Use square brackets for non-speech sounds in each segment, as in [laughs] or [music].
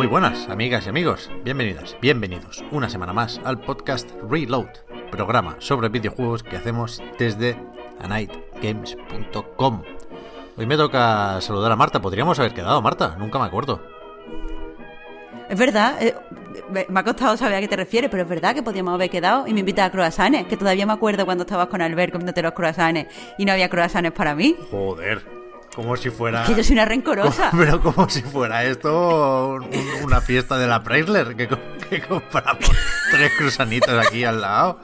Muy buenas, amigas y amigos. Bienvenidas, bienvenidos una semana más al podcast Reload, programa sobre videojuegos que hacemos desde anightgames.com. Hoy me toca saludar a Marta. Podríamos haber quedado, Marta. Nunca me acuerdo. Es verdad, eh, me ha costado saber a qué te refieres, pero es verdad que podíamos haber quedado y me invitas a croissants, que todavía me acuerdo cuando estabas con Albert comiéndote los croissants y no había croissants para mí. Joder, como si fuera... Que yo soy una rencorosa. [laughs] Pero como si fuera esto un- una fiesta de la Preisler, que, que compramos [laughs] tres cruzanitos aquí al lado.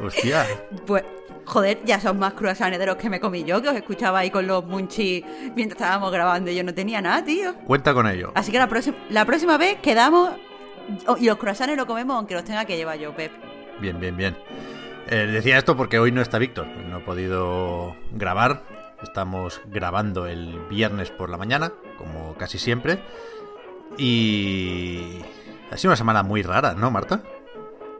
Hostia. Pues, joder, ya son más croissants de los que me comí yo, que os escuchaba ahí con los munchies mientras estábamos grabando y yo no tenía nada, tío. Cuenta con ello. Así que la, próxima la próxima vez quedamos y los croissants los comemos aunque los tenga que llevar yo, Pep. Bien, bien, bien. Eh, decía esto porque hoy no está Víctor. No ha podido grabar. Estamos grabando el viernes por la mañana, como casi siempre. Y... Ha sido una semana muy rara, ¿no, Marta?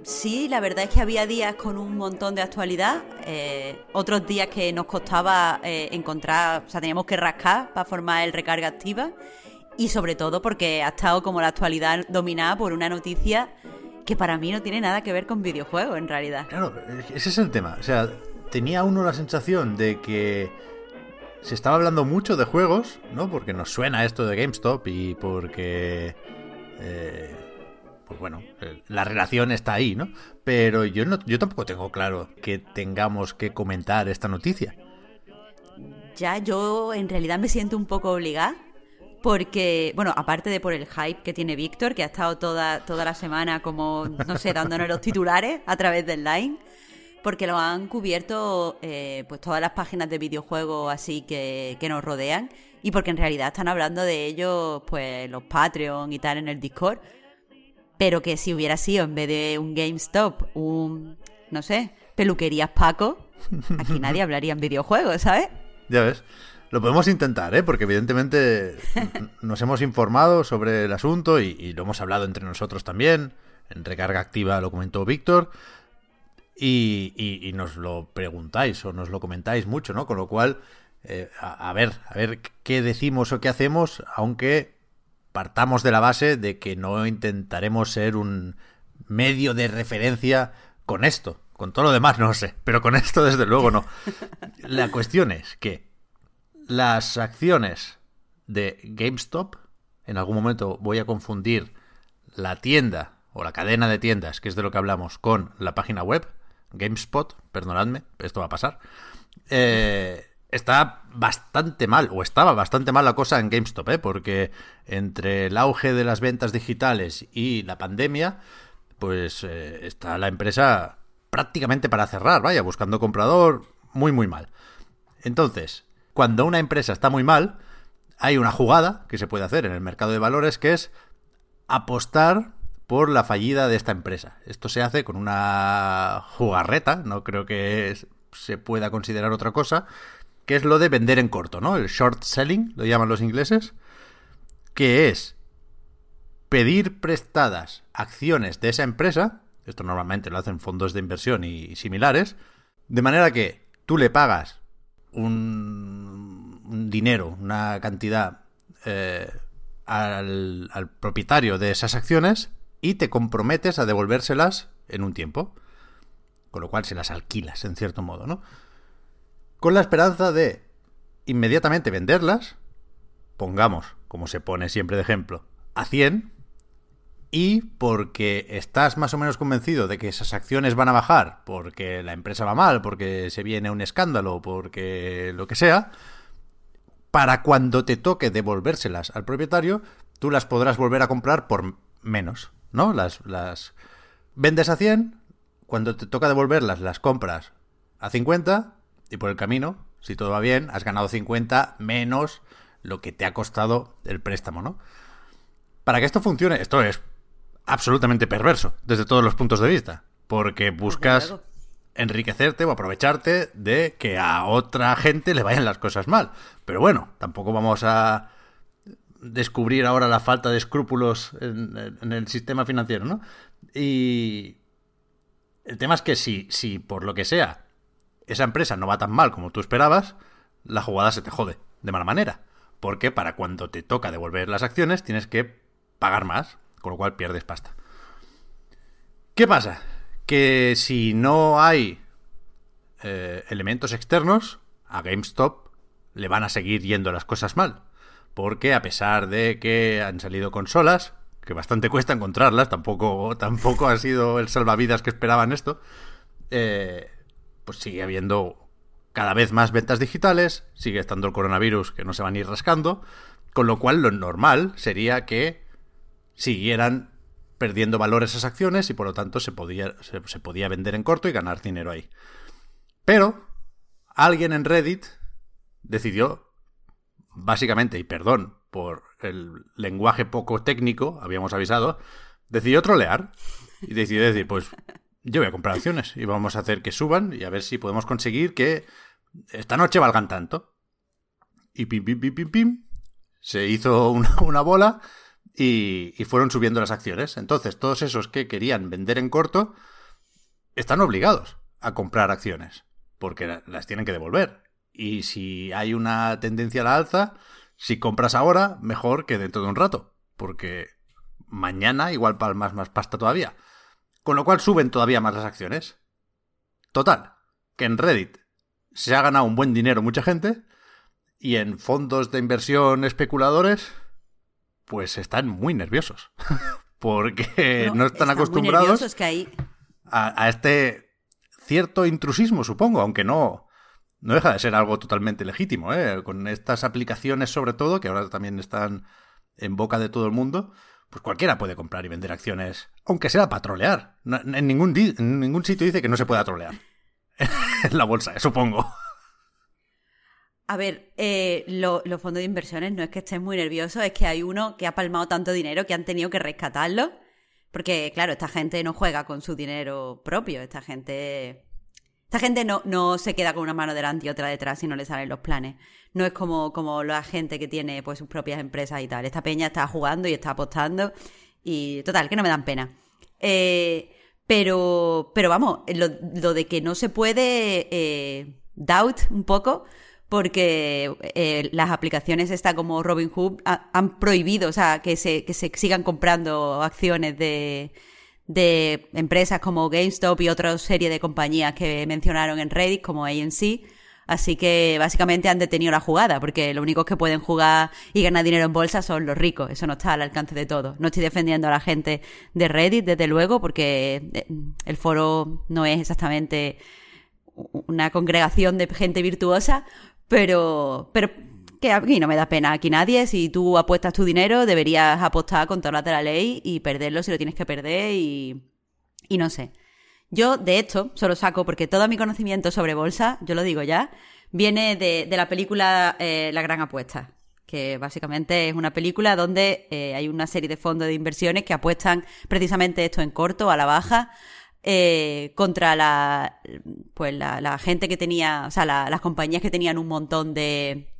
Sí, la verdad es que había días con un montón de actualidad, eh, otros días que nos costaba eh, encontrar, o sea, teníamos que rascar para formar el recarga activa y sobre todo porque ha estado como la actualidad dominada por una noticia que para mí no tiene nada que ver con videojuegos en realidad. Claro, ese es el tema. O sea, tenía uno la sensación de que se estaba hablando mucho de juegos, ¿no? Porque nos suena esto de GameStop y porque... eh, pues bueno, eh, la relación está ahí, ¿no? Pero yo, no, yo tampoco tengo claro que tengamos que comentar esta noticia. Ya yo en realidad me siento un poco obligada porque, bueno, aparte de por el hype que tiene Víctor, que ha estado toda, toda la semana como, no sé, dándonos los titulares a través del line, porque lo han cubierto eh, pues todas las páginas de videojuegos así que, que nos rodean y porque en realidad están hablando de ellos pues los Patreon y tal en el Discord, pero que si hubiera sido en vez de un GameStop, un, no sé, peluquerías Paco, aquí nadie [laughs] hablaría en videojuegos, ¿sabes? Ya ves. Lo podemos intentar, ¿eh? Porque evidentemente nos hemos informado sobre el asunto y, y lo hemos hablado entre nosotros también. En recarga activa lo comentó Víctor. Y, nos lo preguntáis o nos lo comentáis mucho, ¿no? Con lo cual, eh, a ver, a ver qué decimos o qué hacemos, aunque partamos de la base de que no intentaremos ser un medio de referencia con esto. Con todo lo demás no sé, pero con esto desde luego no. La cuestión es que las acciones de GameStop, en algún momento voy a confundir la tienda o la cadena de tiendas, que es de lo que hablamos, con la página web, GameSpot, perdonadme, esto va a pasar, eh, está bastante mal, o estaba bastante mal la cosa en GameStop, ¿eh? porque entre el auge de las ventas digitales y la pandemia, pues eh, está la empresa prácticamente para cerrar, vaya, buscando comprador, muy, muy mal. Entonces, cuando una empresa está muy mal, hay una jugada que se puede hacer en el mercado de valores que es apostar por la fallida de esta empresa. Esto se hace con una jugarreta, no creo que se pueda considerar otra cosa, que es lo de vender en corto, ¿no? El short selling, lo llaman los ingleses, que es pedir prestadas acciones de esa empresa, esto normalmente lo hacen fondos de inversión y similares, de manera que tú le pagas un, un dinero, una cantidad eh, al, al propietario de esas acciones y te comprometes a devolvérselas en un tiempo. Con lo cual se las alquilas, en cierto modo, ¿no? Con la esperanza de inmediatamente venderlas, pongamos, como se pone siempre de ejemplo, a 100, y porque estás más o menos convencido de que esas acciones van a bajar, porque la empresa va mal, porque se viene un escándalo, porque lo que sea, para cuando te toque devolvérselas al propietario, tú las podrás volver a comprar por menos, ¿no? Las, las vendes a 100, cuando te toca devolverlas, las compras a 50 y por el camino, si todo va bien, has ganado 50 menos lo que te ha costado el préstamo, ¿no? Para que esto funcione, esto es absolutamente perverso desde todos los puntos de vista, porque buscas enriquecerte o aprovecharte de que a otra gente le vayan las cosas mal. Pero bueno, tampoco vamos a descubrir ahora la falta de escrúpulos en, el sistema financiero, ¿no? Y el tema es que si, si por lo que sea esa empresa no va tan mal como tú esperabas, la jugada se te jode de mala manera. Porque para cuando te toca devolver las acciones tienes que pagar más, con lo cual pierdes pasta. ¿Qué pasa? Que si no hay eh, elementos externos, a GameStop le van a seguir yendo las cosas mal. Porque a pesar de que han salido consolas, que bastante cuesta encontrarlas, tampoco, tampoco ha sido el salvavidas que esperaban esto, eh, pues sigue habiendo cada vez más ventas digitales, sigue estando el coronavirus que no se van a ir rascando, con lo cual lo normal sería que siguieran perdiendo valor esas acciones y por lo tanto se podía, se, se podía vender en corto y ganar dinero ahí. Pero alguien en Reddit decidió, básicamente, y perdón por el lenguaje poco técnico, habíamos avisado, decidió trolear y decidió decir, pues yo voy a comprar acciones y vamos a hacer que suban y a ver si podemos conseguir que esta noche valgan tanto. Y pim, pim, pim, pim, pim, se hizo una, una bola y, y, fueron subiendo las acciones. Entonces, todos esos que querían vender en corto están obligados a comprar acciones porque las tienen que devolver. Y si hay una tendencia a la alza, si compras ahora, mejor que dentro de un rato, porque mañana igual palmas más pasta todavía. Con lo cual suben todavía más las acciones. Total, que en Reddit se ha ganado un buen dinero mucha gente y en fondos de inversión especuladores pues están muy nerviosos [laughs] porque no, están, están acostumbrados que hay... a, a, este cierto intrusismo, supongo, aunque no, no deja de ser algo totalmente legítimo, ¿eh? con estas aplicaciones sobre todo, que ahora también están en boca de todo el mundo, pues cualquiera puede comprar y vender acciones, aunque sea para trolear. En, ningún ningún sitio dice que no se pueda trolear. [laughs] en la bolsa, supongo. A ver, eh, lo, los fondos de inversiones no es que estén muy nerviosos, es que hay uno que ha palmado tanto dinero que han tenido que rescatarlo. Porque, claro, esta gente no juega con su dinero propio. Esta gente. Esta gente no, no se queda con una mano delante y otra detrás si no le salen los planes. No es como, como la gente que tiene pues sus propias empresas y tal. Esta peña está jugando y está apostando. Y total, que no me dan pena. Eh, pero, pero vamos, lo, de que no se puede eh, doubt un poco, porque eh, las aplicaciones está como Robinhood ha, han prohibido, o sea, que se, que se sigan comprando acciones de, de empresas como GameStop y otra serie de compañías que mencionaron en Reddit como ANC. Así que básicamente han detenido la jugada, porque lo único que pueden jugar y ganar dinero en bolsa son los ricos. Eso no está al alcance de todos. No estoy defendiendo a la gente de Reddit, desde luego, porque eh, el foro no es exactamente una congregación de gente virtuosa, pero, pero que aquí no me da pena aquí nadie. Si tú apuestas tu dinero, deberías apostar con todas las de la ley y perderlo si lo tienes que perder y, y no sé. Yo, de hecho, solo saco porque todo mi conocimiento sobre bolsa, yo lo digo ya, viene de, de la película eh, La Gran Apuesta, que básicamente es una película donde eh, hay una serie de fondos de inversiones que apuestan precisamente esto en corto, a la baja, eh, contra la, pues la, la, gente que tenía, o sea, la, las compañías que tenían un montón de,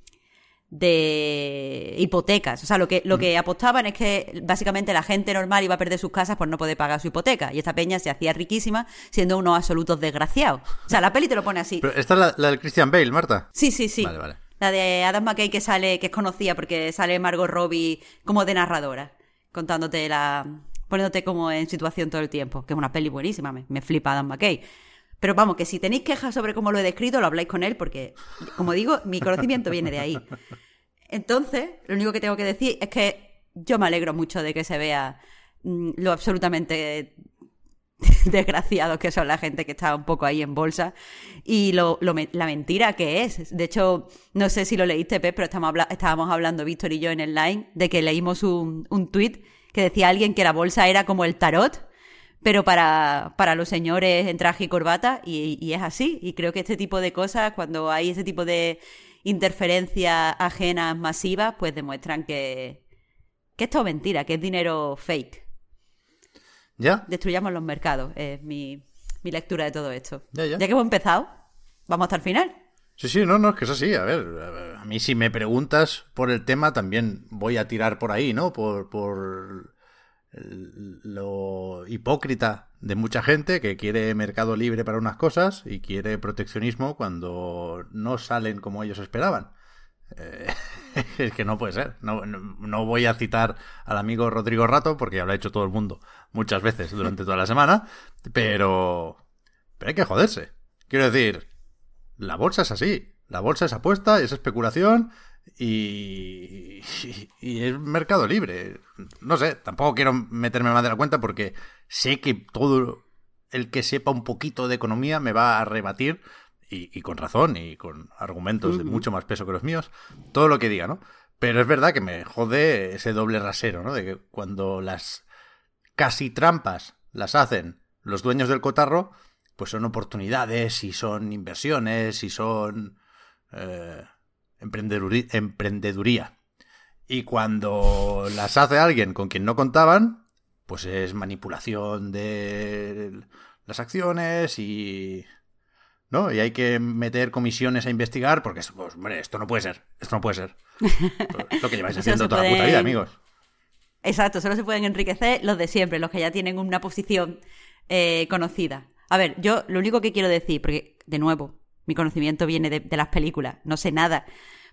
de hipotecas. O sea, lo que, lo que apostaban es que básicamente la gente normal iba a perder sus casas por no poder pagar su hipoteca. Y esta peña se hacía riquísima siendo unos absolutos desgraciados. O sea, la peli te lo pone así. Pero esta es la, la del Christian Bale, Marta. Sí, sí, sí. Vale, vale. La de Adam McKay que sale, que es conocida porque sale Margot Robbie como de narradora, contándote la, poniéndote como en situación todo el tiempo, que es una peli buenísima, me, me flipa Adam McKay. Pero vamos, que si tenéis quejas sobre cómo lo he descrito, lo habláis con él, porque, como digo, mi conocimiento viene de ahí. Entonces, lo único que tengo que decir es que yo me alegro mucho de que se vea mmm, lo absolutamente [laughs] desgraciados que son la gente que está un poco ahí en bolsa y lo, la mentira que es. De hecho, no sé si lo leíste, Pep, pero estamos estábamos hablando Víctor y yo en el line de que leímos un, un tweet que decía alguien que la bolsa era como el tarot, pero para, para los señores en traje y corbata, y, y es así. Y creo que este tipo de cosas, cuando hay ese tipo de interferencias ajenas masivas, pues demuestran que, que esto es mentira, que es dinero fake. ¿Ya? Destruyamos los mercados, es mi, mi lectura de todo esto. Ya, ya. que hemos empezado, vamos hasta el final. Sí, sí, no, no, es que es así. A ver, a mí si me preguntas por el tema, también voy a tirar por ahí, ¿no? Por, por lo hipócrita de mucha gente que quiere mercado libre para unas cosas y quiere proteccionismo cuando no salen como ellos esperaban. Eh, [laughs] es que no puede ser. No, no, no, voy a citar al amigo Rodrigo Rato porque ya lo ha hecho todo el mundo muchas veces durante toda la semana, pero, pero hay que joderse. Quiero decir, la bolsa es así. La bolsa es apuesta, es especulación y, [laughs] y, es mercado libre. No sé, tampoco quiero meterme más de la cuenta porque sé que todo el que sepa un poquito de economía me va a rebatir y, y con razón y con argumentos de mucho más peso que los míos, todo lo que diga, ¿no? Pero es verdad que me jode ese doble rasero, ¿no? De que cuando las casi trampas las hacen los dueños del cotarro, pues son oportunidades y son inversiones y son eh, emprendeduría. Y cuando las hace alguien con quien no contaban, pues es manipulación de las acciones y... ¿No? Y hay que meter comisiones a investigar porque, pues, hombre, esto no puede ser. Esto no puede ser. [laughs] Lo que lleváis haciendo toda la puta vida, amigos. Exacto, solo se pueden enriquecer los de siempre, los que ya tienen una posición eh, conocida. A ver, yo lo único que quiero decir, porque, de nuevo, mi conocimiento viene de, las películas, no sé nada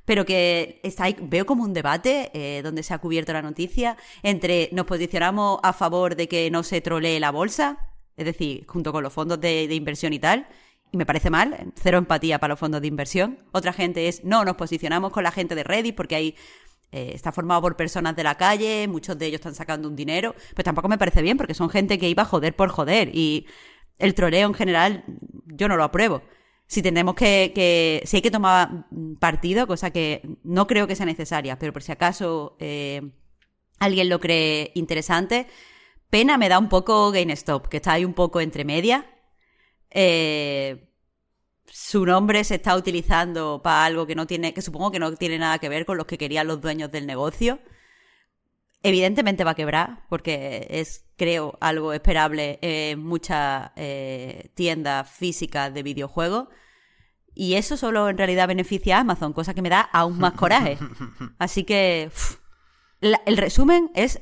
pero que está ahí, veo como un debate eh, donde se ha cubierto la noticia entre nos posicionamos a favor de que no se trolee la bolsa, es decir, junto con los fondos de, de, inversión y tal, y me parece mal, cero empatía para los fondos de inversión. Otra gente es no, nos posicionamos con la gente de Reddit porque hay eh, está formado por personas de la calle, muchos de ellos están sacando un dinero, pero tampoco me parece bien porque son gente que iba a joder por joder y el troleo en general yo no lo apruebo. Si tenemos que, si hay que tomar partido, cosa que no creo que sea necesaria, pero por si acaso eh, alguien lo cree interesante, pena me da un poco GameStop, que está ahí un poco entre media. Eh, su nombre se está utilizando para algo que no tiene, que supongo que no tiene nada que ver con los que querían los dueños del negocio. Evidentemente va a quebrar, porque es, creo, algo esperable en muchas eh, tiendas físicas de videojuegos. Y eso solo en realidad beneficia a Amazon, cosa que me da aún más coraje. [laughs] Así que la, el resumen es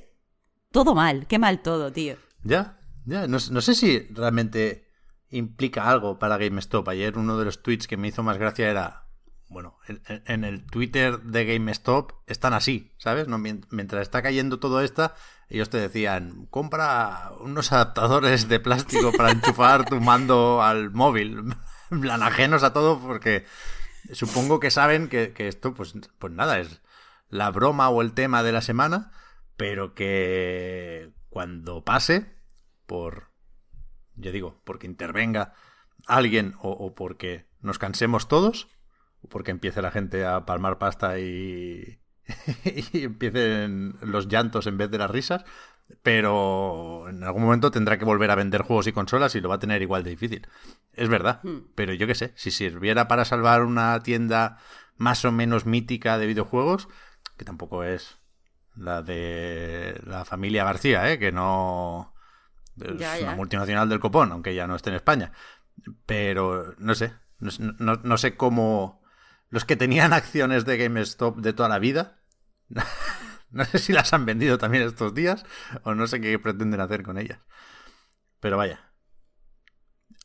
todo mal, qué mal todo, tío. Ya, ya, no, no sé si realmente implica algo para GameStop. Ayer uno de los tweets que me hizo más gracia era, bueno, en, el Twitter de GameStop están así, ¿sabes? No, mientras está cayendo todo esto, ellos te decían, compra unos adaptadores de plástico para [laughs] enchufar tu mando al móvil, [laughs] plan ajenos a todo, porque supongo que saben que, que esto, pues, pues nada, es la broma o el tema de la semana, pero que cuando pase por yo digo, porque intervenga alguien o, o, porque nos cansemos todos, o porque empiece la gente a palmar pasta y, [laughs] y empiecen los llantos en vez de las risas, pero en algún momento tendrá que volver a vender juegos y consolas y lo va a tener igual de difícil. Es verdad, hmm. pero yo qué sé, si sirviera para salvar una tienda más o menos mítica de videojuegos, que tampoco es la de la familia García, ¿eh? que no es ya, ya. una multinacional del copón, aunque ya no esté en España. Pero no sé, no, no, no sé cómo los que tenían acciones de GameStop de toda la vida, [laughs] no sé si las han vendido también estos días o no sé qué pretenden hacer con ellas. Pero vaya.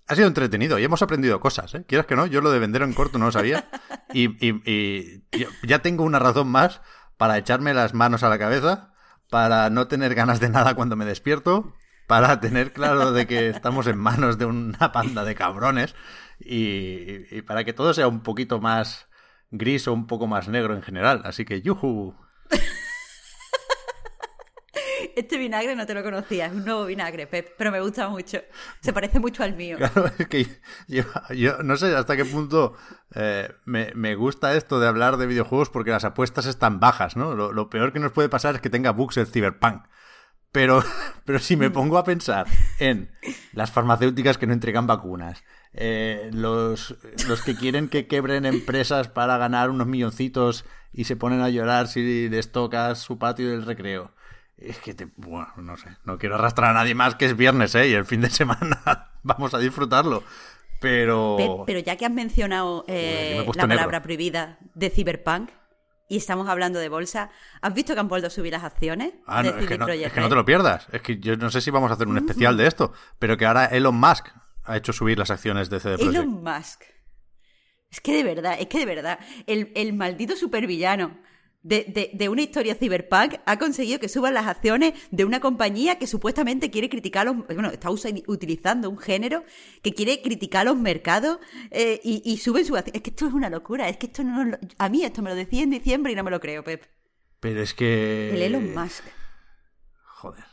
Ha sido entretenido y hemos aprendido cosas, ¿eh? Quieras que no, yo lo de vender en corto no lo sabía. Y, ya tengo una razón más para echarme las manos a la cabeza, para no tener ganas de nada cuando me despierto para tener claro de que estamos en manos de una panda de cabrones y, y, para que todo sea un poquito más gris o un poco más negro en general. Así que, yuhu. [laughs] Este vinagre no te lo conocía, es un nuevo vinagre, Pep, pero me gusta mucho. Se parece mucho al mío. Claro, [laughs] es que yo, no sé hasta qué punto eh, me, me, gusta esto de hablar de videojuegos porque las apuestas están bajas, ¿no? Lo, peor que nos puede pasar es que tenga bugs el Cyberpunk Pero, [laughs] pero si me pongo a pensar en las farmacéuticas que no entregan vacunas, eh, los, los que quieren que quebren empresas para ganar unos milloncitos y se ponen a llorar si les tocas su patio del recreo. Es que, te, bueno, no sé, no quiero arrastrar a nadie más que es viernes, ¿eh? Y el fin de [laughs] semana vamos a disfrutarlo. Pero... Pero, ya que has mencionado eh, la palabra prohibida de Cyberpunk, y estamos hablando de bolsa. ¿Has visto que han vuelto a subir las acciones? Ah, no, es, que no, es que no te lo pierdas. Es que yo no sé si vamos a hacer un especial de esto, pero que ahora Elon Musk ha hecho subir las acciones de CD Projekt. Elon Musk. Es que de verdad, es que de verdad, el, el maldito supervillano de, una historia cyberpunk ha conseguido que suban las acciones de una compañía que supuestamente quiere criticar los, bueno, está utilizando un género que quiere criticar los mercados eh, y, suben su acción. Es que esto es una locura, es que esto no, a mí esto me lo decía en diciembre y no me lo creo, Pep. Pero es que... El Elon Musk. Joder.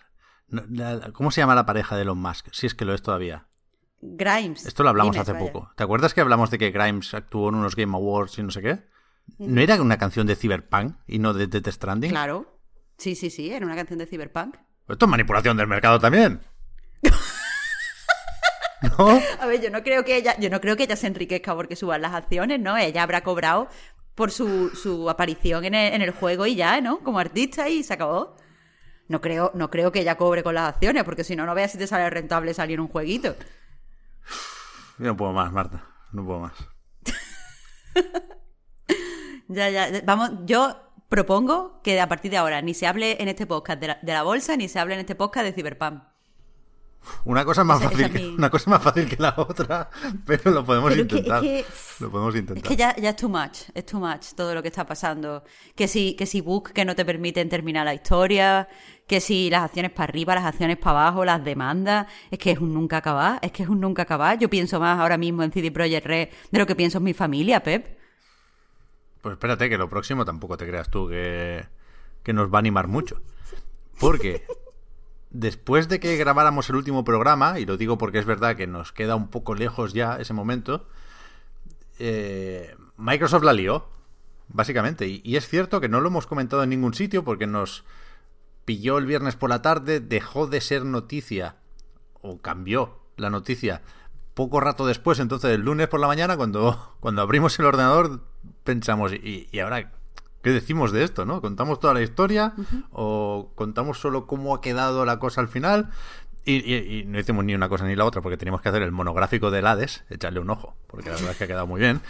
¿Cómo se llama la pareja de Elon Musk? Si es que lo es todavía. Grimes. Esto lo hablamos hace poco. ¿Te acuerdas que hablamos de que Grimes actuó en unos Game Awards y no sé qué? ¿No era una canción de Cyberpunk y no de Death Stranding? Claro. Sí, sí, sí, era una canción de Cyberpunk. Esto es manipulación del mercado también. [laughs] ¿No? A ver, yo no creo que ella, yo no creo que ella se enriquezca porque suban las acciones, ¿no? Ella habrá cobrado por su, su aparición en el, en el, juego y ya, ¿no? Como artista y se acabó. No creo, no creo que ella cobre con las acciones, porque si no, no veas si te sale rentable salir un jueguito. Yo no puedo más, Marta. No puedo más. [laughs] Ya, ya. Vamos, yo propongo que a partir de ahora ni se hable en este podcast de la, bolsa ni se hable en este podcast de Cyberpunk. Una cosa más fácil, que, una cosa más fácil que la otra, [laughs] pero lo podemos intentar. lo podemos intentar. Es que ya, ya, es too much, es too much todo lo que está pasando. Que si, que si book que no te permiten terminar la historia, que si las acciones para arriba, las acciones para abajo, las demandas, es que es un nunca acabar, es que es un nunca acabar. Yo pienso más ahora mismo en CD Projekt Red de lo que pienso en mi familia, Pep. Pues espérate, que lo próximo tampoco te creas tú que, nos va a animar mucho. Porque después de que grabáramos el último programa, y lo digo porque es verdad que nos queda un poco lejos ya ese momento, eh, Microsoft la lió, básicamente. Y, es cierto que no lo hemos comentado en ningún sitio porque nos pilló el viernes por la tarde, dejó de ser noticia, o cambió la noticia poco rato después, entonces el lunes por la mañana, cuando, [laughs] cuando abrimos el ordenador, pensamos, ¿y, ahora qué decimos de esto? ¿no? ¿Contamos toda la historia o contamos solo cómo ha quedado la cosa al final? Y, no hicimos ni una cosa ni la otra porque teníamos que hacer el monográfico del Hades, echarle un ojo, porque la verdad es que ha quedado muy bien.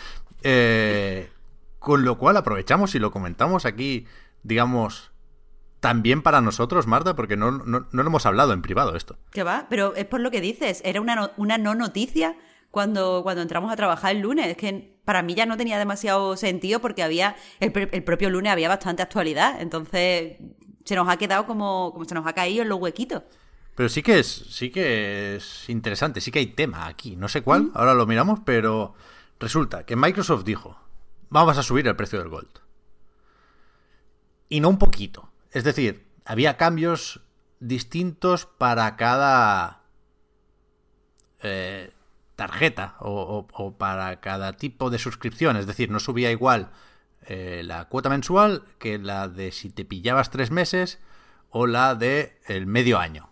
Eh, con lo cual aprovechamos y lo comentamos aquí, digamos, también para nosotros, Marta, porque no, no, lo hemos hablado en privado esto. ¿Qué va? Pero es por lo que dices, era una no, una no noticia cuando, cuando entramos a trabajar el lunes. Es que para mí ya no tenía demasiado sentido porque había, el, propio lunes había bastante actualidad. Entonces se nos ha quedado como, como se nos ha caído en los huequitos. Pero sí que es, sí que es interesante, sí que hay tema aquí. No sé cuál, ahora lo miramos, pero resulta que Microsoft dijo, vamos a subir el precio del Gold. Y no un poquito. Es decir, había cambios distintos para cada eh, tarjeta o, para cada tipo de suscripción. Es decir, no subía igual eh, la cuota mensual que la de si te pillabas tres meses o la de el medio año.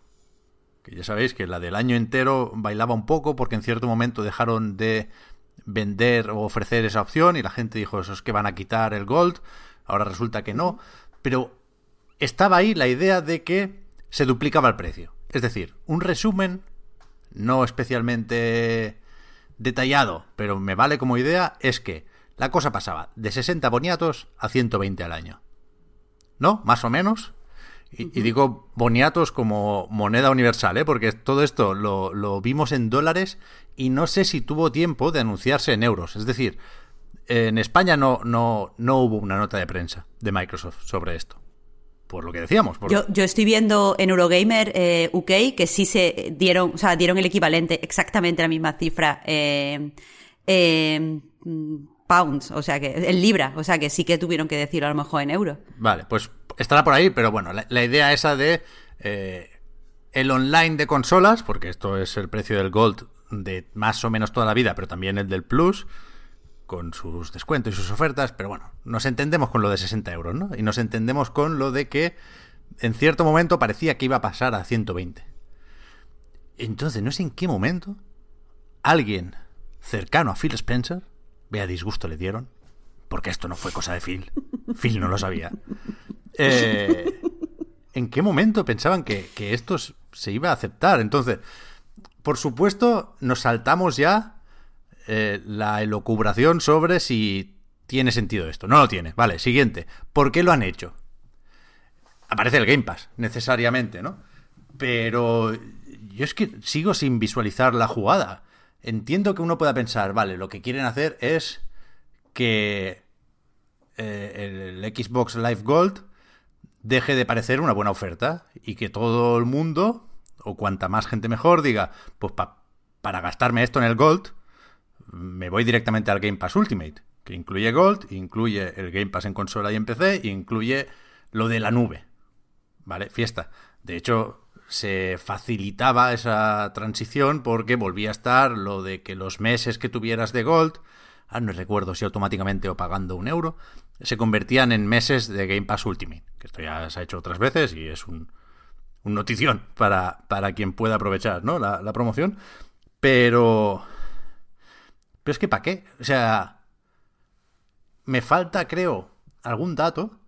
Que ya sabéis que la del año entero bailaba un poco porque en cierto momento dejaron de vender o ofrecer esa opción y la gente dijo, eso es que van a quitar el gold. Ahora resulta que no. Pero estaba ahí la idea de que se duplicaba el precio. Es decir, un resumen, no especialmente detallado, pero me vale como idea, es que la cosa pasaba de 60 boniatos a 120 al año. ¿No? Más o menos. Y, digo boniatos como moneda universal, ¿eh? porque todo esto lo, lo, vimos en dólares y no sé si tuvo tiempo de anunciarse en euros. Es decir, en España no, no, no hubo una nota de prensa de Microsoft sobre esto por lo que decíamos. Yo, yo, estoy viendo en Eurogamer eh, UK que sí se dieron, o sea, dieron el equivalente, exactamente la misma cifra eh, pounds, o sea que en libra, o sea que sí que tuvieron que decirlo a lo mejor en euros. Vale, pues estará por ahí, pero bueno, la, idea esa de eh, el online de consolas, porque esto es el precio del Gold de más o menos toda la vida, pero también el del Plus con sus descuentos y sus ofertas, pero bueno, nos entendemos con lo de 60 euros, ¿no? Y nos entendemos con lo de que en cierto momento parecía que iba a pasar a 120. Entonces, no sé en qué momento alguien cercano a Phil Spencer, vea disgusto le dieron, porque esto no fue cosa de Phil, Phil no lo sabía. [laughs] Eh, ¿En qué momento pensaban que, que esto se iba a aceptar? Entonces, por supuesto, nos saltamos ya eh, la elocubración sobre si tiene sentido esto. No lo tiene. Vale, siguiente. ¿Por qué lo han hecho? Aparece el Game Pass, necesariamente, ¿no? Pero yo es que sigo sin visualizar la jugada. Entiendo que uno pueda pensar, vale, lo que quieren hacer es que eh, el Xbox Live Gold deje de parecer una buena oferta y que todo el mundo, o cuanta más gente mejor, diga, pues para gastarme esto en el Gold, me voy directamente al Game Pass Ultimate, que incluye Gold, incluye el Game Pass en consola y en PC, incluye lo de la nube. ¿Vale? Fiesta. De hecho, se facilitaba esa transición porque volvía a estar lo de que los meses que tuvieras de Gold, ah, no recuerdo si automáticamente o pagando un euro, se convertían en meses de Game Pass Ultimate, que esto ya se ha hecho otras veces y es un, un notición para, para quien pueda aprovechar ¿no? la, la promoción. Pero... Pero es que ¿para qué? O sea... Me falta, creo, algún dato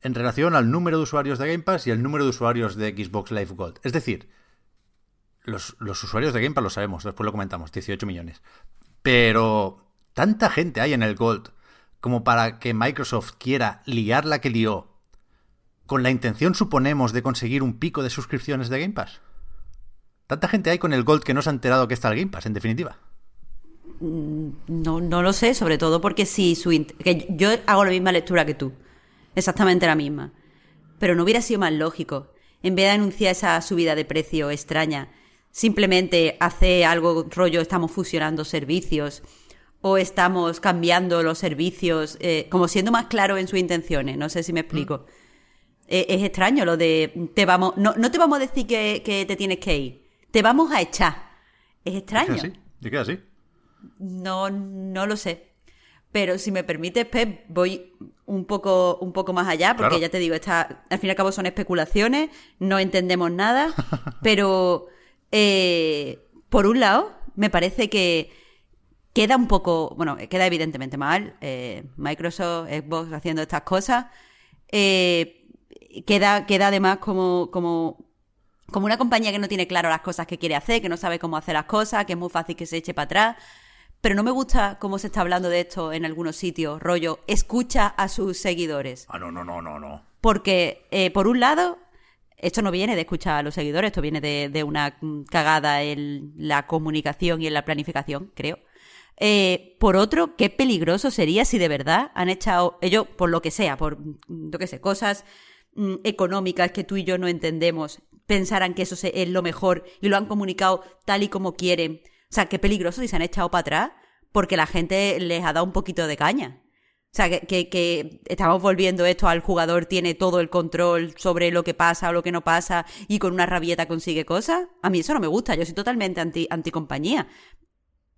en relación al número de usuarios de Game Pass y el número de usuarios de Xbox Live Gold. Es decir, los, los, usuarios de Game Pass lo sabemos, después lo comentamos, 18 millones. Pero tanta gente hay en el Gold como para que Microsoft quiera liar la que lió con la intención, suponemos, de conseguir un pico de suscripciones de Game Pass. ¿Tanta gente hay con el Gold que no se ha enterado que está el Game Pass, en definitiva? Mm, no, no lo sé, sobre todo porque si su... Que yo hago la misma lectura que tú exactamente la misma. Pero no hubiera sido más lógico, en vez de anunciar esa subida de precio extraña, simplemente hacer algo rollo, estamos fusionando servicios o estamos cambiando los servicios, eh, como siendo más claro en sus intenciones, no sé si me explico. Mm. Eh, es extraño lo de, te vamos, no, no te vamos a decir que, que, te tienes que ir, te vamos a echar. Es extraño. ¿De qué así? así? No, no lo sé. Pero si me permites, Pep, voy un poco, un poco más allá, porque ya te digo, está, al fin y al cabo son especulaciones, no entendemos nada, [laughs] pero eh, por un lado, me parece que queda un poco, bueno, queda evidentemente mal, eh, Microsoft, Xbox haciendo estas cosas, eh, queda, queda además como, como, como una compañía que no tiene claro las cosas que quiere hacer, que no sabe cómo hacer las cosas, que es muy fácil que se eche para atrás. Pero no me gusta cómo se está hablando de esto en algunos sitios, rollo, escucha a sus seguidores. Ah, no, no, no, no, no. Porque, eh, por un lado, esto no viene de escuchar a los seguidores, esto viene de, una cagada en la comunicación y en la planificación, creo. Eh, por otro, qué peligroso sería si de verdad han echado, ellos, por lo que sea, por, lo que sé, cosas mm, económicas que tú y yo no entendemos, pensaran que eso es lo mejor y lo han comunicado tal y como quieren o sea, qué peligroso si se han echado para atrás porque la gente les ha dado un poquito de caña. O sea, que, estamos volviendo esto al jugador tiene todo el control sobre lo que pasa o lo que no pasa y con una rabieta consigue cosas. A mí eso no me gusta, yo soy totalmente anti, anti compañía.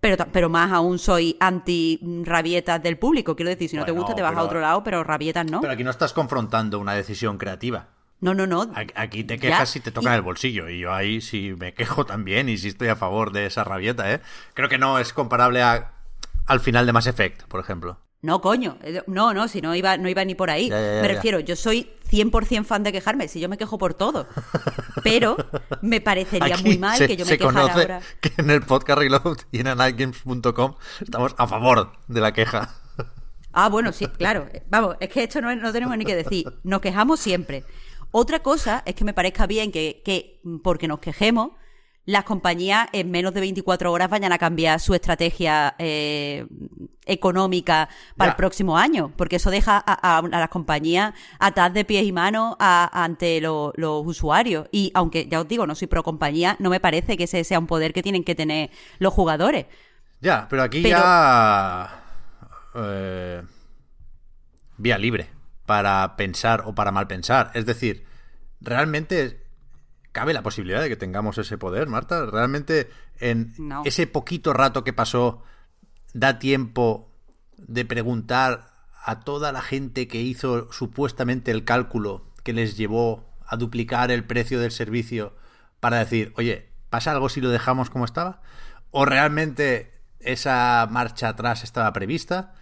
Pero, pero más aún soy anti rabietas del público. Quiero decir, si no te gusta te vas a otro lado, pero rabietas no. Pero aquí no estás confrontando una decisión creativa. No, no, no. Aquí te quejas si te tocan el bolsillo. Y yo ahí sí me quejo también y sí estoy a favor de esa rabieta, ¿eh? Creo que no es comparable a, al final de Mass Effect, por ejemplo. No, coño. Eh, no, no, si no iba, no iba ni por ahí. me refiero, yo soy 100% fan de quejarme, si yo me quejo por todo. Pero me parecería muy mal que yo me se quejara ahora. [laughs] Que en el podcast Reload y en anightgames.com estamos a favor de la queja. Ah, bueno, sí, claro. Vamos, es que esto no, no tenemos ni que decir. Nos quejamos siempre. Otra cosa es que me parezca bien que, porque nos quejemos, las compañías en menos de 24 horas vayan a cambiar su estrategia eh, económica para el próximo año, porque eso deja a, las compañías atadas de pies y manos ante los usuarios. Y aunque ya os digo, no soy pro compañía, no me parece que ese sea un poder que tienen que tener los jugadores. Ya, pero aquí ya... Eh, vía libre para pensar o para mal pensar. Es decir, realmente cabe la posibilidad de que tengamos ese poder, Marta. Realmente en ese poquito rato que pasó da tiempo de preguntar a toda la gente que hizo supuestamente el cálculo que les llevó a duplicar el precio del servicio para decir, oye, ¿pasa algo si lo dejamos como estaba? ¿O realmente esa marcha atrás estaba prevista?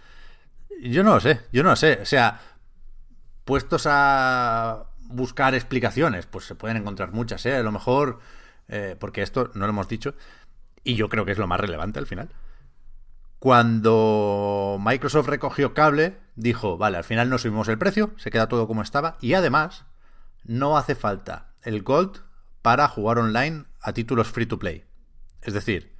Yo no lo sé, yo no lo sé. O sea, puestos a buscar explicaciones, pues se pueden encontrar muchas, ¿eh? A lo mejor, eh, porque esto no lo hemos dicho, y yo creo que es lo más relevante al final. Cuando Microsoft recogió cable, dijo, vale, al final no subimos el precio, se queda todo como estaba, y además no hace falta el Gold para jugar online a títulos free to play. Es decir,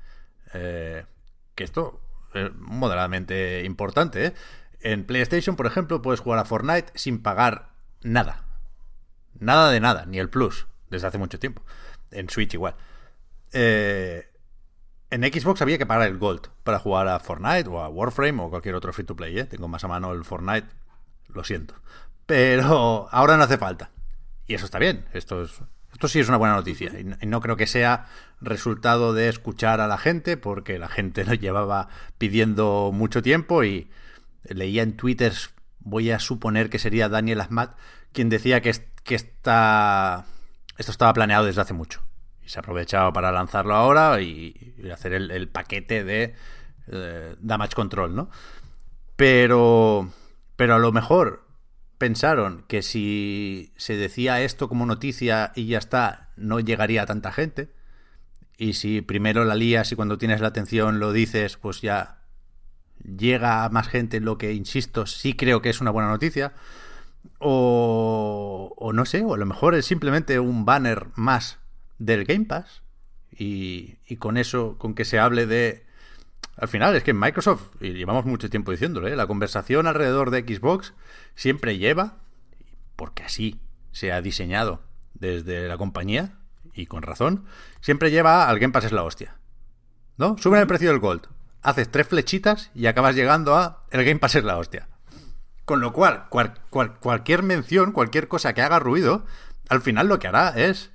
eh, que esto es moderadamente importante. ¿eh? En PlayStation, por ejemplo, puedes jugar a Fortnite sin pagar nada. Nada de nada, ni el Plus, desde hace mucho tiempo. En Switch igual. Eh, en Xbox había que pagar el Gold para jugar a Fortnite o a Warframe o cualquier otro free to play. ¿eh? Tengo más a mano el Fortnite, lo siento. Pero ahora no hace falta. Y eso está bien. Esto, es, esto sí es una buena noticia. Y no creo que sea resultado de escuchar a la gente, porque la gente [laughs] lo llevaba pidiendo mucho tiempo y leía en Twitter, voy a suponer que sería Daniel Ahmad, quien decía que, está, esto estaba planeado desde hace mucho. Y se ha aprovechado para lanzarlo ahora y, hacer el, paquete de eh, damage control, ¿no? Pero, pero a lo mejor pensaron que si se decía esto como noticia y ya está, no llegaría a tanta gente. Y si primero la lías y cuando tienes la atención lo dices, pues ya llega a más gente, lo que, insisto, sí creo que es una buena noticia. O, no sé, o a lo mejor es simplemente un banner más del Game Pass. Y, con eso, con que se hable de... Al final es que Microsoft, y llevamos mucho tiempo diciéndolo, ¿eh? la conversación alrededor de Xbox siempre lleva, porque así se ha diseñado desde la compañía, y con razón, siempre lleva al Game Pass es la hostia. ¿No? Suben el precio del Gold, haces tres flechitas y acabas llegando a el Game Pass es la hostia. Con lo cual, cualquier mención, cualquier cosa que haga ruido, al final lo que hará es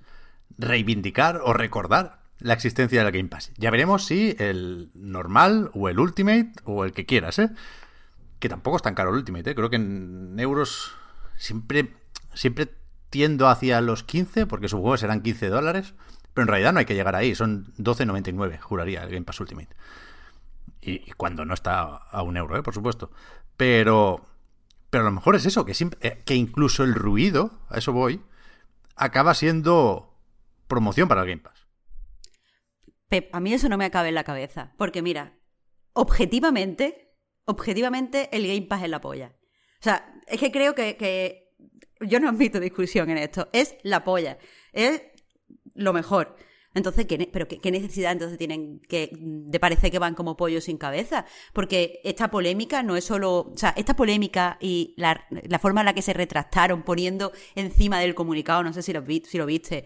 reivindicar o recordar la existencia del Game Pass. Ya veremos si el normal o el Ultimate o el que quieras, ¿eh? Que tampoco es tan caro el Ultimate, ¿eh? Creo que en euros siempre, siempre tiendo hacia los 15, porque su juego serán 15 dólares, pero en realidad no hay que llegar ahí, son 12,99, juraría, el Game Pass Ultimate. Y, cuando no está a un euro, ¿eh? por supuesto. Pero, pero a lo mejor es eso, que, eh, que incluso el ruido, a eso voy, acaba siendo promoción para el Game Pass. Pep, a mí eso no me acabe en la cabeza, porque mira, objetivamente, objetivamente el Game Pass es la polla. O sea, es que creo que yo no admito discusión en esto. Es la polla. Es lo mejor. Entonces, ¿qué, pero qué, necesidad entonces tienen que de parecer que van como pollos sin cabeza? Porque esta polémica no es solo, o sea, esta polémica y la, forma en la que se retractaron poniendo encima del comunicado, no sé si lo, si lo viste,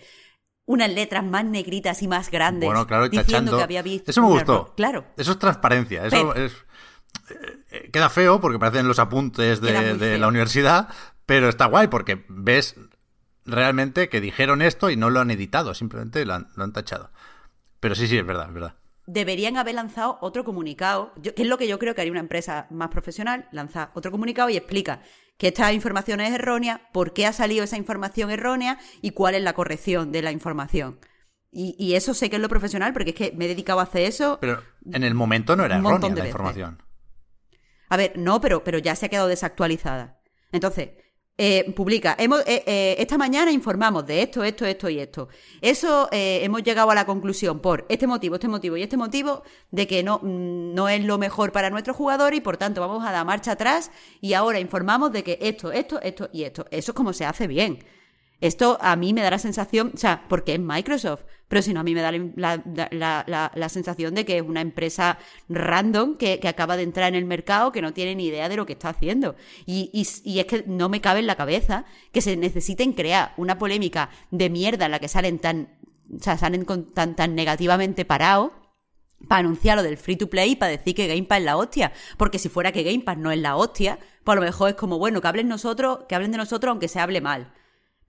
unas letras más negritas y más grandes bueno, claro, diciendo que había visto. Eso me gustó. Claro. Eso es transparencia. Eso es. Eh, queda feo porque parecen los apuntes de la universidad, pero está guay porque ves realmente que dijeron esto y no lo han editado, simplemente lo han, tachado. Pero sí, sí, es verdad, es verdad. Deberían haber lanzado otro comunicado, que es lo que yo creo que haría una empresa más profesional, lanza otro comunicado y explica que esta información es errónea, por qué ha salido esa información errónea y cuál es la corrección de la información. Y, eso sé que es lo profesional, porque es que me he dedicado a hacer eso. Pero en el momento no era errónea la información. A ver, no, pero, pero ya se ha quedado desactualizada. Entonces, eh, publica, hemos, eh, eh, esta mañana informamos de esto, esto, esto y esto. Eso hemos llegado a la conclusión por este motivo, este motivo y este motivo de que no, mm, no es lo mejor para nuestro jugador y por tanto vamos a dar marcha atrás y ahora informamos de que esto, esto, esto y esto. Eso es como se hace bien. Esto a mí me da la sensación, o sea, porque es Microsoft, pero si no, a mí me da la, sensación de que es una empresa random que, acaba de entrar en el mercado, que no tiene ni idea de lo que está haciendo. Y, y, es que no me cabe en la cabeza que se necesiten crear una polémica de mierda en la que salen tan, o sea, salen con, tan, tan negativamente parados para anunciar lo del free to play y para decir que Game Pass es la hostia. Porque si fuera que Game Pass no es la hostia, pues a lo mejor es como, bueno, que hablen nosotros, que hablen de nosotros aunque se hable mal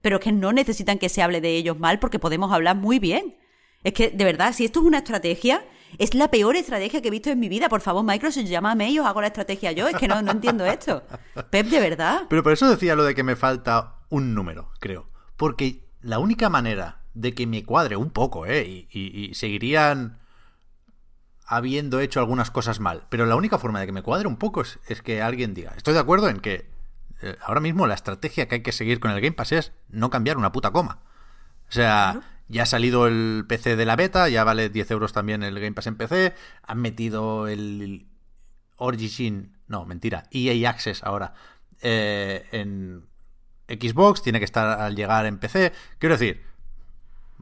pero es que no necesitan que se hable de ellos mal porque podemos hablar muy bien. Es que, de verdad, si esto es una estrategia, es la peor estrategia que he visto en mi vida. Por favor, Microsoft, llámame y os hago la estrategia yo. Es que no, no entiendo esto. Pep, de verdad. Pero por eso decía lo de que me falta un número, creo. Porque la única manera de que me cuadre un poco, ¿eh? Y, seguirían habiendo hecho algunas cosas mal. Pero la única forma de que me cuadre un poco es, que alguien diga, estoy de acuerdo en que ahora mismo la estrategia que hay que seguir con el Game Pass es no cambiar una puta coma. O sea, ya ha salido el PC de la beta, ya vale 10 euros también el Game Pass en PC, han metido el Origin, no, mentira, EA Access ahora eh, en Xbox, tiene que estar al llegar en PC. Quiero decir,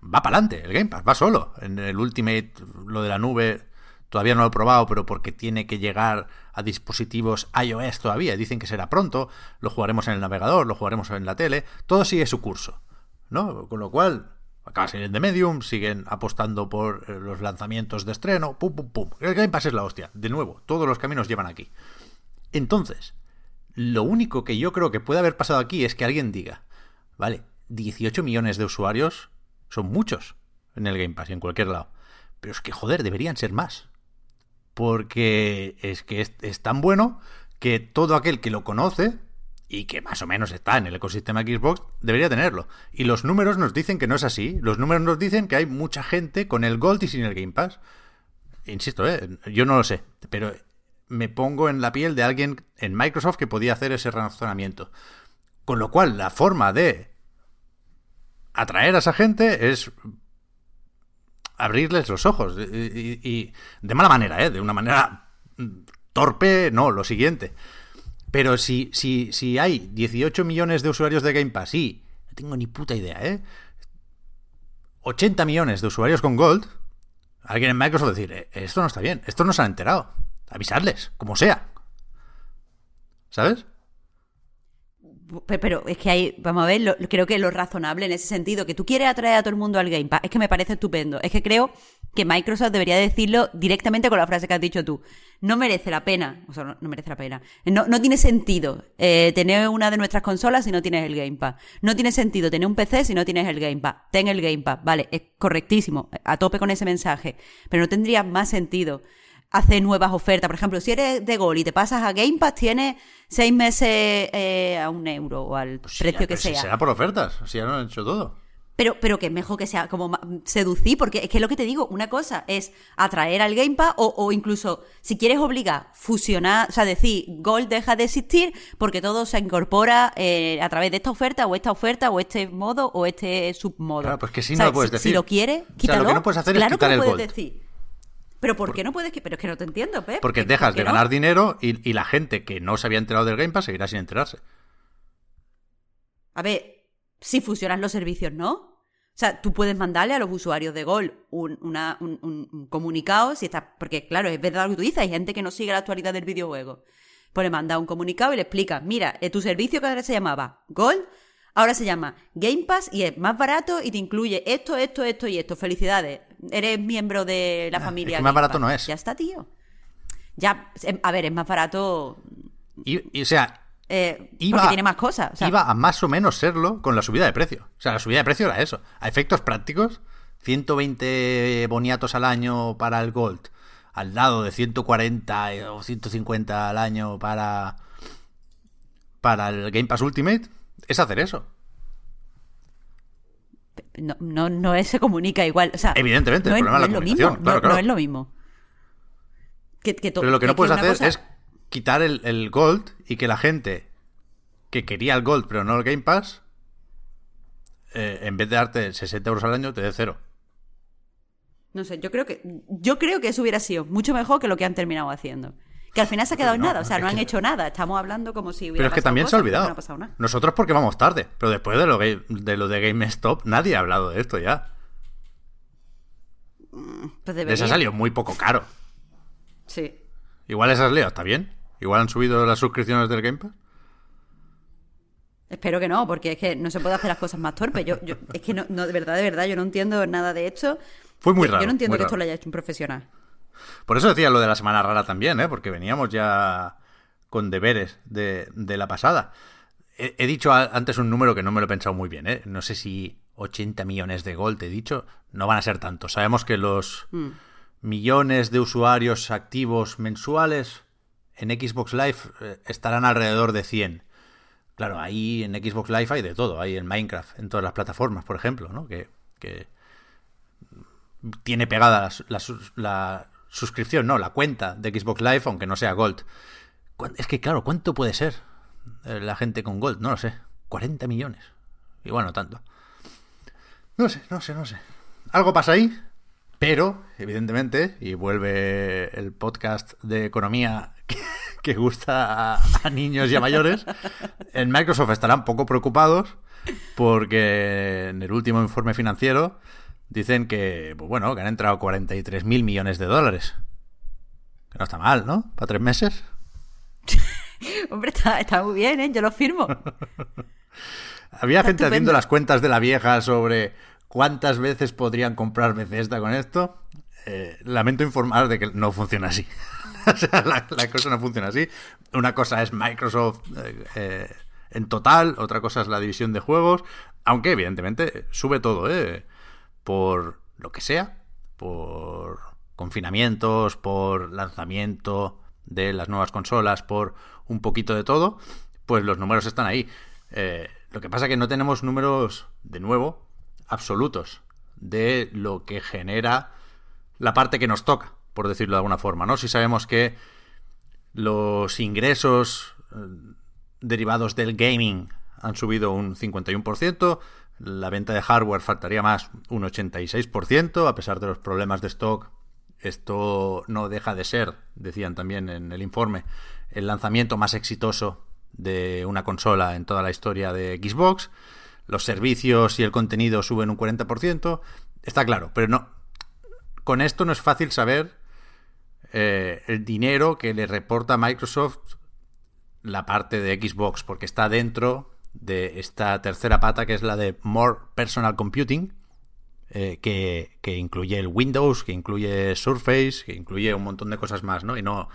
va para adelante el Game Pass, va solo. En el Ultimate, lo de la nube, todavía no lo he probado, pero porque tiene que llegar a dispositivos iOS todavía. Dicen que será pronto, lo jugaremos en el navegador, lo jugaremos en la tele, todo sigue su curso. ¿No? Con lo cual, de salir de Medium, siguen apostando por eh, los lanzamientos de estreno, pum, pum, pum. El Game Pass es la hostia. De nuevo, todos los caminos llevan aquí. Entonces, lo único que yo creo que puede haber pasado aquí es que alguien diga, vale, 18 millones de usuarios son muchos en el Game Pass y en cualquier lado. Pero es que, joder, deberían ser más. Porque es que es, tan bueno que todo aquel que lo conoce y que más o menos está en el ecosistema Xbox debería tenerlo. Y los números nos dicen que no es así. Los números nos dicen que hay mucha gente con el Gold y sin el Game Pass. Insisto, ¿eh? yo no lo sé, pero me pongo en la piel de alguien en Microsoft que podía hacer ese razonamiento. Con lo cual, la forma de atraer a esa gente es abrirles los ojos. Y, de mala manera, ¿eh? De una manera torpe, no, lo siguiente. Pero si, si, si hay 18 millones de usuarios de Game Pass y... No tengo ni puta idea, ¿eh? 80 millones de usuarios con Gold, alguien en Microsoft decir, eh, esto no está bien, esto no se han enterado avisarles, como sea. ¿Sabes? Pero es que hay, vamos a ver, creo que lo razonable en ese sentido, que tú quieres atraer a todo el mundo al Game Pass, es que me parece estupendo. Es que creo que Microsoft debería decirlo directamente con la frase que has dicho tú. No merece la pena, o sea, no, merece la pena. No, tiene sentido eh, tener una de nuestras consolas si no tienes el Game Pass. No tiene sentido tener un PC si no tienes el Game Pass. Ten el Game Pass, vale, es correctísimo, a tope con ese mensaje. Pero no tendría más sentido hace nuevas ofertas. Por ejemplo, si eres de Gol y te pasas a Game Pass, tienes seis meses eh, a un euro o al pues precio que sea. Si será por ofertas, si ya lo han hecho todo. Pero, pero que es mejor que sea como seducir, porque es que lo que te digo, una cosa es atraer al Game Pass o, incluso, si quieres obligar, fusionar, o sea, decir, Gold deja de existir porque todo se incorpora eh, a través de esta oferta o esta oferta o este modo o este submodo. Claro, pues que si no lo puedes decir. Si lo quieres, quítalo. lo que no puedes hacer es quitar el Gold. Decir. ¿Pero por, qué no puedes? Pero es que no te entiendo, Pep. Porque dejas de ganar dinero y, la gente que no se había enterado del Game Pass seguirá sin enterarse. A ver, si fusionas los servicios, ¿no? O sea, tú puedes mandarle a los usuarios de Gol un, comunicado, si está, porque claro, es verdad lo que tú dices, hay gente que no sigue la actualidad del videojuego. Pues le manda un comunicado y le explica, mira, eh, tu servicio que ahora se llamaba Gold, ahora se llama Game Pass y es más barato y te incluye esto, esto, esto y esto. Felicidades eres miembro de la familia. Es más barato no es. Ya está, tío. Ya, em, a ver, es más barato. Y, o sea, eh, iba, porque tiene más cosas. iba a más o menos serlo con la subida de precio. O sea, la subida de precio era eso. A efectos prácticos, 120 boniatos al año para el Gold, al lado de 140 o 150 al año para, para el Game Pass Ultimate, es hacer eso no, no, no se comunica igual. O sea, Evidentemente, no, es, lo mismo. no, es lo mismo. Pero lo que no puedes hacer es quitar el, Gold y que la gente que quería el Gold pero no el Game Pass, eh, en vez de darte 60 euros al año, te dé cero. No sé, yo creo que yo creo que eso hubiera sido mucho mejor que lo que han terminado haciendo. Que al final se ha quedado en nada, o sea, no han hecho nada. Estamos hablando como si hubiera Pero es que también se ha olvidado. Nosotros porque vamos tarde, pero después de lo, de lo de GameStop nadie ha hablado de esto ya. Mm, pues Les ha salido muy poco caro. Sí. Igual esas leas, ¿está bien? Igual han subido las suscripciones del Game Pass. Espero que no, porque es que no se puede hacer las cosas más torpes. Yo, es que no, de verdad, de verdad, yo no entiendo nada de esto. Fue muy raro. Yo no entiendo que esto lo haya hecho un profesional. Por eso decía lo de la semana rara también, ¿eh? porque veníamos ya con deberes de, la pasada. He, dicho antes un número que no me lo he pensado muy bien, ¿eh? no sé si 80 millones de gold he dicho, no van a ser tantos. Sabemos que los mm. millones de usuarios activos mensuales en Xbox Live eh, estarán alrededor de 100. claro, ahí en Xbox Live hay de todo. Hay en Minecraft, en todas las plataformas, por ejemplo, ¿no? Que, que tiene pegada la, la, suscripción, no, la cuenta de Xbox Live, aunque no sea Gold. Es que, claro, ¿cuánto puede ser eh, la gente con Gold? No lo sé. 40 millones. Y bueno, tanto. No sé, no sé, no sé. Algo pasa ahí, pero, evidentemente, y vuelve el podcast de economía [laughs] que, gusta a, niños y a mayores, en Microsoft estarán poco preocupados porque en el último informe financiero dicen que, pues bueno, que han entrado 43 mil millones de dólares. Que no está mal, ¿no? Para tres meses. [laughs] Hombre, está, está, muy bien, ¿eh? Yo lo firmo. [laughs] Había gente haciendo las cuentas de la vieja sobre cuántas veces podrían comprar Bethesda con esto. Eh, lamento informar de que no funciona así. [laughs] o sea, la, cosa no funciona así. Una cosa es Microsoft eh, eh, en total, otra cosa es la división de juegos, aunque evidentemente sube todo, ¿eh? Por lo que sea, por confinamientos, por lanzamiento de las nuevas consolas, por un poquito de todo, pues los números están ahí. lo que pasa es que no tenemos números, de nuevo, absolutos de lo que genera la parte que nos toca, por decirlo de alguna forma, ¿no? Si sabemos que los ingresos eh, derivados del gaming han subido un 51%, la venta de hardware faltaría más un 86%, a pesar de los problemas de stock, esto no deja de ser, decían también en el informe, el lanzamiento más exitoso de una consola en toda la historia de Xbox los servicios y el contenido suben un 40%, está claro, pero no. Con esto no es fácil saber eh, el dinero que le reporta Microsoft la parte de Xbox, porque está dentro de esta tercera pata que es la de More Personal Computing, eh, que, que, incluye el Windows, que incluye Surface, que incluye un montón de cosas más, ¿no? Y no,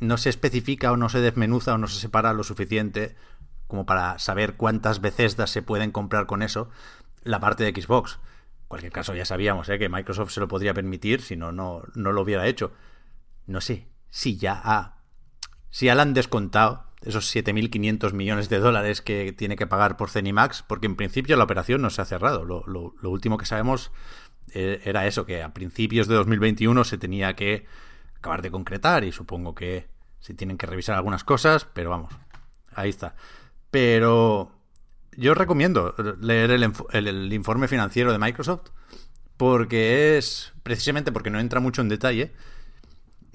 no se especifica o no se desmenuza o no se separa lo suficiente como para saber cuántas veces se pueden comprar con eso la parte de Xbox. En cualquier caso, ya sabíamos ¿eh? que Microsoft se lo podría permitir, si no, no, lo hubiera hecho. No sé si ya ha. Si ya le han descontado esos 7.500 millones de dólares que tiene que pagar por Cenimax, porque en principio la operación no se ha cerrado. Lo, lo último que sabemos eh, era eso, que a principios de 2021 se tenía que acabar de concretar y supongo que se tienen que revisar algunas cosas, pero vamos, ahí está. Pero yo recomiendo leer el, informe financiero de Microsoft porque es, precisamente porque no entra mucho en detalle,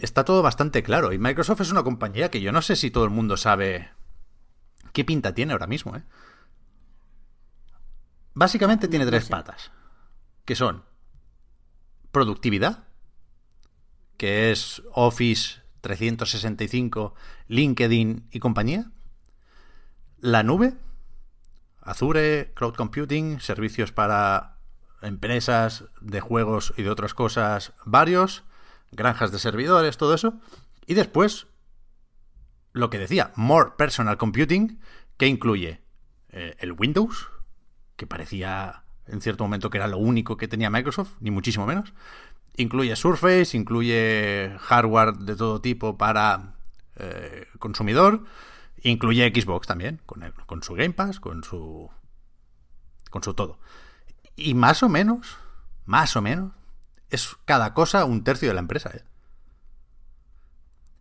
está todo bastante claro. Y Microsoft es una compañía que yo no sé si todo el mundo sabe qué pinta tiene ahora mismo. ¿eh? Básicamente tiene tres patas, que son productividad, que es Office 365, LinkedIn y compañía la nube, Azure, Cloud Computing, servicios para empresas de juegos y de otras cosas varios, granjas de servidores, todo eso. Y después, lo que decía, More Personal Computing, que incluye eh, el Windows, que parecía en cierto momento que era lo único que tenía Microsoft, ni muchísimo menos. Incluye Surface, incluye hardware de todo tipo para eh, consumidor Incluye Xbox también, con, el, con su Game Pass, con su. con su todo. Y más o menos, más o menos, es cada cosa un tercio de la empresa. ¿eh?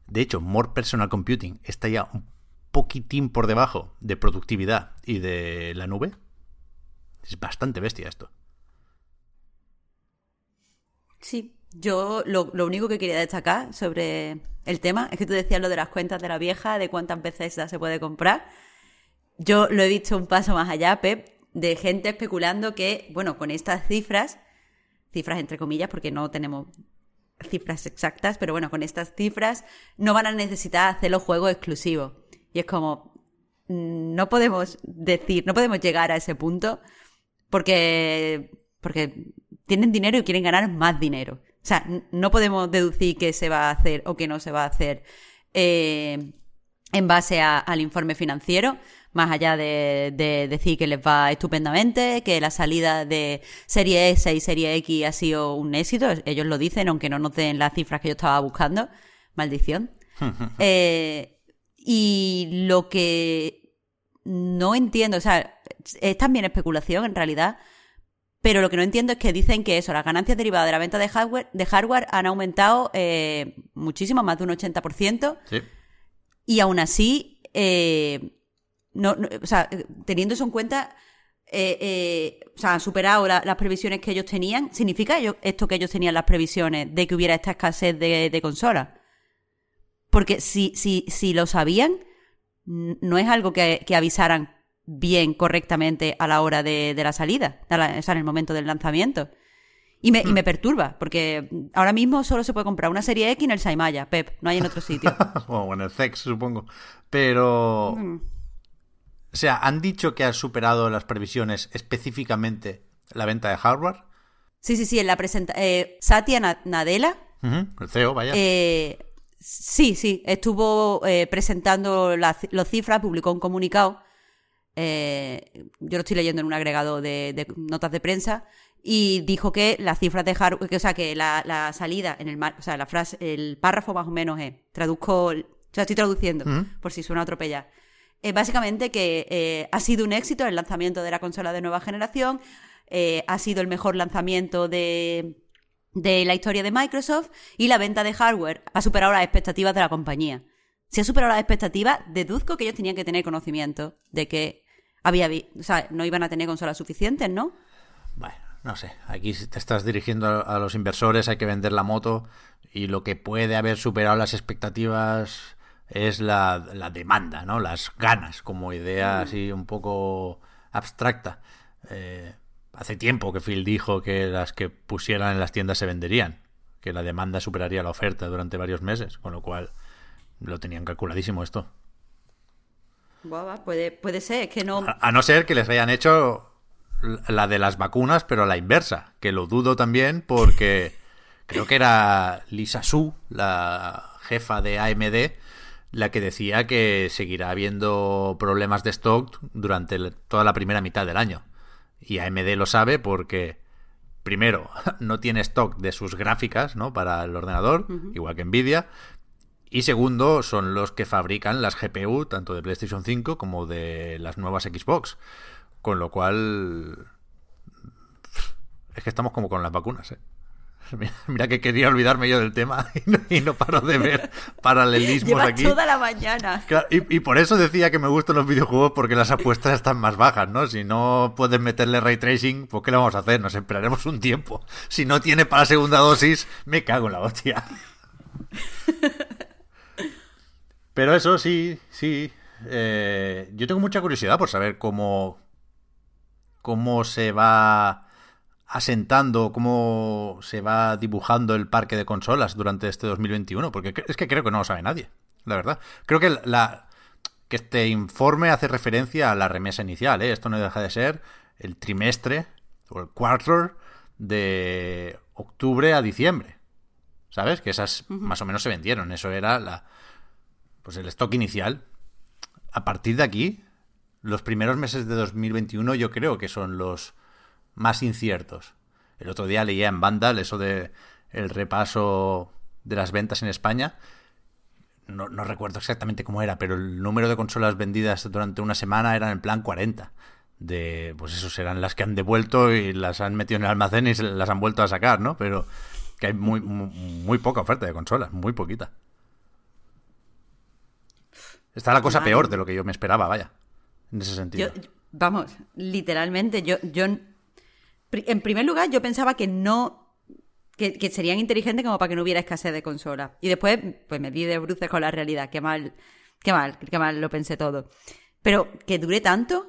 De hecho, More Personal Computing está ya un poquitín por debajo de productividad y de la nube. Es bastante bestia esto. Sí, yo lo, lo único que quería destacar sobre el tema. Es que tú decías lo de las cuentas de la vieja, de cuántas veces se puede comprar. Yo lo he visto un paso más allá, Pep, de gente especulando que, bueno, con estas cifras, cifras entre comillas, porque no tenemos cifras exactas, pero bueno, con estas cifras no van a necesitar hacer los juegos exclusivos. Y es como, mm, no podemos decir, no podemos llegar a ese punto porque, porque tienen dinero y quieren ganar más dinero. O sea, no podemos deducir qué se va a hacer o qué no se va a hacer eh, en base al informe financiero, más allá de, decir que les va estupendamente, que la salida de Serie S y Serie X ha sido un éxito. Ellos lo dicen, aunque no noten las cifras que yo estaba buscando. Maldición. [laughs] Eh, y lo que no entiendo, o sea, es también especulación en realidad, pero lo que no entiendo es que dicen que eso, las ganancias derivadas de la venta de hardware, de hardware han aumentado eh, muchísimo, más de un 80%. Sí. Y aún así, eh, no, no- o sea, teniendo eso en cuenta, eh, eh, o sea, han superado la- las previsiones que ellos tenían. ¿Significa ello- esto que ellos tenían las previsiones de que hubiera esta escasez de, de consolas? Porque si, si, si lo sabían, no es algo que, que avisaran bien, correctamente a la hora de, de la salida, la- o sea, en el momento del lanzamiento. Y me, y me perturba, porque ahora mismo solo se puede comprar una serie X en el Saimaya, Pep, no hay en otro sitio. [laughs] o en el CEX, supongo. Pero. Mm. O sea, ¿han dicho que ha superado las previsiones específicamente la venta de hardware? Sí, sí, sí, en la presentación. Satya Na- Nadella, Ujú, El CEO, vaya. eh, sí, sí, estuvo eh, presentando las cifras, publicó un comunicado. eh, yo lo estoy leyendo en un agregado de, de notas de prensa. Y dijo que las cifras de hardware, que, o sea, que la, la salida en el mar, o sea, la frase, el párrafo más o menos es, traduzco, o sea, estoy traduciendo, por si suena a atropellar. Eh, básicamente que eh, ha sido un éxito el lanzamiento de la consola de nueva generación, eh, ha sido el mejor lanzamiento de, de la historia de Microsoft y la venta de hardware ha superado las expectativas de la compañía. Si ha superado las expectativas, deduzco que ellos tenían que tener conocimiento de que había, o sea, no iban a tener consolas suficientes, ¿no? Bueno, no sé. Aquí te estás dirigiendo a los inversores, hay que vender la moto. Y lo que puede haber superado las expectativas es la, la demanda, ¿no? Las ganas, como idea así un poco abstracta. Eh, hace tiempo que Phil dijo que las que pusieran en las tiendas se venderían. Que la demanda superaría la oferta durante varios meses. Con lo cual lo tenían calculadísimo esto. Buah, puede, puede ser, que no... A, a no ser que les hayan hecho la de las vacunas, pero a la inversa, que lo dudo también porque creo que era Lisa Su, la jefa de AMD, la que decía que seguirá habiendo problemas de stock durante toda la primera mitad del año. Y AMD lo sabe porque, primero, [laughs] no tiene stock de sus gráficas ¿no? para el ordenador, igual que Nvidia, y segundo, son los que fabrican las GPU, tanto de PlayStation 5 como de las nuevas Xbox. Con lo cual. Es que estamos como con las vacunas, ¿eh? [laughs] Mira, que quería olvidarme yo del tema [laughs] y no, y no paro de ver [laughs] paralelismos Llevas aquí. toda la mañana. Claro, y, y por eso decía que me gustan los videojuegos porque las apuestas están más bajas, ¿no? Si no puedes meterle ray tracing, pues ¿qué le vamos a hacer? Nos esperaremos un tiempo. Si no tiene para segunda dosis, me cago en la hostia. Pero eso sí, sí. eh, yo tengo mucha curiosidad por saber cómo, cómo se va asentando, cómo se va dibujando el parque de consolas durante este 2021, porque es que creo que no lo sabe nadie, la verdad. Creo que la que este informe hace referencia a la remesa inicial, ¿eh? esto no deja de ser el trimestre o el quarter de octubre a diciembre. ¿Sabes? Que esas más o menos se vendieron, eso era la pues el stock inicial. A partir de aquí, los primeros meses de 2021 yo creo que son los más inciertos. El otro día leía en Vandal eso de el repaso de las ventas en España. No, no recuerdo exactamente cómo era, pero el número de consolas vendidas durante una semana era en plan 40. De, pues eso serán las que han devuelto y las han metido en el almacén y se las han vuelto a sacar, ¿no? Pero que hay muy, muy, muy poca oferta de consolas, muy poquita. Está la cosa peor de lo que yo me esperaba, vaya. En ese sentido. Yo, vamos, literalmente, yo, yo, en primer lugar, yo pensaba que no, que, serían inteligentes como para que no hubiera escasez de consolas. Y después, pues me di de bruces con la realidad. Qué mal, qué mal, qué mal lo pensé todo. Pero que dure tanto,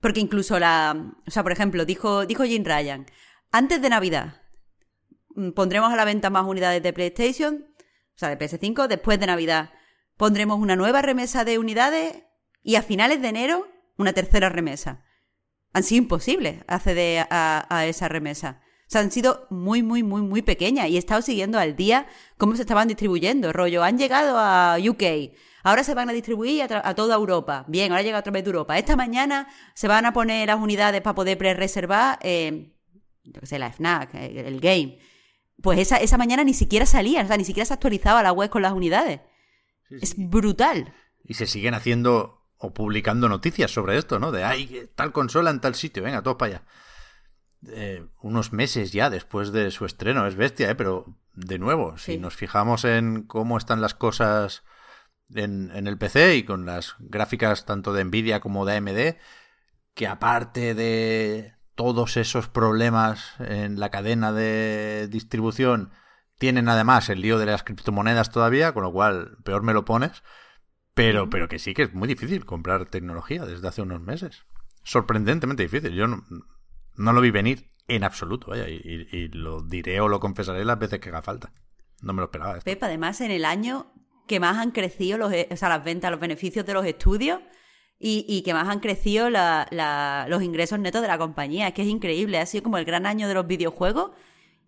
porque incluso la, o sea, por ejemplo, dijo, dijo Jim Ryan, antes de Navidad mm, pondremos a la venta más unidades de PlayStation, o sea, de PS5, después de Navidad pondremos una nueva remesa de unidades y a finales de enero una tercera remesa. Han sido imposibles acceder a, a esa remesa. O sea, han sido muy, muy, muy, muy pequeñas y he estado siguiendo al día cómo se estaban distribuyendo. Rollo, han llegado a UK, ahora se van a distribuir a, toda Europa. Bien, ahora llega a través de Europa. Esta mañana se van a poner las unidades para poder pre-reservar, eh, yo qué sé, la FNAC, el, el game. Pues esa, esa mañana ni siquiera salían, o sea, ni siquiera se actualizaba la web con las unidades. Es brutal. Y se siguen haciendo o publicando noticias sobre esto, ¿no? De, ay, tal consola en tal sitio, venga, todos para allá. Eh, unos meses ya después de su estreno, es bestia, ¿eh? Pero de nuevo, si nos fijamos en cómo están las cosas en, en, el PC y con las gráficas tanto de Nvidia como de AMD, que aparte de todos esos problemas en la cadena de distribución, tienen además el lío de las criptomonedas todavía, con lo cual peor me lo pones. Pero, pero que sí que es muy difícil comprar tecnología desde hace unos meses. Sorprendentemente difícil. Yo no, no lo vi venir en absoluto, vaya, y, lo diré o lo confesaré las veces que haga falta. No me lo esperaba. Esto. Pep, además, en el año que más han crecido los, o sea, las ventas, los beneficios de los estudios y, y que más han crecido la, la, los ingresos netos de la compañía. Es que es increíble. Ha sido como el gran año de los videojuegos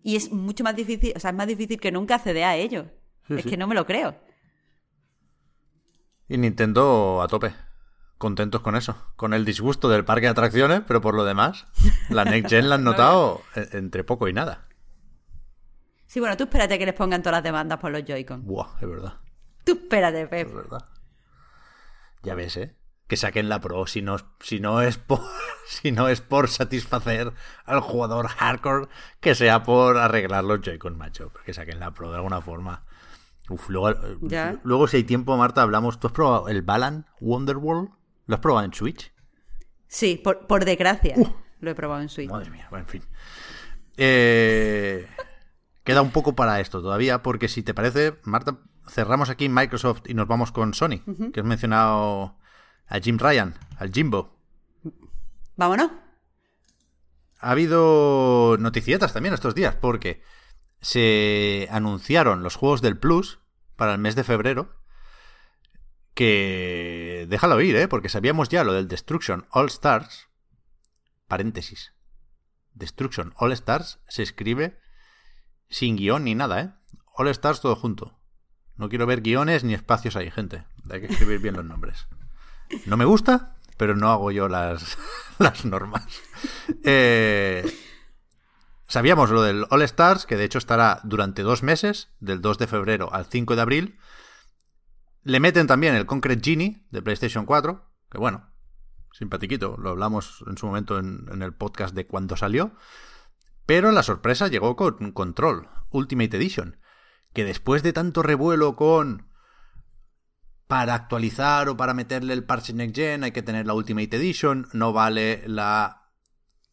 y es mucho más difícil, o sea, es más difícil que nunca acceder a ellos. es que no me lo creo. Y Nintendo a tope. Contentos con eso. Con el disgusto del parque de atracciones, pero por lo demás, la Next Gen la han [laughs] notado entre poco y nada. Sí, bueno, tú espérate que les pongan todas las demandas por los Joy-Con. Buah, es verdad. Tú espérate, Pep. Es verdad. Ya ves, ¿eh? Que saquen la Pro si no, si no es por [laughs] si no es por satisfacer al jugador hardcore, que sea por arreglar los Joy-Con, macho. Que saquen la Pro de alguna forma. Uf, luego, luego, si hay tiempo, Marta, hablamos. ¿Tú has probado el Balan Wonderworld? ¿Lo has probado en Switch? Sí, por, por desgracia. Uh. lo he probado en Switch. Madre mía, bueno, en fin. Eh, queda un poco para esto todavía, porque si te parece, Marta, cerramos aquí Microsoft y nos vamos con Sony, que has mencionado a Jim Ryan, al Jimbo. Vámonos. Ha habido noticietas también estos días, porque se anunciaron los juegos del Plus para el mes de febrero. Que déjalo oír, ¿eh? Porque sabíamos ya lo del Destruction All Stars. Paréntesis. Destruction All Stars se escribe sin guion ni nada, ¿eh? All Stars todo junto. No quiero ver guiones ni espacios ahí, gente. Hay que escribir bien los nombres. No me gusta, pero no hago yo las, [laughs] las normas. Eh, Sabíamos lo del All Stars, que de hecho estará durante dos meses, del 2 de febrero al 5 de abril. Le meten también el Concrete Genie de PlayStation 4, que bueno, simpatiquito, lo hablamos en su momento en, el podcast de cuando salió. Pero la sorpresa llegó con Control Ultimate Edition, que después de tanto revuelo con para actualizar o para meterle el parche Next Gen hay que tener la Ultimate Edition, no vale la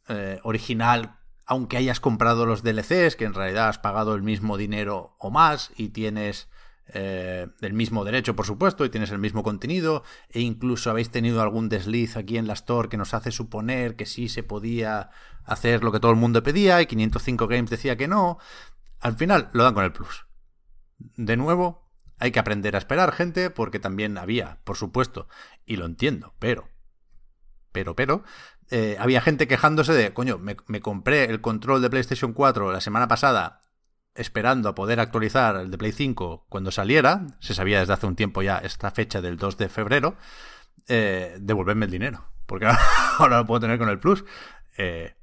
eh, original aunque hayas comprado los DLCs, que en realidad has pagado el mismo dinero o más y tienes eh, el mismo derecho, por supuesto, y tienes el mismo contenido, e incluso habéis tenido algún desliz aquí en la Store que nos hace suponer que sí se podía hacer lo que todo el mundo pedía y 505 Games decía que no. Al final lo dan con el plus. De nuevo, hay que aprender a esperar, gente, porque también había, por supuesto, y lo entiendo, pero, pero, pero, eh, había gente quejándose de, coño, me, compré el control de PlayStation 4 la semana pasada esperando a poder actualizar el de Play 5 cuando saliera, se sabía desde hace un tiempo ya esta fecha del 2 de febrero, eh, devolverme el dinero, porque [laughs] ahora, lo puedo tener con el Plus. Eh,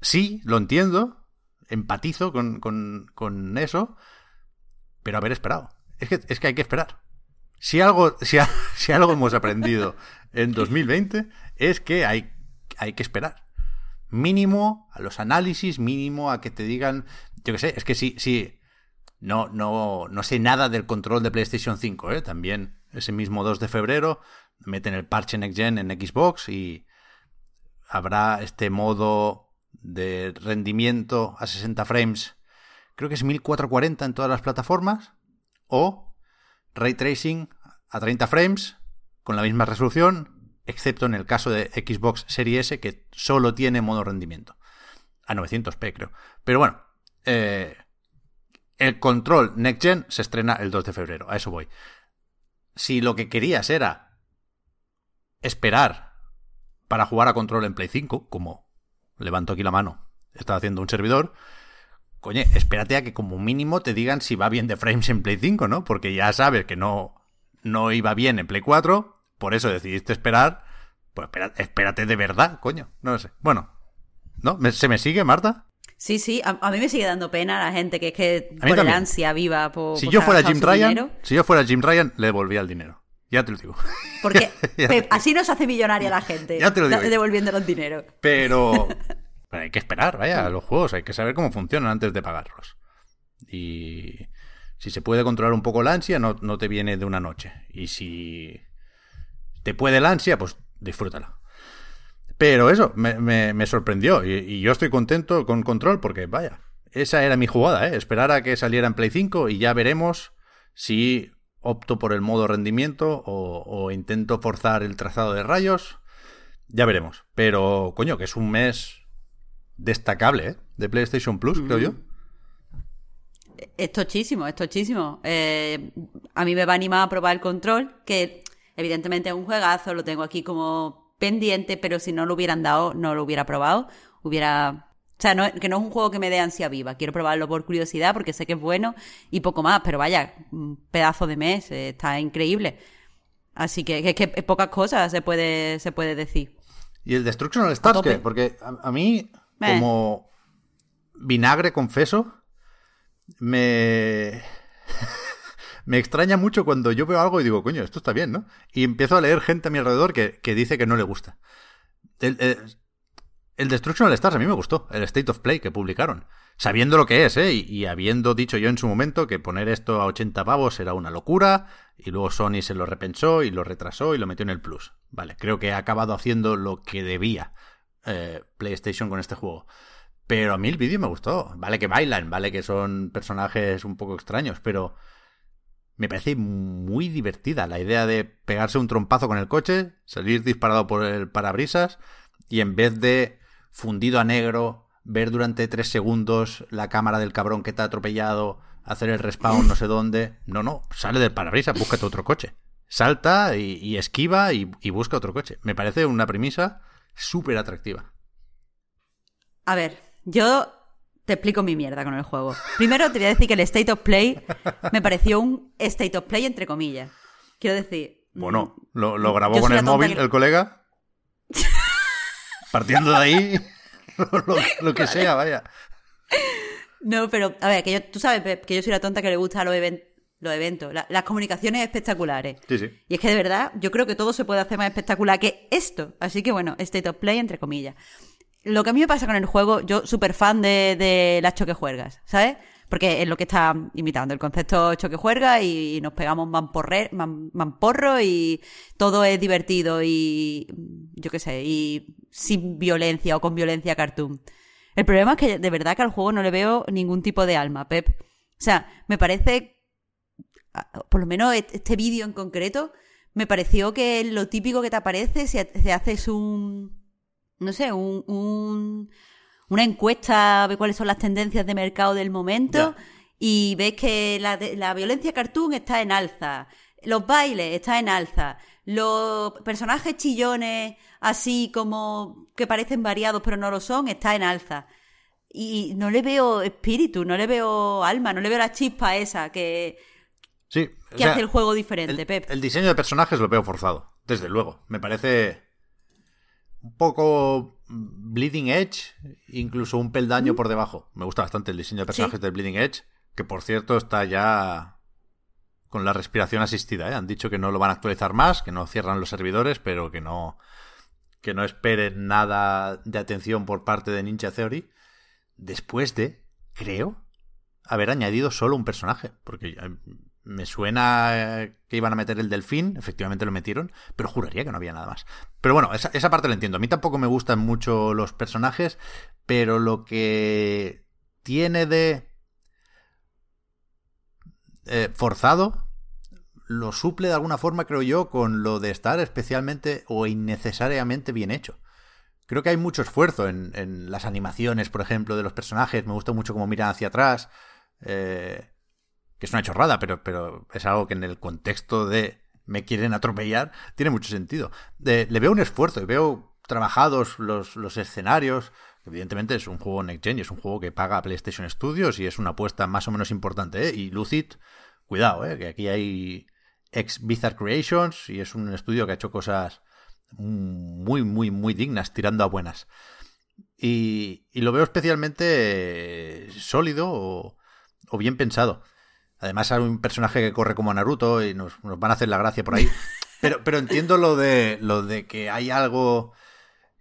sí, lo entiendo, empatizo con, con, eso, pero haber esperado. Es que, es que hay que esperar. Si algo, si [laughs] algo hemos aprendido en 2020 es que hay, hay que esperar. Mínimo a los análisis, mínimo a que te digan, yo qué sé, es que sí, sí, no, no, no sé nada del control de PlayStation 5, ¿eh? también ese mismo 2 de febrero meten el parche Next Gen en Xbox y habrá este modo de rendimiento a 60 frames, creo que es 1440 en todas las plataformas, o ray tracing a 30 frames con la misma resolución, excepto en el caso de Xbox Series S, que solo tiene modo rendimiento. A 900p, creo. Pero bueno, eh, el control Next Gen se estrena el 2 de febrero, a eso voy. Si lo que querías era esperar para jugar a control en Play 5, como levanto aquí la mano, está haciendo un servidor, coño, espérate a que como mínimo te digan si va bien de frames en Play 5, ¿no? Porque ya sabes que no, no iba bien en Play 4, por eso decidiste esperar, pues espérate, de verdad, coño. No lo sé. Bueno, ¿no? ¿Se me sigue, Marta? Sí, sí, a, mí me sigue dando pena la gente que es que por el ansia viva por. Si yo fuera Jim Ryan, si yo fuera Jim Ryan, le devolvía el dinero. Ya te lo digo. [laughs] Porque Pep, así nos hace millonaria la gente. Ya te lo digo. Devolviéndonos dinero. Pero, [laughs] pero hay que esperar, vaya, los juegos. Hay que saber cómo funcionan antes de pagarlos. Y si se puede controlar un poco la ansia, no, no te viene de una noche. Y si te puede la ansia, pues disfrútala. Pero eso, me, sorprendió. Y, yo estoy contento con Control porque, vaya, esa era mi jugada, ¿eh? Esperar a que saliera en Play 5 y ya veremos si opto por el modo rendimiento o, o intento forzar el trazado de rayos. Ya veremos. Pero, coño, que es un mes destacable, ¿eh? De PlayStation Plus, creo yo. Es tochísimo, es tochísimo. Eh, a mí me va a animar a probar el control, que evidentemente es un juegazo, lo tengo aquí como pendiente, pero si no lo hubieran dado, no lo hubiera probado. Hubiera. O sea, no, que no es un juego que me dé ansia viva. Quiero probarlo por curiosidad porque sé que es bueno y poco más. Pero vaya, un pedazo de mes, eh, está increíble. Así que, que, que pocas cosas se puede, se puede decir. ¿Y el Destruction All Stars qué? Porque a, a mí, Eh. como vinagre, confeso, me. Me extraña mucho cuando yo veo algo y digo, coño, esto está bien, ¿no? Y empiezo a leer gente a mi alrededor que, que dice que no le gusta. El, el, el Destruction Stars a mí me gustó, el State of Play que publicaron. Sabiendo lo que es, ¿eh? Y, y, habiendo dicho yo en su momento que poner esto a 80 pavos era una locura, y luego Sony se lo repensó y lo retrasó y lo metió en el Plus. Vale, creo que ha acabado haciendo lo que debía eh, PlayStation con este juego. Pero a mí el vídeo me gustó. Vale que bailan, vale que son personajes un poco extraños, pero me parece muy divertida la idea de pegarse un trompazo con el coche, salir disparado por el parabrisas y en vez de fundido a negro, ver durante tres segundos la cámara del cabrón que te ha atropellado, hacer el respawn no sé dónde. No, no, sale del parabrisas, búscate otro coche. Salta y, esquiva y, y, busca otro coche. Me parece una premisa súper atractiva. A ver, yo te explico mi mierda con el juego. Primero te voy a decir que el State of Play me pareció un State of Play entre comillas. Quiero decir... Bueno, lo, lo grabó con el móvil que... el colega. [laughs] Partiendo de ahí, [laughs] lo, lo, que sea, vaya. No, pero, a ver, que yo, tú sabes, que yo soy la tonta que le gusta los, event los eventos, la, las comunicaciones espectaculares. Sí, sí. Y es que de verdad, yo creo que todo se puede hacer más espectacular que esto. Así que bueno, State of Play entre comillas. Lo que a mí me pasa con el juego, yo súper fan de, de las choquejuergas, ¿sabes? Porque es lo que está imitando, el concepto choquejuerga y, nos pegamos mamporre, man, mamporro y todo es divertido y yo qué sé, y sin violencia o con violencia cartoon. El problema es que de verdad que al juego no le veo ningún tipo de alma, Pep. O sea, me parece, por lo menos este vídeo en concreto, me pareció que lo típico que te aparece si haces un, no sé, un, un, una encuesta de cuáles son las tendencias de mercado del momento yeah. y ves que la, la violencia cartoon está en alza, los bailes están en alza, los personajes chillones así como que parecen variados pero no lo son, está en alza. Y no le veo espíritu, no le veo alma, no le veo la chispa esa que, sí, que sea, hace el juego diferente, el, Pep. El diseño de personajes lo veo forzado, desde luego. Me parece poco Bleeding Edge, incluso un peldaño mm. por debajo. Me gusta bastante el diseño de personajes ¿Sí? de Bleeding Edge, que por cierto está ya con la respiración asistida. ¿eh? Han dicho que no lo van a actualizar más, que no cierran los servidores, pero que no que no esperen nada de atención por parte de Ninja Theory. Después de, creo, haber añadido solo un personaje, porque me suena que iban a meter el delfín, efectivamente lo metieron, pero juraría que no había nada más. Pero bueno, esa, esa parte la entiendo. A mí tampoco me gustan mucho los personajes, pero lo que tiene de eh, forzado lo suple de alguna forma, creo yo, con lo de estar especialmente o innecesariamente bien hecho. Creo que hay mucho esfuerzo en, en las animaciones, por ejemplo, de los personajes. Me gusta mucho cómo miran hacia atrás. Eh, que es una chorrada, pero, pero es algo que en el contexto de me quieren atropellar tiene mucho sentido. Le veo un esfuerzo y veo trabajados los, los escenarios. Evidentemente es un juego Next Gen y es un juego que paga PlayStation Studios y es una apuesta más o menos importante. ¿eh? Y Lucid, cuidado, ¿eh? que aquí hay ex Bizarre Creations y es un estudio que ha hecho cosas muy, muy, muy dignas, tirando a buenas. Y, y lo veo especialmente sólido o, o bien pensado. Además hay un personaje que corre como Naruto y nos, nos, van a hacer la gracia por ahí. [laughs] Pero, pero entiendo lo de, lo de que hay algo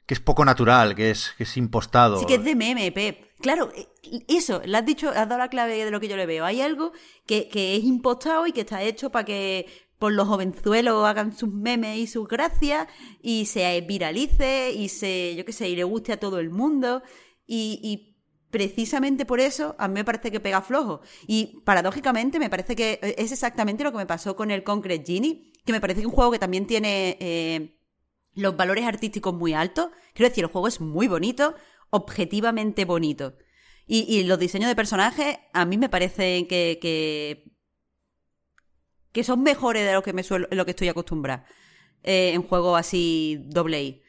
que es poco natural, que es, que es impostado. Sí, que es de meme, Pep. Claro, eh, eso, le has dicho, has dado la clave de lo que yo le veo. Hay algo que, que es impostado y que está hecho para que por los jovenzuelos hagan sus memes y sus gracias y se viralice y se, yo qué sé, y le guste a todo el mundo. Y, y, precisamente por eso a mí me parece que pega flojo. Y paradójicamente me parece que es exactamente lo que me pasó con el Concrete Genie, que me parece que un juego que también tiene eh, los valores artísticos muy altos. Quiero decir, el juego es muy bonito, objetivamente bonito. Y, los diseños de personajes a mí me parecen que, que, que son mejores de lo que, me suelo, lo que estoy acostumbrada eh, en juegos así doble I.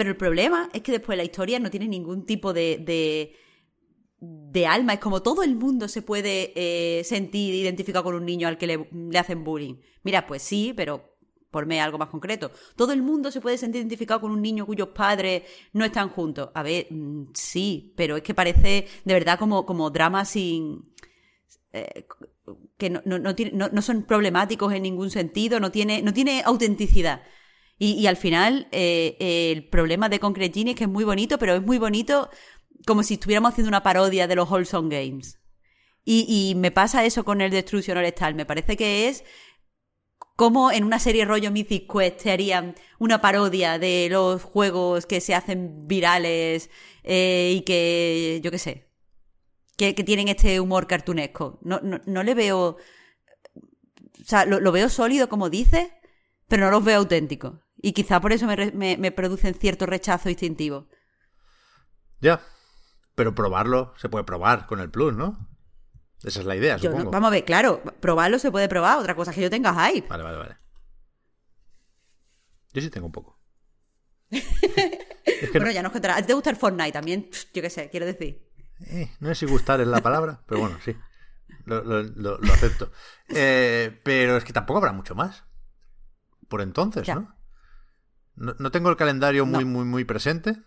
Pero el problema es que después la historia no tiene ningún tipo de, de, alma. Es como todo el mundo se puede eh, sentir identificado con un niño al que le, le hacen bullying. Mira, pues sí, pero porme algo más concreto. Todo el mundo se puede sentir identificado con un niño cuyos padres no están juntos. A ver, mm, sí, pero es que parece de verdad como, como drama sin. Eh, que no, no, no, no, son problemáticos en ningún sentido, no tiene, no tiene autenticidad. Y, al final, eh, el problema de Concrete Genie es que es muy bonito, pero es muy bonito como si estuviéramos haciendo una parodia de los Wholesome Games. Y, me pasa eso con el Destruction Star. Me parece que es como en una serie rollo Mythic Quest te harían una parodia de los juegos que se hacen virales eh, y que, yo qué sé, que, tienen este humor cartunesco. No, no, le veo... O sea, lo, veo sólido como dice, pero no los veo auténticos. Y quizá por eso me, me producen cierto rechazo instintivo. Ya, pero probarlo se puede probar con el Plus, ¿no? Esa es la idea, supongo. vamos a ver, claro, probarlo se puede probar, otra cosa es que yo tenga hype. Vale, vale, vale. Yo sí tengo un poco. [laughs] bueno, ya nos contará. ¿Te gusta el Fortnite también? Yo qué sé, quiero decir. Eh, no sé si gustar es la palabra, pero bueno, sí. Lo, acepto. Eh, pero es que tampoco habrá mucho más. Por entonces, ¿no? ¿No? tengo el calendario muy, muy, muy presente.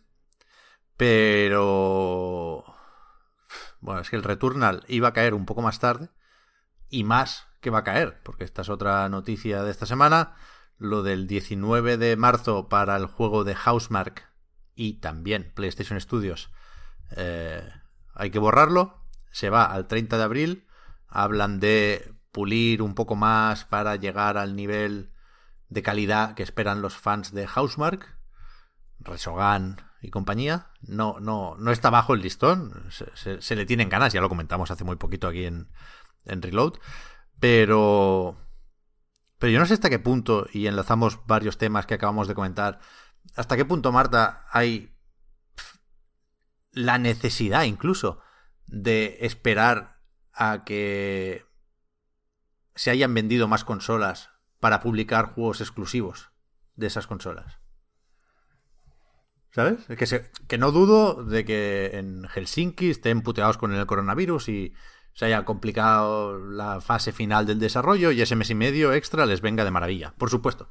Pero bueno, es que el Returnal iba a caer un poco más tarde y más que va a caer, porque esta es otra noticia de esta semana. Lo del 19 de marzo para el juego de Housemark y también PlayStation Studios eh, hay que borrarlo. Se va al 30 de abril. Hablan de pulir un poco más para llegar al nivel de calidad que esperan los fans de Housemark. Resogan y compañía, no, no, no está bajo el listón, se, le tienen ganas, ya lo comentamos hace muy poquito aquí en, en Reload, pero, pero yo no sé hasta qué punto, y enlazamos varios temas que acabamos de comentar, hasta qué punto, Marta, hay la necesidad incluso de esperar a que se hayan vendido más consolas para publicar juegos exclusivos de esas consolas. ¿Sabes? Que, que no dudo de que en Helsinki estén puteados con el coronavirus y se haya complicado la fase final del desarrollo y ese mes y medio extra les venga de maravilla, por supuesto.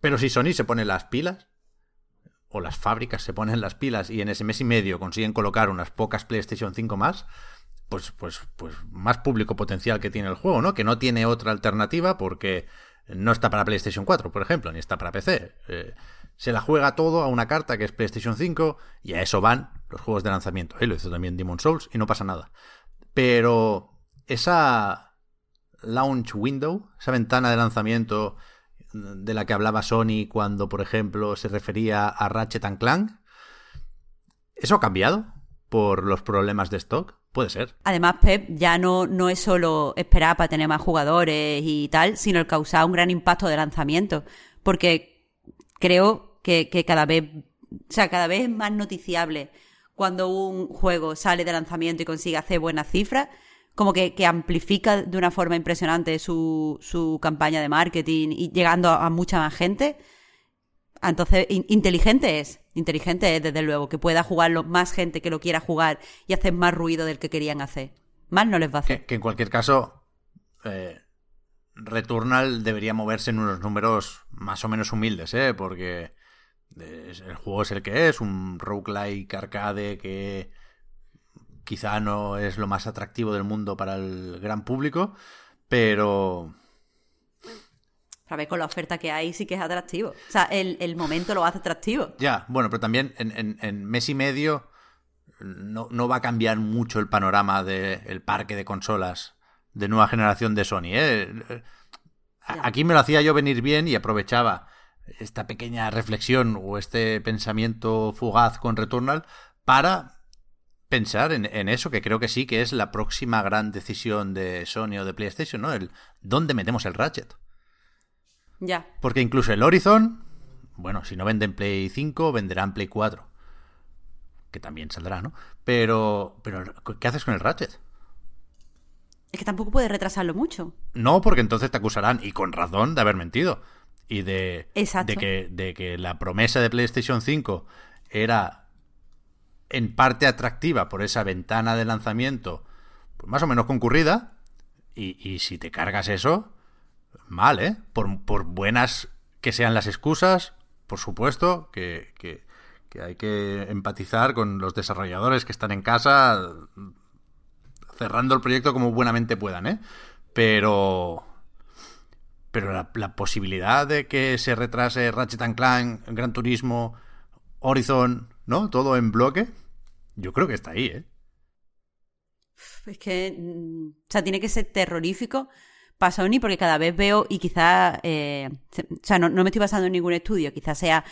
Pero si Sony se pone las pilas, o las fábricas se ponen las pilas y en ese mes y medio consiguen colocar unas pocas PlayStation 5 más, pues, pues, pues más público potencial que tiene el juego, ¿no? Que no tiene otra alternativa porque no está para PlayStation 4, por ejemplo, ni está para PC. Eh, se la juega todo a una carta que es PlayStation 5 y a eso van los juegos de lanzamiento. Y lo hizo también Demon Souls y no pasa nada. Pero esa launch window, esa ventana de lanzamiento de la que hablaba Sony cuando, por ejemplo, se refería a Ratchet Clank, ¿eso ha cambiado por los problemas de stock? Puede ser. Además, Pep ya no, no es solo esperar para tener más jugadores y tal, sino el causar un gran impacto de lanzamiento. Porque creo que, cada vez, o sea, cada vez es más noticiable cuando un juego sale de lanzamiento y consigue hacer buenas cifras, como que, amplifica de una forma impresionante su, su, campaña de marketing y llegando a, mucha más gente. Entonces, inteligente es, inteligente es desde luego, que pueda jugarlo más gente que lo quiera jugar y hacer más ruido del que querían hacer. Más no les va a hacer. Que, en cualquier caso, eh, Returnal debería moverse en unos números más o menos humildes, ¿eh? Porque el juego es el que es, un roguelike arcade que quizá no es lo más atractivo del mundo para el gran público, pero A ver, con la oferta que hay sí que es atractivo. O sea, el, momento lo hace atractivo. Ya, bueno, pero también en, mes y medio no, va a cambiar mucho el panorama del parque de consolas de nueva generación de Sony. ¿eh? Aquí me lo hacía yo venir bien y aprovechaba esta pequeña reflexión o este pensamiento fugaz con Returnal para pensar en, en, eso, que creo que sí que es la próxima gran decisión de Sony o de PlayStation, ¿no? El dónde metemos el Ratchet. Ya. Porque incluso el Horizon, bueno, si no venden Play 5, venderán Play 4. Que también saldrá, ¿no? Pero, pero ¿qué haces con el Ratchet? Es que tampoco puedes retrasarlo mucho. No, porque entonces te acusarán, y con razón, de haber mentido. Y de, de, que, de que la promesa de PlayStation 5 era en parte atractiva por esa ventana de lanzamiento pues más o menos concurrida. Y, y si te cargas eso, mal, ¿eh? Por, por, buenas que sean las excusas, por supuesto, que, que, hay que empatizar con los desarrolladores que están en casa cerrando el proyecto como buenamente puedan, ¿eh? Pero... Pero la, posibilidad de que se retrase Ratchet Clank, Gran Turismo, Horizon, ¿no? Todo en bloque, yo creo que está ahí, ¿eh? Es que, mm, o sea, tiene que ser terrorífico Sony porque cada vez veo, y quizá, eh, o sea, no, me estoy basando en ningún estudio, quizás sea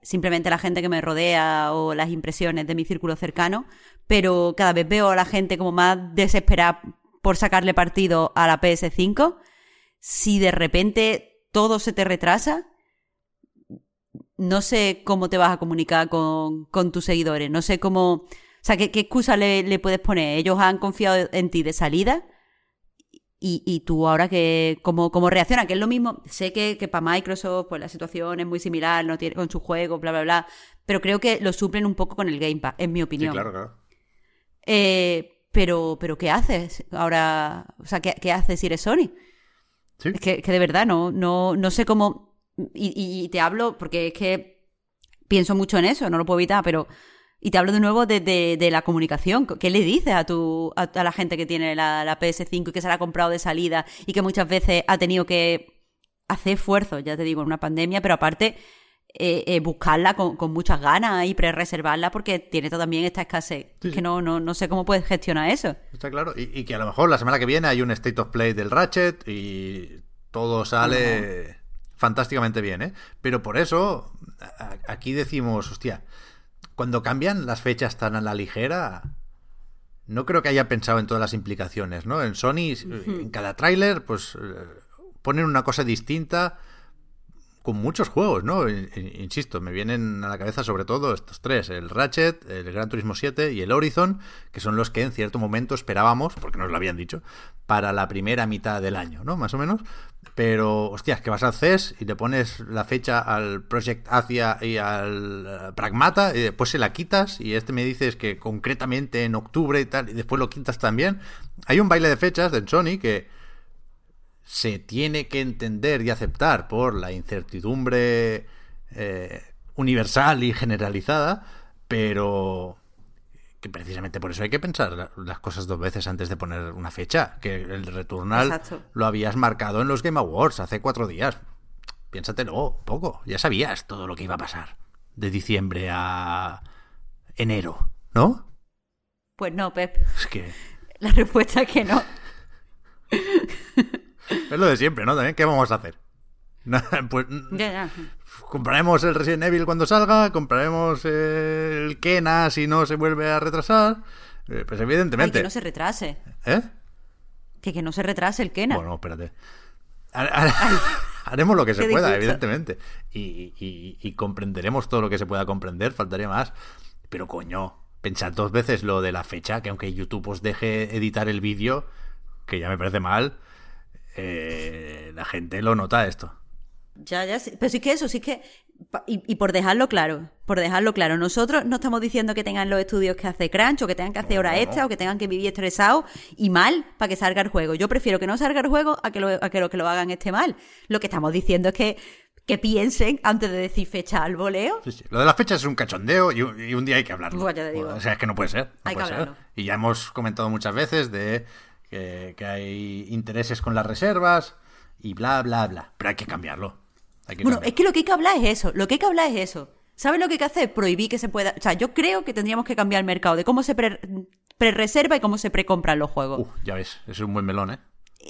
simplemente la gente que me rodea o las impresiones de mi círculo cercano, pero cada vez veo a la gente como más desesperada por sacarle partido a la PS5. Si de repente todo se te retrasa, no sé cómo te vas a comunicar con, con tus seguidores, no sé cómo, o sea, qué, qué excusa le, le puedes poner. Ellos han confiado en ti de salida y, y tú ahora que, ¿cómo, cómo reacciona? Que es lo mismo, sé que, que para Microsoft pues la situación es muy similar, no tiene con su juego, bla, bla, bla, pero creo que lo suplen un poco con el Game Pass, en mi opinión. Sí, claro, claro. Eh, pero, pero ¿qué haces ahora? O sea, ¿qué, qué haces si eres Sony? ¿Sí? Es que, que, de verdad no, no, no sé cómo... Y, y, te hablo porque es que pienso mucho en eso, no lo puedo evitar, pero y te hablo de nuevo de, de, la comunicación. ¿Qué le dices a, tu, a, la gente que tiene la, PS5 y que se la ha comprado de salida y que muchas veces ha tenido que hacer esfuerzo, ya te digo, en una pandemia, pero aparte eh, eh, buscarla con, muchas ganas y pre-reservarla porque tiene también esta escasez. Que no, no, no sé cómo puedes gestionar eso. Está claro. Y, que a lo mejor la semana que viene hay un State of Play del Ratchet y todo sale fantásticamente bien, ¿eh? Pero por eso aquí decimos, hostia cuando cambian las fechas tan a la ligera, no creo que haya pensado en todas las implicaciones, ¿no? En Sony, en cada tráiler, pues eh, ponen una cosa distinta con muchos juegos, ¿no? Insisto, me vienen a la cabeza sobre todo estos tres, el Ratchet, el Gran Turismo 7 y el Horizon, que son los que en cierto momento esperábamos, porque nos lo habían dicho, para la primera mitad del año, ¿no? Más o menos. Pero, hostias, que vas al CES y le pones la fecha al Project Asia y al eh, Pragmata y después se la quitas y este me dices que concretamente en octubre y tal y después lo quitas también. Hay un baile de fechas de Sony que se tiene que entender y aceptar por la incertidumbre eh, universal y generalizada, pero que precisamente por eso hay que pensar las cosas dos veces antes de poner una fecha, que el Returnal lo habías marcado en los Game Awards hace cuatro días. Piénsatelo, poco, ya sabías todo lo que iba a pasar de diciembre a enero, ¿no? Pues no, Pep. Es que... La respuesta es que no. [laughs] Es lo de siempre, ¿no? ¿Qué vamos a hacer? [laughs] pues compraremos el Resident Evil cuando salga, compraremos el Kena si no se vuelve a retrasar. Eh, pues evidentemente. que no se retrase. ¿Eh? Que, que no se retrase el Kena. Bueno, espérate. [laughs] Haremos lo que se pueda, evidentemente. Y, comprenderemos todo lo que se pueda comprender, faltaría más. Pero coño, pensad dos veces lo de la fecha, que aunque YouTube os deje editar el vídeo, que ya me parece mal, eh, la gente lo nota esto. Ya, ya, sí. pero sí que eso, sí que, y, por dejarlo claro, por dejarlo claro, nosotros no estamos diciendo que tengan los estudios que hace Crunch o que tengan que hacer hora extra o que tengan que vivir estresados y mal para que salga el juego. Yo prefiero que no salga el juego a que lo, a que, lo, que lo hagan esté mal. Lo que estamos diciendo es que que piensen antes de decir fecha al voleo. Sí, sí. Lo de las fechas es un cachondeo y, un día hay que hablarlo. O sea, es que no puede ser. hay que hablarlo. Y ya hemos comentado muchas veces de que, hay intereses con las reservas y bla, bla, bla. Pero hay que cambiarlo. Hay que Bueno, cambiarlo. es que lo que hay que hablar es eso. Lo que hay que hablar es eso. ¿Sabes lo que hay que hacer? Prohibir que se pueda. O sea, yo creo que tendríamos que cambiar el mercado de cómo se pre- pre-reserva y cómo se precompran los juegos. Uf, ya ves, eso es un buen melón, ¿eh?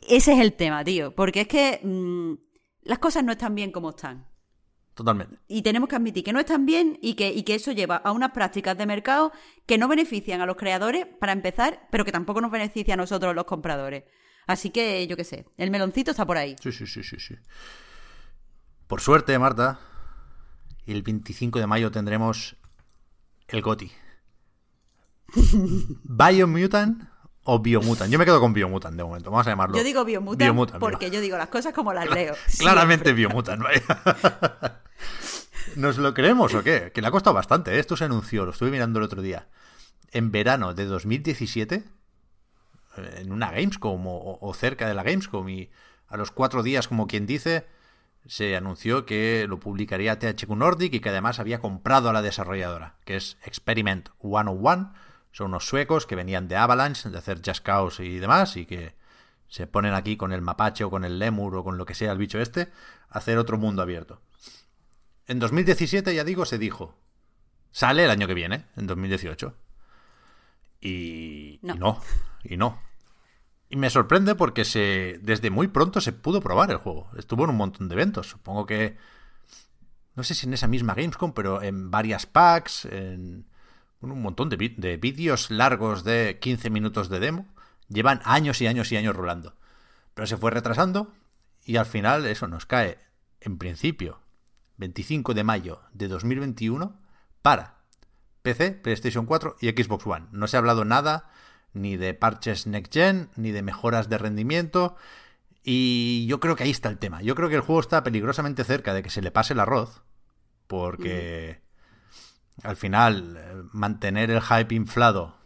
Ese es el tema, tío. Porque es que mm, las cosas no están bien como están. Totalmente. Y tenemos que admitir que no están bien y que, y que eso lleva a unas prácticas de mercado que no benefician a los creadores, para empezar, pero que tampoco nos beneficia a nosotros los compradores. Así que, yo qué sé, el meloncito está por ahí. Sí, sí, sí, sí, sí. Por suerte, Marta, el 25 de mayo tendremos el GOTI. [laughs] Biomutant o Biomutant. Yo me quedo con Biomutant de momento. Vamos a llamarlo. Yo digo biomutant, Biomutant, porque yo digo las cosas como las [laughs] leo. Claramente Biomutant, vaya. [laughs] ¿Nos lo creemos o qué? Que le ha costado bastante. ¿eh? Esto se anunció, lo estuve mirando el otro día. En verano de 2017, eh, en una Gamescom o, o cerca de la Gamescom, y a los cuatro días, como quien dice, se anunció que lo publicaría THQ Nordic y que además había comprado a la desarrolladora, que es Experiment 101. Son unos suecos que venían de Avalanche, de hacer Just Cause y demás, y que se ponen aquí con el mapache o con el lemur o con lo que sea el bicho este, a hacer otro mundo abierto. En 2017, ya digo, se dijo. Sale el año que viene, en 2018. Y No. y no, y no. Y me sorprende porque se desde muy pronto se pudo probar el juego. Estuvo en un montón de eventos. Supongo que. No sé si en esa misma Gamescom, pero en varias packs, en un montón de, vídeos largos de 15 minutos de demo. Llevan años y años y años rolando. Pero se fue retrasando y al final eso nos cae, en principio, 25 de mayo de 2021 para PC, PlayStation 4 y Xbox One. No se ha hablado nada ni de parches Next Gen, ni de mejoras de rendimiento. Y yo creo que ahí está el tema. Yo creo que el juego está peligrosamente cerca de que se le pase el arroz. Porque al final eh, mantener el hype inflado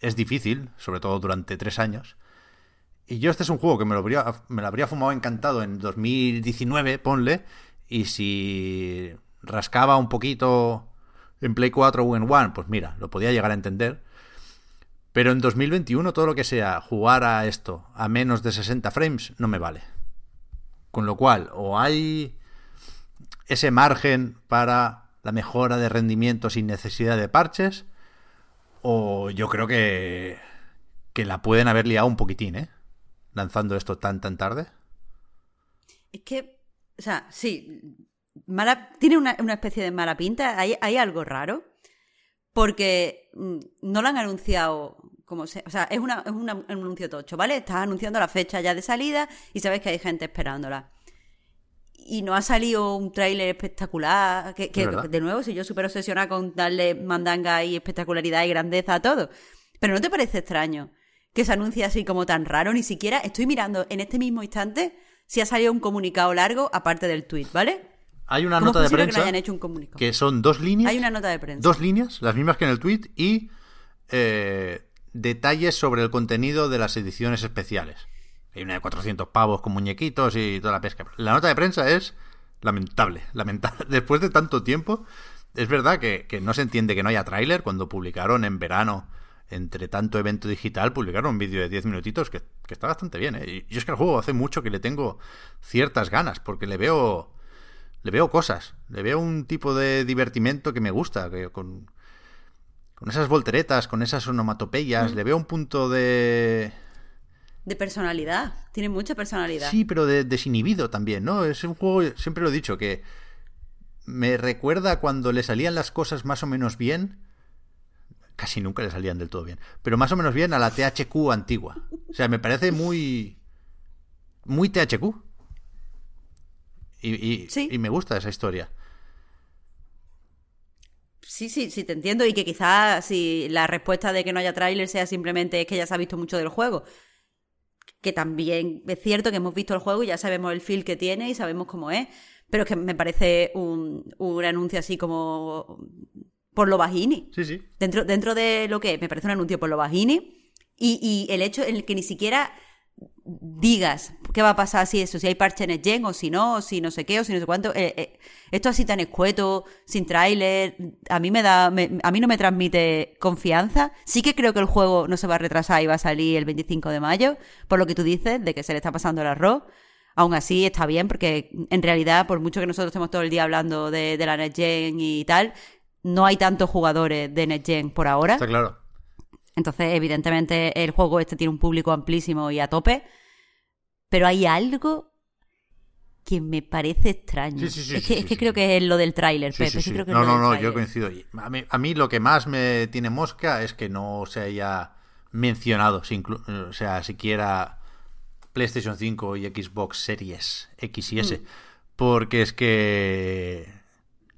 es difícil, sobre todo durante tres años. Y yo este es un juego que me lo habría, me lo habría fumado encantado en 2019, ponle. Y si rascaba un poquito en Play 4 o en One, pues mira, lo podía llegar a entender. Pero en 2021 todo lo que sea jugar a esto a menos de 60 frames no me vale. Con lo cual, o hay ese margen para la mejora de rendimiento sin necesidad de parches, o yo creo que, que la pueden haber liado un poquitín, ¿eh? Lanzando esto tan, tan tarde. Es que, o sea, sí, mala, tiene una, una especie de mala pinta. Hay, hay algo raro. Porque mm, no lo han anunciado como se, o sea, es, una, es un anuncio tocho, ¿vale? Estás anunciando la fecha ya de salida y sabes que hay gente esperándola. Y no ha salido un tráiler espectacular. Que, que, de nuevo, si yo súper obsesionada con darle mandanga y espectacularidad y grandeza a todo. Pero ¿no te parece extraño que se anuncie así como tan raro? Ni siquiera estoy mirando en este mismo instante si ha salido un comunicado largo aparte del tweet, ¿vale? Hay una ¿Cómo nota de que prensa no hayan hecho un comunicado? que son dos líneas. Hay una nota de prensa. Dos líneas, las mismas que en el tweet, y eh, detalles sobre el contenido de las ediciones especiales. Hay una de 400 pavos con muñequitos y toda la pesca. La nota de prensa es lamentable, [laughs] lamentable. Después de tanto tiempo, es verdad que, que no se entiende que no haya tráiler. Cuando publicaron en verano, entre tanto evento digital, publicaron un vídeo de 10 minutitos que, que está bastante bien. ¿eh? Y yo es que al juego hace mucho que le tengo ciertas ganas, porque le veo le veo cosas, le veo un tipo de divertimento que me gusta, que con, con esas volteretas, con esas onomatopeyas, Mm. le veo un punto de... De personalidad. Tiene mucha personalidad. Sí, pero de desinhibido también, ¿no? Es un juego, siempre lo he dicho, que me recuerda cuando le salían las cosas más o menos bien, casi nunca le salían del todo bien, pero más o menos bien a la THQ antigua. O sea, me parece muy... muy THQ. Y, y- Sí. y me gusta esa historia. Sí, sí, sí, te entiendo. Y que quizás si la respuesta de que no haya tráiler sea simplemente es que ya se ha visto mucho del juego. Que también es cierto que hemos visto el juego y ya sabemos el feel que tiene y sabemos cómo es. Pero es que me parece un, un anuncio así como por lo bajini. Sí, sí. Dentro, dentro de lo que es, me parece un anuncio por lo bajini. Y, y el hecho en el que ni siquiera digas qué va a pasar si eso, si hay parche en el gen o si no, o si no sé qué, o si no sé cuánto. Eh, eh, esto así tan escueto, sin tráiler, a mí me da, me- a mí no me transmite confianza. Sí que creo que el juego no se va a retrasar y va a salir el 25 de mayo, por lo que tú dices, de que se le está pasando el arroz. Aún así está bien porque en realidad, por mucho que nosotros estemos todo el día hablando de, de la Next Gen y tal, no hay tantos jugadores de Next Gen por ahora. Está claro. Entonces, evidentemente, el juego este tiene un público amplísimo y a tope. Pero hay algo que me parece extraño. Sí, sí, sí, es que, es que creo que es lo del tráiler, Pepe. creo que No, no, no, yo coincido. A mí, a mí lo que más me tiene mosca es que no se haya mencionado, o sea, siquiera PlayStation 5 y Xbox Series X y Mm. S. Porque es que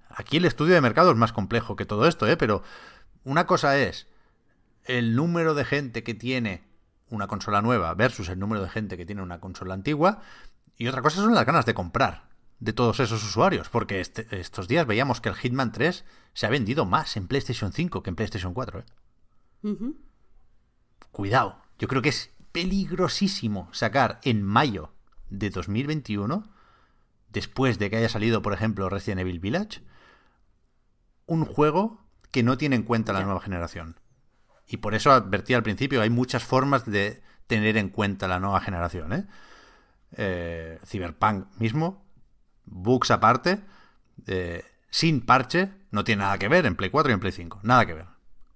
aquí el estudio de mercado es más complejo que todo esto, ¿eh? Pero una cosa es el número de gente que tiene una consola nueva versus el número de gente que tiene una consola antigua. Y otra cosa son las ganas de comprar de todos esos usuarios. Porque este- estos días veíamos que el Hitman 3 se ha vendido más en PlayStation 5 que en PlayStation 4. ¿eh? Cuidado, yo creo que es peligrosísimo sacar en mayo de 2021, después de que haya salido, por ejemplo, Resident Evil Village, un juego que no tiene en cuenta la nueva generación. Y por eso advertí al principio, hay muchas formas de tener en cuenta la nueva generación. ¿eh? Eh, Cyberpunk mismo, bugs aparte, eh, sin parche, no tiene nada que ver en Play 4 y en Play 5. Nada que ver.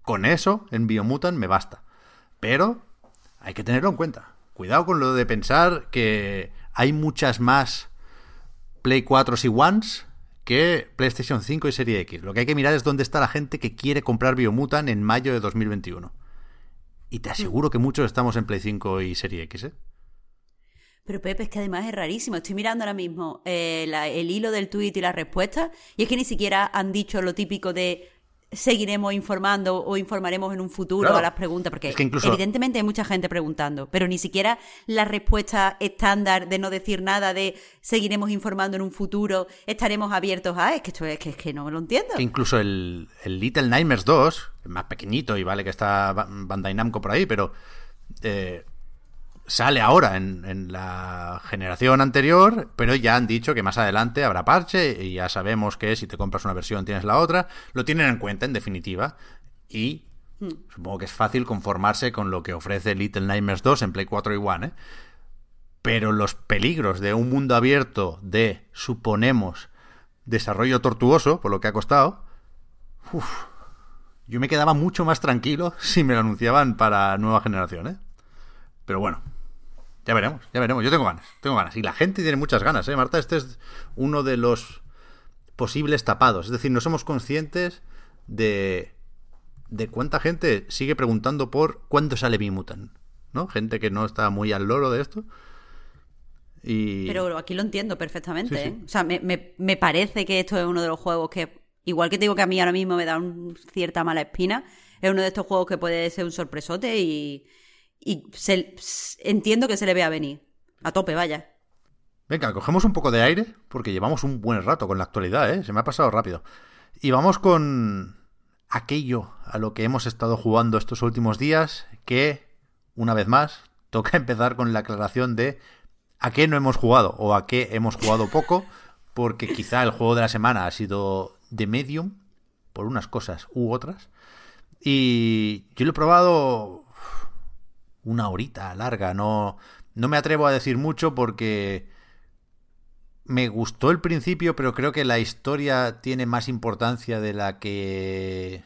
Con eso, en Biomutant me basta. Pero hay que tenerlo en cuenta. Cuidado con lo de pensar que hay muchas más Play 4 y Ones que PlayStation 5 y Serie X. Lo que hay que mirar es dónde está la gente que quiere comprar Biomutant en mayo de 2021. Y te aseguro que muchos estamos en Play 5 y Serie X, ¿eh? Pero Pepe, es que además es rarísimo. Estoy mirando ahora mismo eh, la- el hilo del tuit y las respuestas, y es que ni siquiera han dicho lo típico de seguiremos informando o informaremos en un futuro Claro. a las preguntas, porque Es que incluso- evidentemente hay mucha gente preguntando, pero ni siquiera la respuesta estándar de no decir nada de seguiremos informando en un futuro, estaremos abiertos a, es que esto es que, es que no me lo entiendo. Que incluso el, el Little Nightmares 2, que es más pequeñito y vale que está Ba- Bandai Namco por ahí, pero eh, sale ahora en, en la generación anterior, pero ya han dicho que más adelante habrá parche y ya sabemos que si te compras una versión tienes la otra. Lo tienen en cuenta, en definitiva, y supongo que es fácil conformarse con lo que ofrece Little Nightmares 2 en Play 4 y One, ¿eh? Pero los peligros de un mundo abierto de, suponemos, desarrollo tortuoso, por lo que ha costado, uf, yo me quedaba mucho más tranquilo [laughs] si me lo anunciaban para nueva generación, ¿eh? Pero bueno, ya veremos, ya veremos. Yo tengo ganas, tengo ganas. Y la gente tiene muchas ganas, ¿eh, Marta? Este es uno de los posibles tapados. Es decir, no somos conscientes de, de cuánta gente sigue preguntando por cuándo sale Bimutant, ¿no? Gente que no está muy al loro de esto. Y... Pero aquí lo entiendo perfectamente. Sí, sí. ¿eh? O sea, me, me- me parece que esto es uno de los juegos que, igual que te digo que a mí ahora mismo me da un- cierta mala espina, es uno de estos juegos que puede ser un sorpresote y, y se- entiendo que se le vea venir. A tope, vaya. Venga, cogemos un poco de aire porque llevamos un buen rato con la actualidad, ¿eh? Se me ha pasado rápido. Y vamos con aquello a lo que hemos estado jugando estos últimos días, que, una vez más, [laughs] toca empezar con la aclaración de a qué no hemos jugado o a qué hemos jugado poco, porque quizá el juego de la semana ha sido The Medium, por unas cosas u otras. Y yo lo he probado una horita larga, no, no me atrevo a decir mucho porque me gustó el principio, pero creo que la historia tiene más importancia de la que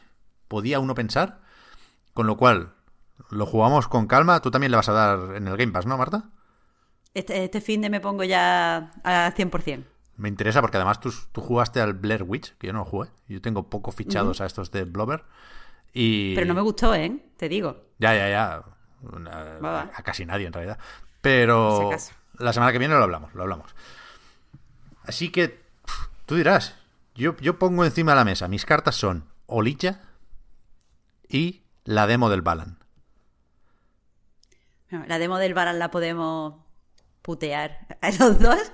podía uno pensar. Con lo cual, lo jugamos con calma. Tú también le vas a dar en el Game Pass, ¿no, Marta? Este, este fin de me pongo ya a 100%. Me interesa porque además tú, tú jugaste al Blair Witch, que yo no lo jugué. Yo tengo poco fichados a estos de Blobber. Y... Pero no me gustó, ¿eh? Te digo. Ya, ya, ya. Una- Va, va. a casi nadie en realidad. Si Pero la semana que viene lo hablamos, lo hablamos. Así que tú dirás, yo, yo pongo encima de la mesa, mis cartas son Olilla y la demo del Balan. La demo del Baran la podemos putear a los dos.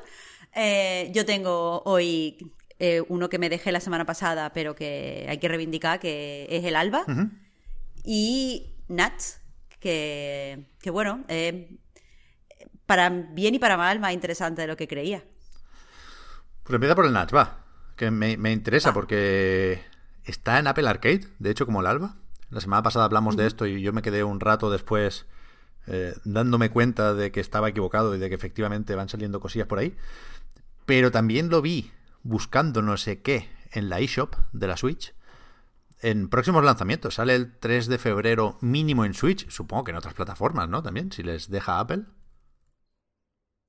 Eh, yo tengo hoy eh, uno que me dejé la semana pasada, pero que hay que reivindicar, que es el Alba. Y Nat, que, que bueno, eh, para bien y para mal, más interesante de lo que creía. Pues empieza por el Nats, va. Que me, me interesa Va. porque está en Apple Arcade, de hecho, como el Alba. La semana pasada hablamos de esto y yo me quedé un rato después eh, dándome cuenta de que estaba equivocado y de que efectivamente van saliendo cosillas por ahí. Pero también lo vi buscando no sé qué en la eShop de la Switch. En próximos lanzamientos. Sale el 3 de febrero mínimo en Switch. Supongo que en otras plataformas, ¿no? También, si les deja Apple.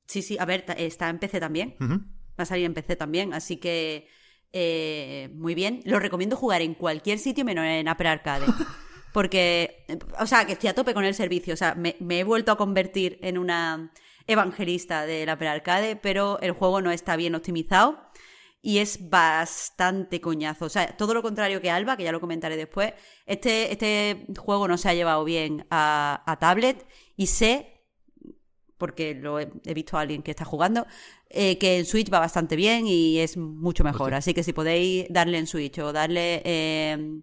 Sí, sí, a ver, está en PC también. Va a salir en PC también, así que eh, muy bien. Lo recomiendo jugar en cualquier sitio menos en Apple Arcade. [laughs] Porque, o sea, que estoy a tope con el servicio. O sea, me, he vuelto a convertir en una evangelista del Apple Arcade, pero el juego no está bien optimizado y es bastante coñazo. O sea, todo lo contrario que Alba, que ya lo comentaré después. Este, este juego no se ha llevado bien a, a tablet y sé porque lo he, visto a alguien que está jugando, eh, que en Switch va bastante bien y es mucho mejor. Así que si podéis darle en Switch o darle eh,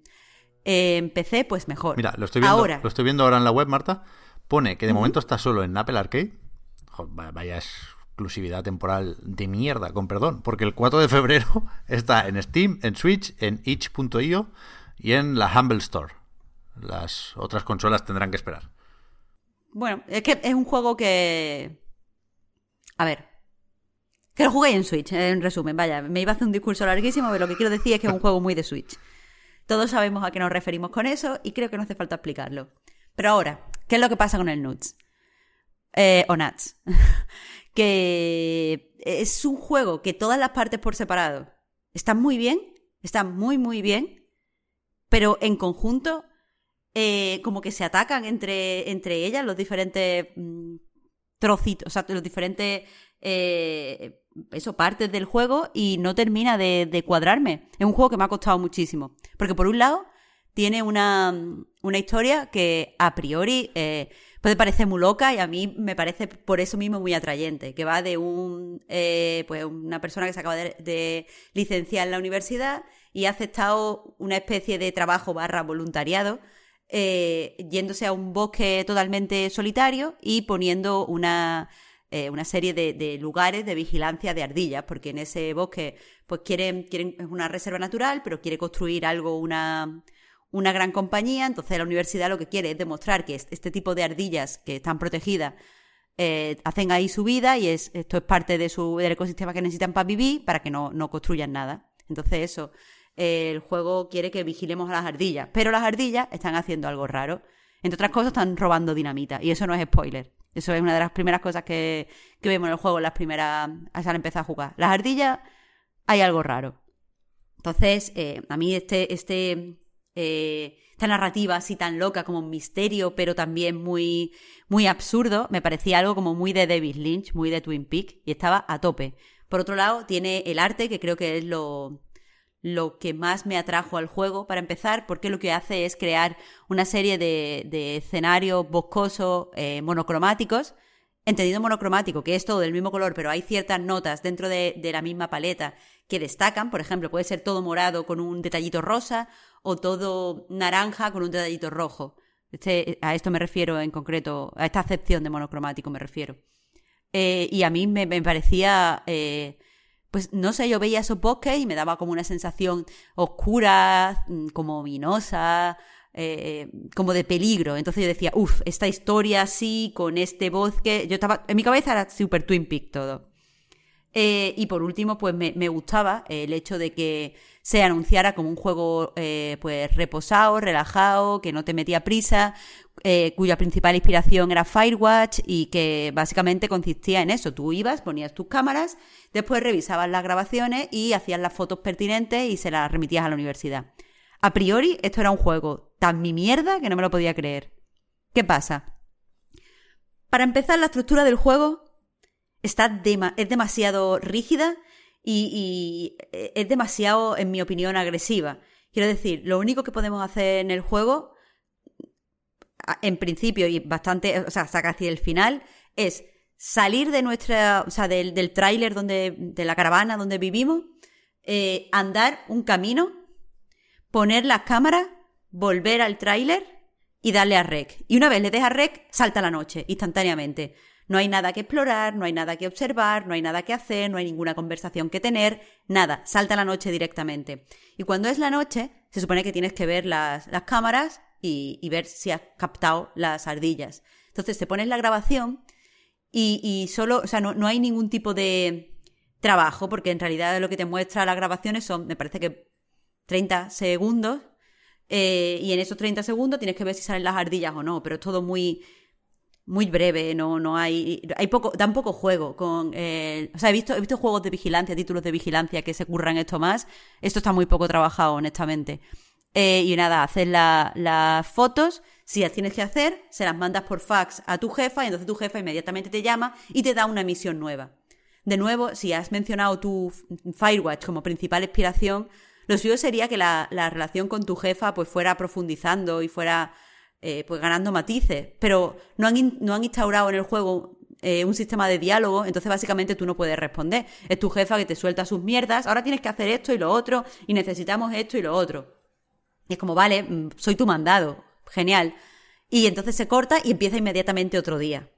en PC, pues mejor. Mira, lo estoy viendo ahora, lo estoy viendo ahora en la web, Marta. Pone que de momento está solo en Apple Arcade. vaya exclusividad temporal de mierda, con perdón, porque el 4 de febrero [laughs] está en Steam, en Switch, en itch.io y en la Humble Store. Las otras consolas tendrán que esperar. Bueno, es que es un juego que. A ver. Que lo jugué en Switch, en resumen. Vaya, me iba a hacer un discurso larguísimo, pero lo que quiero decir es que es un juego muy de Switch. Todos sabemos a qué nos referimos con eso y creo que no hace falta explicarlo. Pero ahora, ¿qué es lo que pasa con el Nuts? Eh, o Nuts. [laughs] que es un juego que todas las partes por separado están muy bien, están muy, muy bien, pero en conjunto eh, como que se atacan entre, entre ellas los diferentes mm, trocitos, o sea, los diferentes eh, eso, partes del juego y no termina de, cuadrarme. Es un juego que me ha costado muchísimo. Porque por un lado tiene una, una historia que a priori eh, puede parecer muy loca y a mí me parece por eso mismo muy atrayente, que va de un pues una persona que se acaba de, de, licenciar en la universidad y ha aceptado una especie de trabajo barra voluntariado eh, yéndose a un bosque totalmente solitario y poniendo una, eh, una serie de, lugares de vigilancia de ardillas, porque en ese bosque pues quieren, quieren, es una reserva natural, pero quiere construir algo, una, una gran compañía, entonces la universidad lo que quiere es demostrar que este tipo de ardillas que están protegidas eh, hacen ahí su vida y es, esto es parte de su, del ecosistema que necesitan para vivir, para que no, no construyan nada. Entonces eso el juego quiere que vigilemos a las ardillas, pero las ardillas están haciendo algo raro. Entre otras cosas, están robando dinamita, y eso no es spoiler. Eso es una de las primeras cosas que, vemos en el juego, las primeras, al empezar a jugar. Las ardillas, hay algo raro. Entonces, eh, a mí este, este, eh, esta narrativa así tan loca como un misterio, pero también muy, muy absurdo, me parecía algo como muy de David Lynch, muy de Twin Peaks, y estaba a tope. Por otro lado, tiene el arte, que creo que es lo, lo que más me atrajo al juego, para empezar, porque lo que hace es crear una serie de, escenarios boscosos eh, monocromáticos, entendido monocromático, que es todo del mismo color, pero hay ciertas notas dentro de, la misma paleta que destacan, por ejemplo, puede ser todo morado con un detallito rosa o todo naranja con un detallito rojo. Este, a esto me refiero en concreto, a esta acepción de monocromático me refiero. Eh, y a mí me, parecía eh, pues no sé, yo veía esos bosques y me daba como una sensación oscura, mm, como ominosa, eh, como de peligro. Entonces yo decía, uff, esta historia así, con este bosque, yo estaba, en mi cabeza era super Twin Peak todo. Eh, y por último, pues me, gustaba el hecho de que se anunciara como un juego eh, pues reposado, relajado, que no te metía prisa, cuya principal inspiración era Firewatch y que básicamente consistía en eso. Tú ibas, ponías tus cámaras, después revisabas las grabaciones y hacías las fotos pertinentes y se las remitías a la universidad. A priori, esto era un juego tan mi mierda que no me lo podía creer. ¿Qué pasa? Para empezar, la estructura del juego está es demasiado rígida y, eh, es demasiado, en mi opinión, agresiva. Quiero decir, lo único que podemos hacer en el juego, en principio y bastante, o sea, hasta casi el final, es salir de nuestra, o sea, del, del tráiler donde, de la caravana donde vivimos, eh, andar un camino, poner las cámaras, volver al tráiler y darle a rec. Y una vez le dejas rec, salta la noche, instantáneamente. No hay nada que explorar, no hay nada que observar, no hay nada que hacer, no hay ninguna conversación que tener, nada, salta la noche directamente. Y cuando es la noche, se supone que tienes que ver las, cámaras y, ver si has captado las ardillas. Entonces te pones la grabación y, y solo, o sea, no, no hay ningún tipo de trabajo, porque en realidad lo que te muestra las grabaciones son, me parece que 30 segundos, eh, y en esos 30 segundos tienes que ver si salen las ardillas o no, pero es todo muy muy breve, no, no hay, hay poco, dan poco juego con, eh, o sea, he visto, he visto juegos de vigilancia, títulos de vigilancia que se curran esto más, esto está muy poco trabajado, honestamente. Eh, y nada, haces las fotos, si las tienes que hacer, se las mandas por fax a tu jefa y entonces tu jefa inmediatamente te llama y te da una misión nueva. De nuevo, si has mencionado tu Firewatch como principal inspiración, lo suyo sería que la, la relación con tu jefa pues fuera profundizando y fuera eh, pues ganando matices, pero no han, no han instaurado en el juego eh, un sistema de diálogo, entonces básicamente tú no puedes responder. Es tu jefa que te suelta sus mierdas, ahora tienes que hacer esto y lo otro, y necesitamos esto y lo otro. Y es como, vale, mm, soy tu mandado, genial. Y entonces se corta y empieza inmediatamente otro día.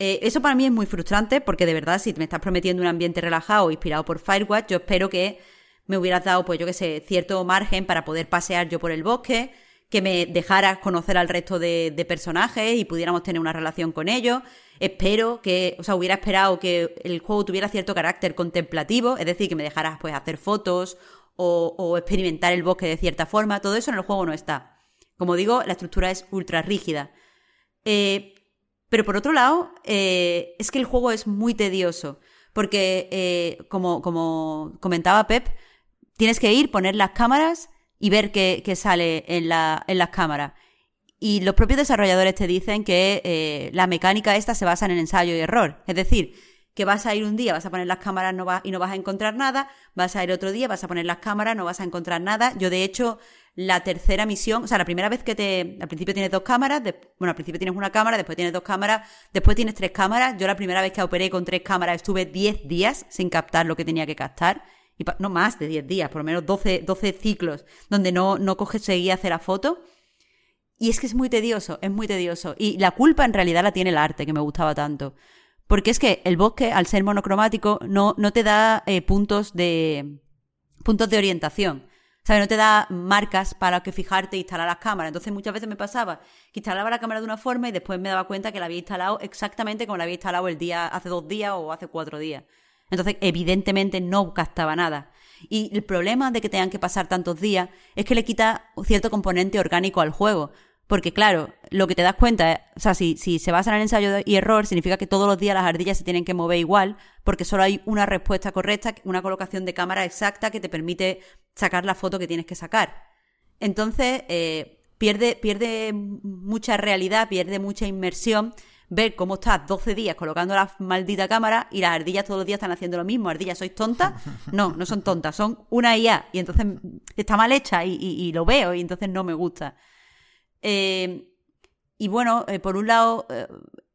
Eh, eso para mí es muy frustrante porque de verdad si me estás prometiendo un ambiente relajado, inspirado por Firewatch, yo espero que me hubieras dado, pues yo que sé, cierto margen para poder pasear yo por el bosque, que me dejaras conocer al resto de, personajes y pudiéramos tener una relación con ellos. Espero que, o sea, hubiera esperado que el juego tuviera cierto carácter contemplativo, es decir, que me dejaras pues hacer fotos o, experimentar el bosque de cierta forma. Todo eso en el juego no está. Como digo, la estructura es ultra rígida. Eh, pero por otro lado, eh, es que el juego es muy tedioso. Porque, eh, como, como comentaba Pep, tienes que ir, poner las cámaras y ver qué, sale en, la, las cámaras. Y los propios desarrolladores te dicen que eh, la mecánica esta se basa en el ensayo y error. Es decir, que vas a ir un día, vas a poner las cámaras no y no vas a encontrar nada, vas a ir otro día, vas a poner las cámaras, no vas a encontrar nada. Yo, de hecho, la tercera misión, o sea, la primera vez que te, al principio tienes dos cámaras, bueno, al principio tienes una cámara, después tienes dos cámaras, después tienes tres cámaras. Yo la primera vez que operé con tres cámaras estuve 10 días sin captar lo que tenía que captar y no más de 10 días, por lo menos 12, 12 ciclos, donde no, no seguía hacer la foto. Y es que es muy tedioso, es muy tedioso. Y la culpa en realidad la tiene el arte, que me gustaba tanto. Porque es que el bosque, al ser monocromático, no, no te da eh, puntos de puntos de orientación. ¿Sabes? No te da marcas para que fijarte e instalar las cámaras. Entonces muchas veces me pasaba que instalaba la cámara de una forma y después me daba cuenta que la había instalado exactamente como la había instalado el día, hace dos días o hace cuatro días. Entonces, evidentemente no captaba nada. Y el problema de que tengan que pasar tantos días es que le quita cierto componente orgánico al juego. Porque claro, lo que te das cuenta, es, o sea, si, si se basa en el ensayo y error, significa que todos los días las ardillas se tienen que mover igual, porque solo hay una respuesta correcta, una colocación de cámara exacta que te permite sacar la foto que tienes que sacar. Entonces, eh, pierde, pierde mucha realidad, pierde mucha inmersión ver cómo estás 12 días colocando la maldita cámara y las ardillas todos los días están haciendo lo mismo. Ardillas, ¿sois tontas? [laughs] No, no son tontas, son una IA. Y entonces está mal hecha y, lo veo y entonces no me gusta. Eh, y bueno, eh, por un lado, eh,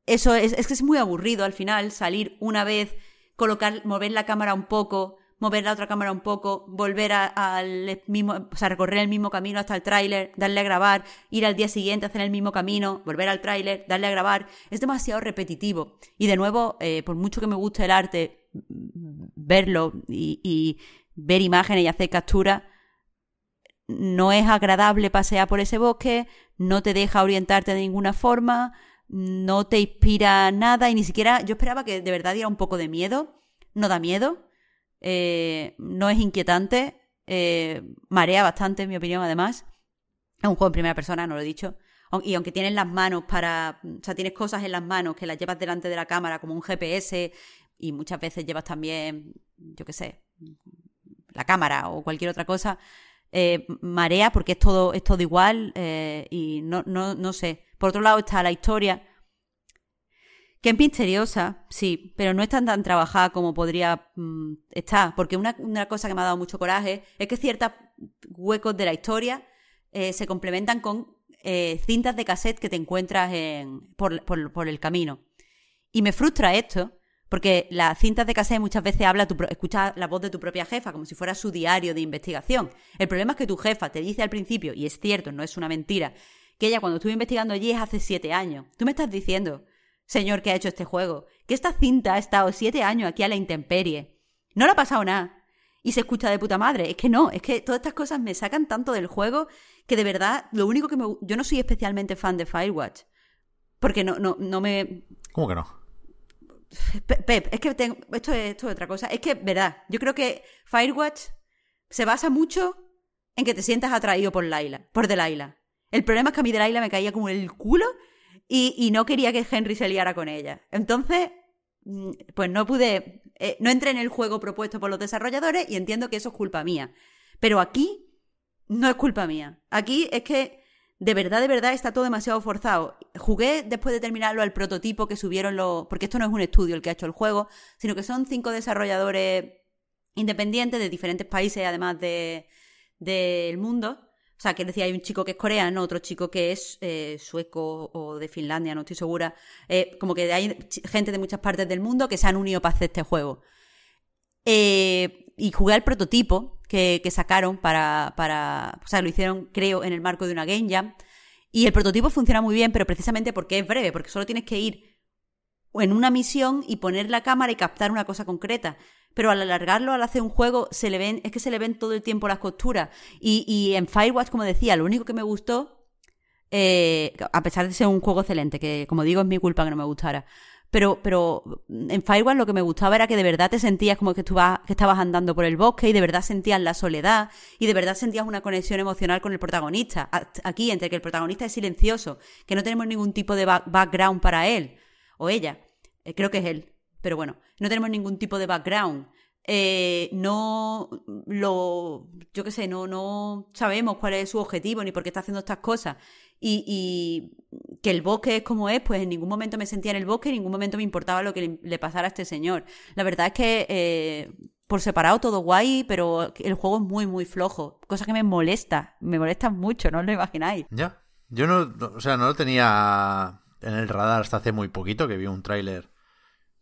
eso es, es que es muy aburrido al final salir una vez, colocar, mover la cámara un poco, mover la otra cámara un poco, volver al mismo, o sea, recorrer el mismo camino hasta el tráiler, darle a grabar, ir al día siguiente, hacer el mismo camino, volver al tráiler, darle a grabar, es demasiado repetitivo. Y de nuevo, eh, por mucho que me guste el arte, verlo y, ver imágenes y hacer capturas, no es agradable pasear por ese bosque, no te deja orientarte de ninguna forma, no te inspira nada y ni siquiera yo esperaba que de verdad diera un poco de miedo, no da miedo, eh, no es inquietante, eh, marea bastante, en mi opinión, además. Es un juego en primera persona, no lo he dicho. Y aunque tienes las manos para. O sea, tienes cosas en las manos que las llevas delante de la cámara, como un GPS, y muchas veces llevas también, yo qué sé, la cámara o cualquier otra cosa. Eh, marea porque es todo, es todo igual y no, no, no sé. Por otro lado está la historia, que es misteriosa, sí, pero no es tan, tan trabajada como podría mm, estar. Porque una, cosa que me ha dado mucho coraje es que ciertos huecos de la historia eh, se complementan con eh, cintas de cassette que te encuentras en, por, por, el camino. Y me frustra esto, porque las cintas de cassette muchas veces habla tu, escuchas la voz de tu propia jefa, como si fuera su diario de investigación. El problema es que tu jefa te dice al principio, y es cierto, no es una mentira, que ella cuando estuvo investigando allí es hace siete años. Tú me estás diciendo señor que ha hecho este juego, que esta cinta ha estado siete años aquí a la intemperie. No le ha pasado nada. Y se escucha de puta madre. Es que no, es que todas estas cosas me sacan tanto del juego que de verdad lo único que me... Yo no soy especialmente fan de Firewatch. Porque no, no, no me. ¿Cómo que no? Pep, es que tengo, esto, es, esto es otra cosa. Es que, verdad, yo creo que Firewatch se basa mucho en que te sientas atraído por Laila, por Delilah. El problema es que a mí Delilah me caía como el culo y, y no quería que Henry se liara con ella. Entonces, mm, pues no pude, eh, no entré en el juego propuesto por los desarrolladores y entiendo que eso es culpa mía. Pero aquí no es culpa mía. Aquí es que de verdad, de verdad está todo demasiado forzado. Jugué después de terminarlo al prototipo que subieron los... Porque esto no es un estudio el que ha hecho el juego, sino que son cinco desarrolladores independientes de diferentes países, además de del mundo. O sea, que decía, hay un chico que es coreano, otro chico que es eh, sueco o de Finlandia, no estoy segura. Eh, como que hay gente de muchas partes del mundo que se han unido para hacer este juego. Eh, y jugué al prototipo que, que sacaron para, para. O sea, lo hicieron, creo, en el marco de una Game Jam. Y el prototipo funciona muy bien, pero precisamente porque es breve, porque solo tienes que ir en una misión y poner la cámara y captar una cosa concreta. Pero al alargarlo, al hacer un juego, se le ven, es que se le ven todo el tiempo las costuras. Y, y en Firewatch, como decía, lo único que me gustó, eh, a pesar de ser un juego excelente, que como digo es mi culpa que no me gustara, pero, pero en Firewatch lo que me gustaba era que de verdad te sentías como que, que estabas andando por el bosque y de verdad sentías la soledad y de verdad sentías una conexión emocional con el protagonista. Aquí, entre que el protagonista es silencioso, que no tenemos ningún tipo de background para él o ella, eh, creo que es él, pero bueno, no tenemos ningún tipo de background. Eh, no lo, yo qué sé, no, no sabemos cuál es su objetivo ni por qué está haciendo estas cosas. Y, y, que el bosque es como es, pues en ningún momento me sentía en el bosque, en ningún momento me importaba lo que le, pasara a este señor. La verdad es que eh, por separado todo guay, pero el juego es muy, muy flojo. Cosa que me molesta, me molesta mucho, no os lo imagináis. Ya, yo no, o sea, no lo tenía en el radar hasta hace muy poquito, que vi un tráiler,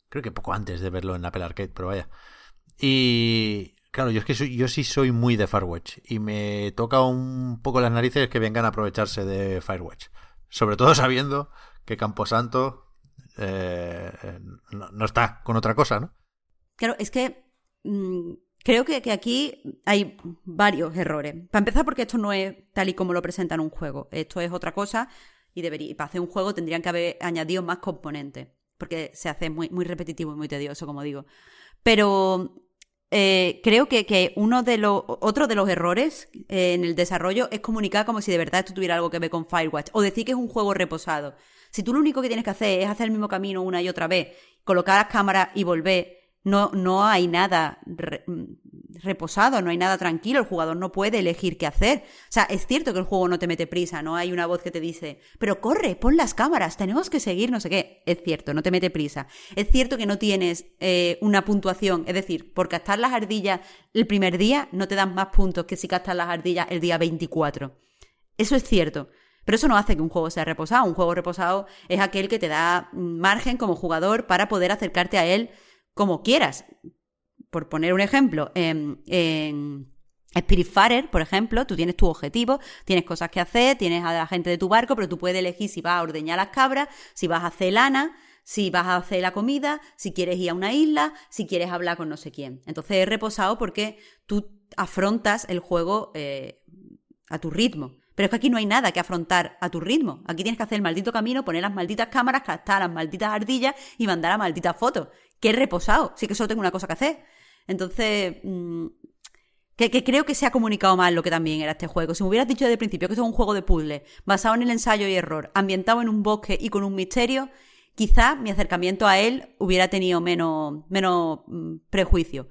creo que poco antes de verlo en Apple Arcade, pero vaya. Y claro, yo es que yo sí soy muy de Firewatch y me toca un poco las narices que vengan a aprovecharse de Firewatch. Sobre todo sabiendo que Camposanto eh, no, está con otra cosa, ¿no? Claro, es que mm, creo que, que, aquí hay varios errores. Para empezar, porque esto no es tal y como lo presentan un juego. Esto es otra cosa y, debería, y para hacer un juego tendrían que haber añadido más componentes. Porque se hace muy, muy repetitivo y muy tedioso, como digo. Pero eh, creo que, uno de los otro de los errores eh, en el desarrollo es comunicar como si de verdad esto tuviera algo que ver con Firewatch o decir que es un juego reposado. Si tú lo único que tienes que hacer es hacer el mismo camino una y otra vez, colocar las cámaras y volver, no, no hay nada reposado, no hay nada tranquilo, el jugador no puede elegir qué hacer. O sea, es cierto que el juego no te mete prisa, no hay una voz que te dice, pero corre, pon las cámaras, tenemos que seguir, no sé qué. Es cierto, no te mete prisa. Es cierto que no tienes eh, una puntuación, es decir, por captar las ardillas el primer día no te dan más puntos que si captas las ardillas el día 24. Eso es cierto. Pero eso no hace que un juego sea reposado. Un juego reposado es aquel que te da margen como jugador para poder acercarte a él como quieras por poner un ejemplo, en, en Spiritfarer, por ejemplo, tú tienes tu objetivo, tienes cosas que hacer, tienes a la gente de tu barco, pero tú puedes elegir si vas a ordeñar las cabras, si vas a hacer lana, si vas a hacer la comida, si quieres ir a una isla, si quieres hablar con no sé quién. Entonces es reposado porque tú afrontas el juego eh, a tu ritmo. Pero es que aquí no hay nada que afrontar a tu ritmo. Aquí tienes que hacer el maldito camino, poner las malditas cámaras, captar las malditas ardillas y mandar a malditas fotos. Que es reposado. Sí que solo tengo una cosa que hacer. Entonces, mm, que, creo que se ha comunicado mal lo que también era este juego. Si me hubieras dicho desde el principio que esto es un juego de puzzle, basado en el ensayo y error, ambientado en un bosque y con un misterio, quizá mi acercamiento a él hubiera tenido menos, menos mm, prejuicio.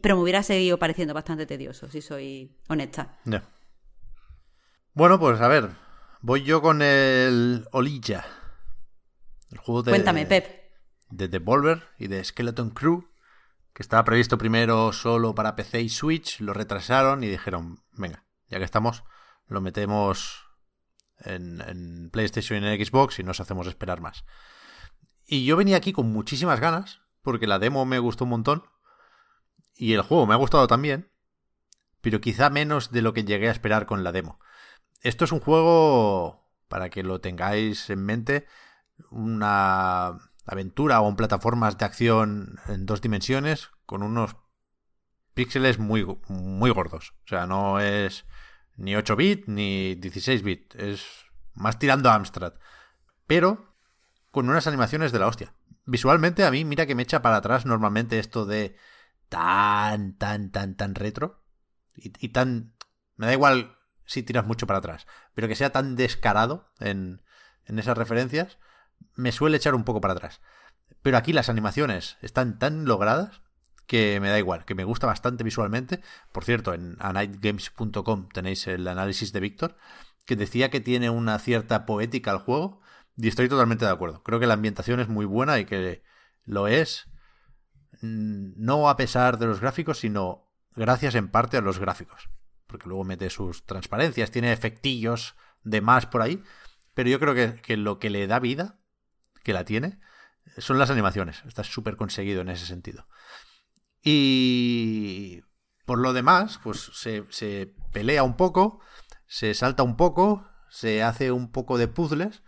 Pero me hubiera seguido pareciendo bastante tedioso, si soy honesta. Bueno, pues a ver, voy yo con el Olilla. El juego de. Cuéntame, Pep. De Devolver y de Skeleton Crew que estaba previsto primero solo para PC y Switch, lo retrasaron y dijeron, venga, ya que estamos, lo metemos en, PlayStation y en Xbox y nos hacemos esperar más. Y yo venía aquí con muchísimas ganas, porque la demo me gustó un montón, y el juego me ha gustado también, pero quizá menos de lo que llegué a esperar con la demo. Esto es un juego, para que lo tengáis en mente, una aventura o en plataformas de acción en dos dimensiones con unos píxeles muy, muy gordos. O sea, no es ni 8 bit ni 16 bit, es más tirando a Amstrad. Pero con unas animaciones de la hostia. Visualmente a mí, mira que me echa para atrás normalmente esto de tan, tan, tan, tan retro. Y, y tan... Me da igual si tiras mucho para atrás, pero que sea tan descarado en, en esas referencias, me suele echar un poco para atrás. Pero aquí las animaciones están tan logradas que me da igual, que me gusta bastante visualmente. Por cierto, en anightgames.com tenéis el análisis de Víctor, que decía que tiene una cierta poética al juego, y estoy totalmente de acuerdo. Creo que la ambientación es muy buena y que lo es mm, no a pesar de los gráficos, sino gracias en parte a los gráficos. Porque luego mete sus transparencias, tiene efectillos de más por ahí. Pero yo creo que, que lo que le da vida, que la tiene, son las animaciones. Está súper conseguido en ese sentido. Y por lo demás, pues se, se, pelea un poco, se salta un poco, se hace un poco de puzzles,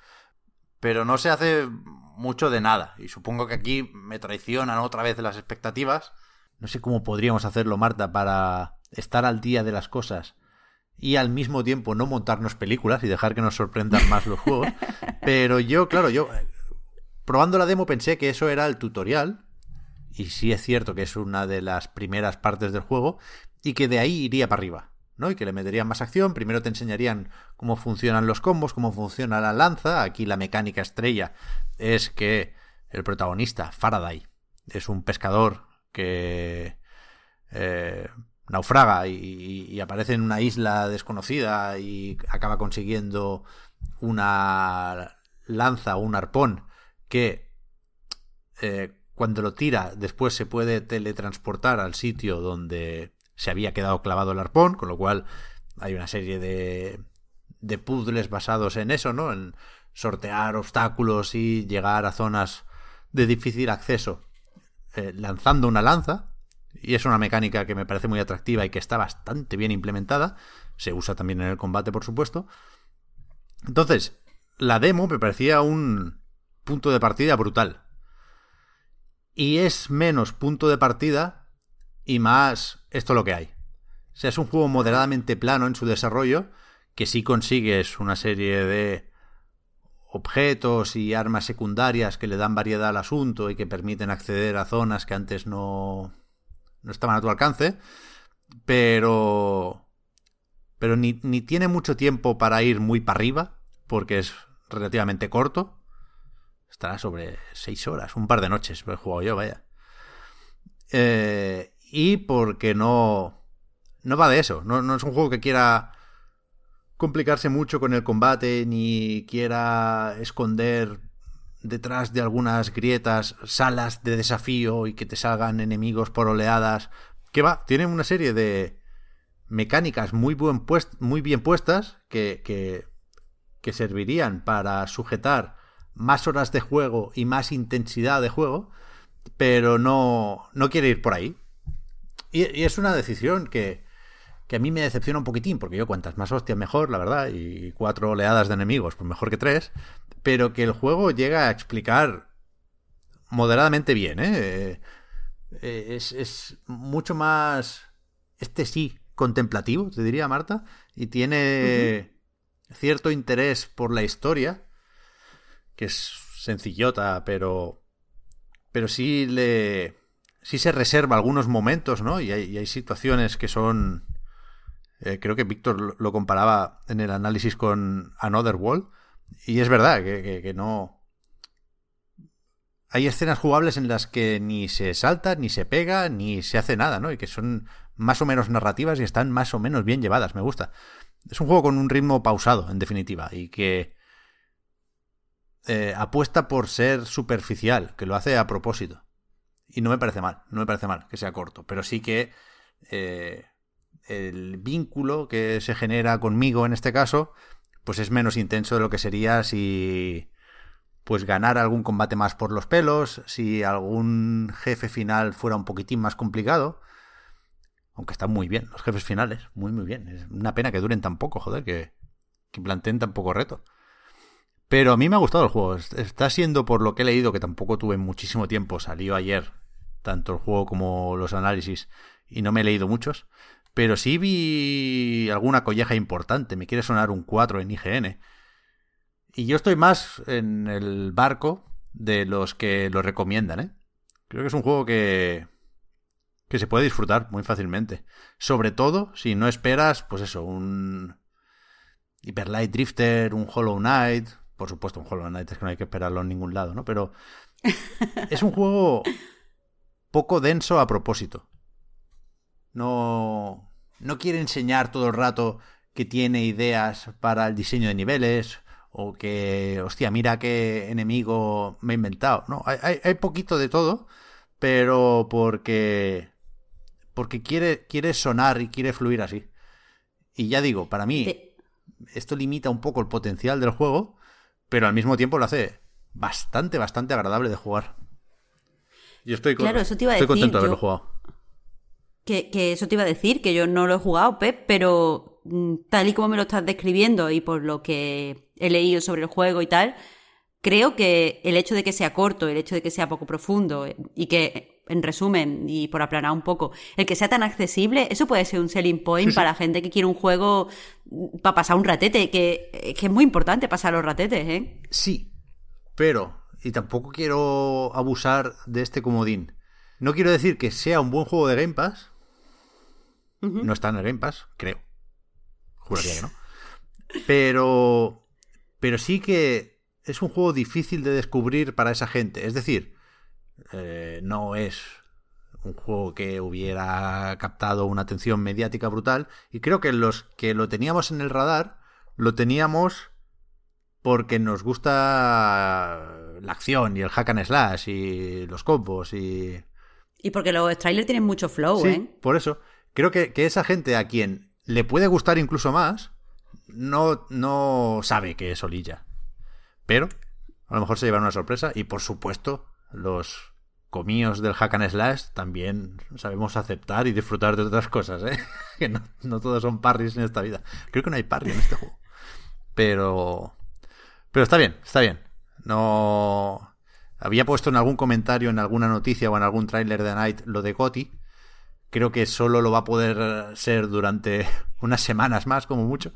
pero no se hace mucho de nada. Y supongo que aquí me traicionan otra vez las expectativas. No sé cómo podríamos hacerlo, Marta, para estar al día de las cosas y al mismo tiempo no montarnos películas y dejar que nos sorprendan más los juegos. [laughs] Pero yo, claro, yo probando la demo pensé que eso era el tutorial y sí es cierto que es una de las primeras partes del juego, y que de ahí iría para arriba, ¿no? Y que le meterían más acción, primero te enseñarían cómo funcionan los combos, cómo funciona la lanza, aquí la mecánica estrella es que el protagonista, Faraday, es un pescador que eh, naufraga y, y, aparece en una isla desconocida y acaba consiguiendo una lanza o un arpón que eh, cuando lo tira, después se puede teletransportar al sitio donde se había quedado clavado el arpón, con lo cual hay una serie de, de puzzles basados en eso, ¿no? En sortear obstáculos y llegar a zonas de difícil acceso eh, lanzando una lanza. Y es una mecánica que me parece muy atractiva y que está bastante bien implementada. Se usa también en el combate, por supuesto. Entonces, la demo me parecía un punto de partida brutal y es menos punto de partida y más esto lo que hay. O sea, es un juego moderadamente plano en su desarrollo, que sí consigues una serie de objetos y armas secundarias que le dan variedad al asunto y que permiten acceder a zonas que antes no, no estaban a tu alcance, pero pero ni, ni tiene mucho tiempo para ir muy para arriba, porque es relativamente corto, Estará sobre seis horas, un par de noches, lo he jugado yo, vaya. Eh, y porque no. No va de eso. No, no es un juego que quiera complicarse mucho con el combate, ni quiera esconder detrás de algunas grietas salas de desafío y que te salgan enemigos por oleadas. Que va, tiene una serie de mecánicas muy, buen muy bien puestas que, que, que servirían para sujetar más horas de juego y más intensidad de juego, pero no, no quiere ir por ahí. Y, y es una decisión que, que, a mí me decepciona un poquitín, porque yo cuantas más hostias mejor, la verdad, y cuatro oleadas de enemigos, pues mejor que tres, pero que el juego llega a explicar moderadamente bien, ¿eh? eh es, es mucho más, este sí, contemplativo, te diría Marta, y tiene uh -huh. cierto interés por la historia que es sencillota, pero pero sí le sí se reserva algunos momentos, ¿no? Y hay, situaciones que son eh, creo que Víctor lo comparaba en el análisis con Another World y es verdad que, que, que no hay escenas jugables en las que ni se salta, ni se pega, ni se hace nada, ¿no? Y que son más o menos narrativas y están más o menos bien llevadas, me gusta. Es un juego con un ritmo pausado, en definitiva, y que eh, apuesta por ser superficial, que lo hace a propósito. Y no me parece mal, no me parece mal que sea corto, pero sí que eh, el vínculo que se genera conmigo en este caso, pues es menos intenso de lo que sería si pues ganar algún combate más por los pelos, si algún jefe final fuera un poquitín más complicado. Aunque están muy bien los jefes finales, muy muy bien. Es una pena que duren tan poco, joder, que, que planteen tan poco reto. Pero a mí me ha gustado el juego. Está siendo por lo que he leído, que tampoco tuve muchísimo tiempo. Salió ayer, tanto el juego como los análisis, y no me he leído muchos. Pero sí vi alguna colleja importante. Me quiere sonar un 4 en IGN. Y yo estoy más en el barco de los que lo recomiendan, ¿eh? Creo que es un juego que, que se puede disfrutar muy fácilmente. Sobre todo si no esperas, pues eso, un Hyper Light Drifter, un Hollow Knight. Por supuesto, un Hollow Knight es que no hay que esperarlo en ningún lado, ¿no? Pero [laughs] es un juego poco denso a propósito. No, no quiere enseñar todo el rato que tiene ideas para el diseño de niveles o que, hostia, mira qué enemigo me he inventado. No, hay, hay, poquito de todo, pero porque porque quiere, quiere sonar y quiere fluir así. Y ya digo, para mí, esto limita un poco el potencial del juego, pero al mismo tiempo lo hace bastante, bastante agradable de jugar. Yo estoy, claro, eso te iba a estoy contento de haberlo jugado. Que, que, eso te iba a decir, que yo no lo he jugado, Pep, pero mm, tal y como me lo estás describiendo y por lo que he leído sobre el juego y tal, creo que el hecho de que sea corto, el hecho de que sea poco profundo eh, y que, en resumen, y por aplanar un poco, el que sea tan accesible, eso puede ser un selling point para gente que quiere un juego para pasar un ratete, que, que es muy importante pasar los ratetes, ¿eh? Sí, pero, y tampoco quiero abusar de este comodín. No quiero decir que sea un buen juego de Game Pass. No está en el Game Pass, creo. Juraría que no. [laughs] Pero. Pero sí que es un juego difícil de descubrir para esa gente. Es decir, eh, no es un juego que hubiera captado una atención mediática brutal. Y creo que los que lo teníamos en el radar, lo teníamos porque nos gusta la acción y el hack and slash y los combos y... Y porque los trailers tienen mucho flow, sí, ¿eh? por eso. Creo que, esa gente a quien le puede gustar incluso más, no, no sabe que es Olilla. Pero a lo mejor se lleva una sorpresa y por supuesto los comíos del hack and slash también sabemos aceptar y disfrutar de otras cosas, ¿eh? [laughs] que no, no todos son parries en esta vida. Creo que no hay parry en este juego. Pero pero está bien, está bien. No. Había puesto en algún comentario, en alguna noticia o en algún tráiler de Night lo de Gotti. Creo que solo lo va a poder ser durante [laughs] unas semanas más, como mucho.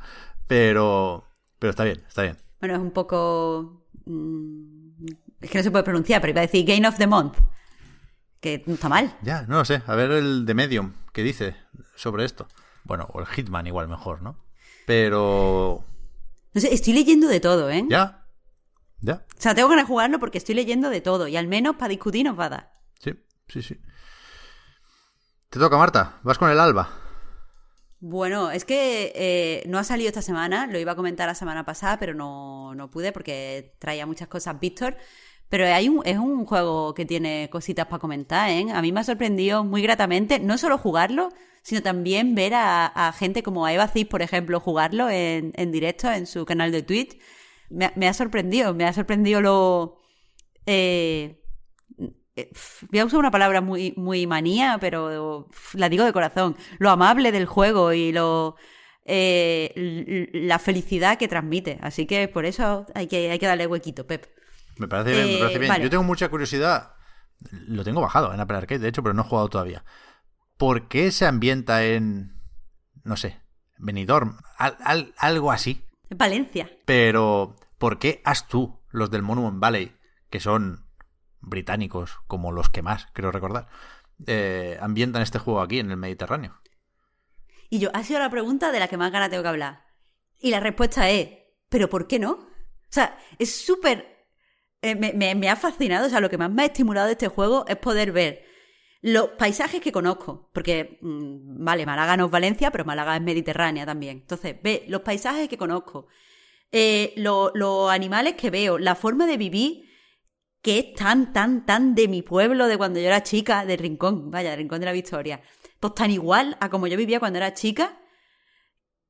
Pero. Pero está bien, está bien. Bueno, es un poco. Mm, es que no se puede pronunciar, pero iba a decir Game of the Month. Que no está mal. Ya, no lo sé. A ver el de Medium, ¿qué dice sobre esto? Bueno, o el Hitman igual mejor, ¿no? Pero no sé, estoy leyendo de todo, ¿eh? Ya. Ya. O sea, tengo ganas de jugarlo porque estoy leyendo de todo. Y al menos para discutir nos va a dar. Sí, sí, sí. Te toca, Marta. Vas con el alba. Bueno, es que eh, no ha salido esta semana, lo iba a comentar la semana pasada, pero no, no pude porque traía muchas cosas Víctor. Pero hay un, es un juego que tiene cositas para comentar, ¿eh? A mí me ha sorprendido muy gratamente, no solo jugarlo, sino también ver a, gente como a Eva Cid, por ejemplo, jugarlo en, en directo en su canal de Twitch. Me, ha sorprendido, me ha sorprendido lo... Eh, voy a usar una palabra muy, muy manía, pero la digo de corazón. Lo amable del juego y lo... Eh, la felicidad que transmite. Así que por eso hay que, hay que darle huequito, Pep. Me parece bien, me parece bien. Eh, Yo tengo mucha curiosidad. Lo tengo bajado en Apple Arcade, de hecho, pero no he jugado todavía. ¿por qué se ambienta en, no sé, Benidorm? algo así. Valencia. Pero, ¿por qué has tú, los del Monument Valley, que son británicos, como los que más, creo recordar, eh, ambientan este juego aquí, en el Mediterráneo? Y yo, ha sido la pregunta de la que más ganas tengo que hablar. Y la respuesta es, ¿pero por qué no? O sea, es súper... Eh, me, me, ha fascinado, o sea, lo que más me ha estimulado de este juego es poder ver los paisajes que conozco, porque, mm, vale, Málaga no es Valencia, pero Málaga es Mediterránea también. Entonces, ve los paisajes que conozco, eh, los animales que veo, la forma de vivir que es tan, tan, tan de mi pueblo, de cuando yo era chica, de Rincón, vaya, de Rincón de la Victoria. Pues tan igual a como yo vivía cuando era chica.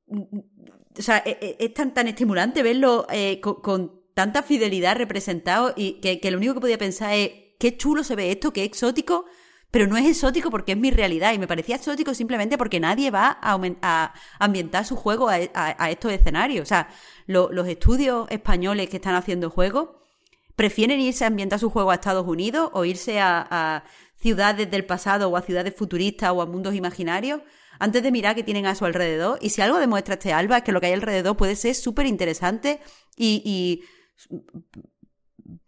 O sea, e, e, es, tan, tan estimulante verlo eh, con, tanta fidelidad representado y que, que lo único que podía pensar es qué chulo se ve esto, qué exótico pero no es exótico porque es mi realidad y me parecía exótico simplemente porque nadie va a, ambientar su juego a, estos escenarios. O sea, los estudios españoles que están haciendo juegos prefieren irse a ambientar su juego a Estados Unidos o irse a, ciudades del pasado o a ciudades futuristas o a mundos imaginarios antes de mirar qué tienen a su alrededor. Y si algo demuestra este Alba es que lo que hay alrededor puede ser súper interesante y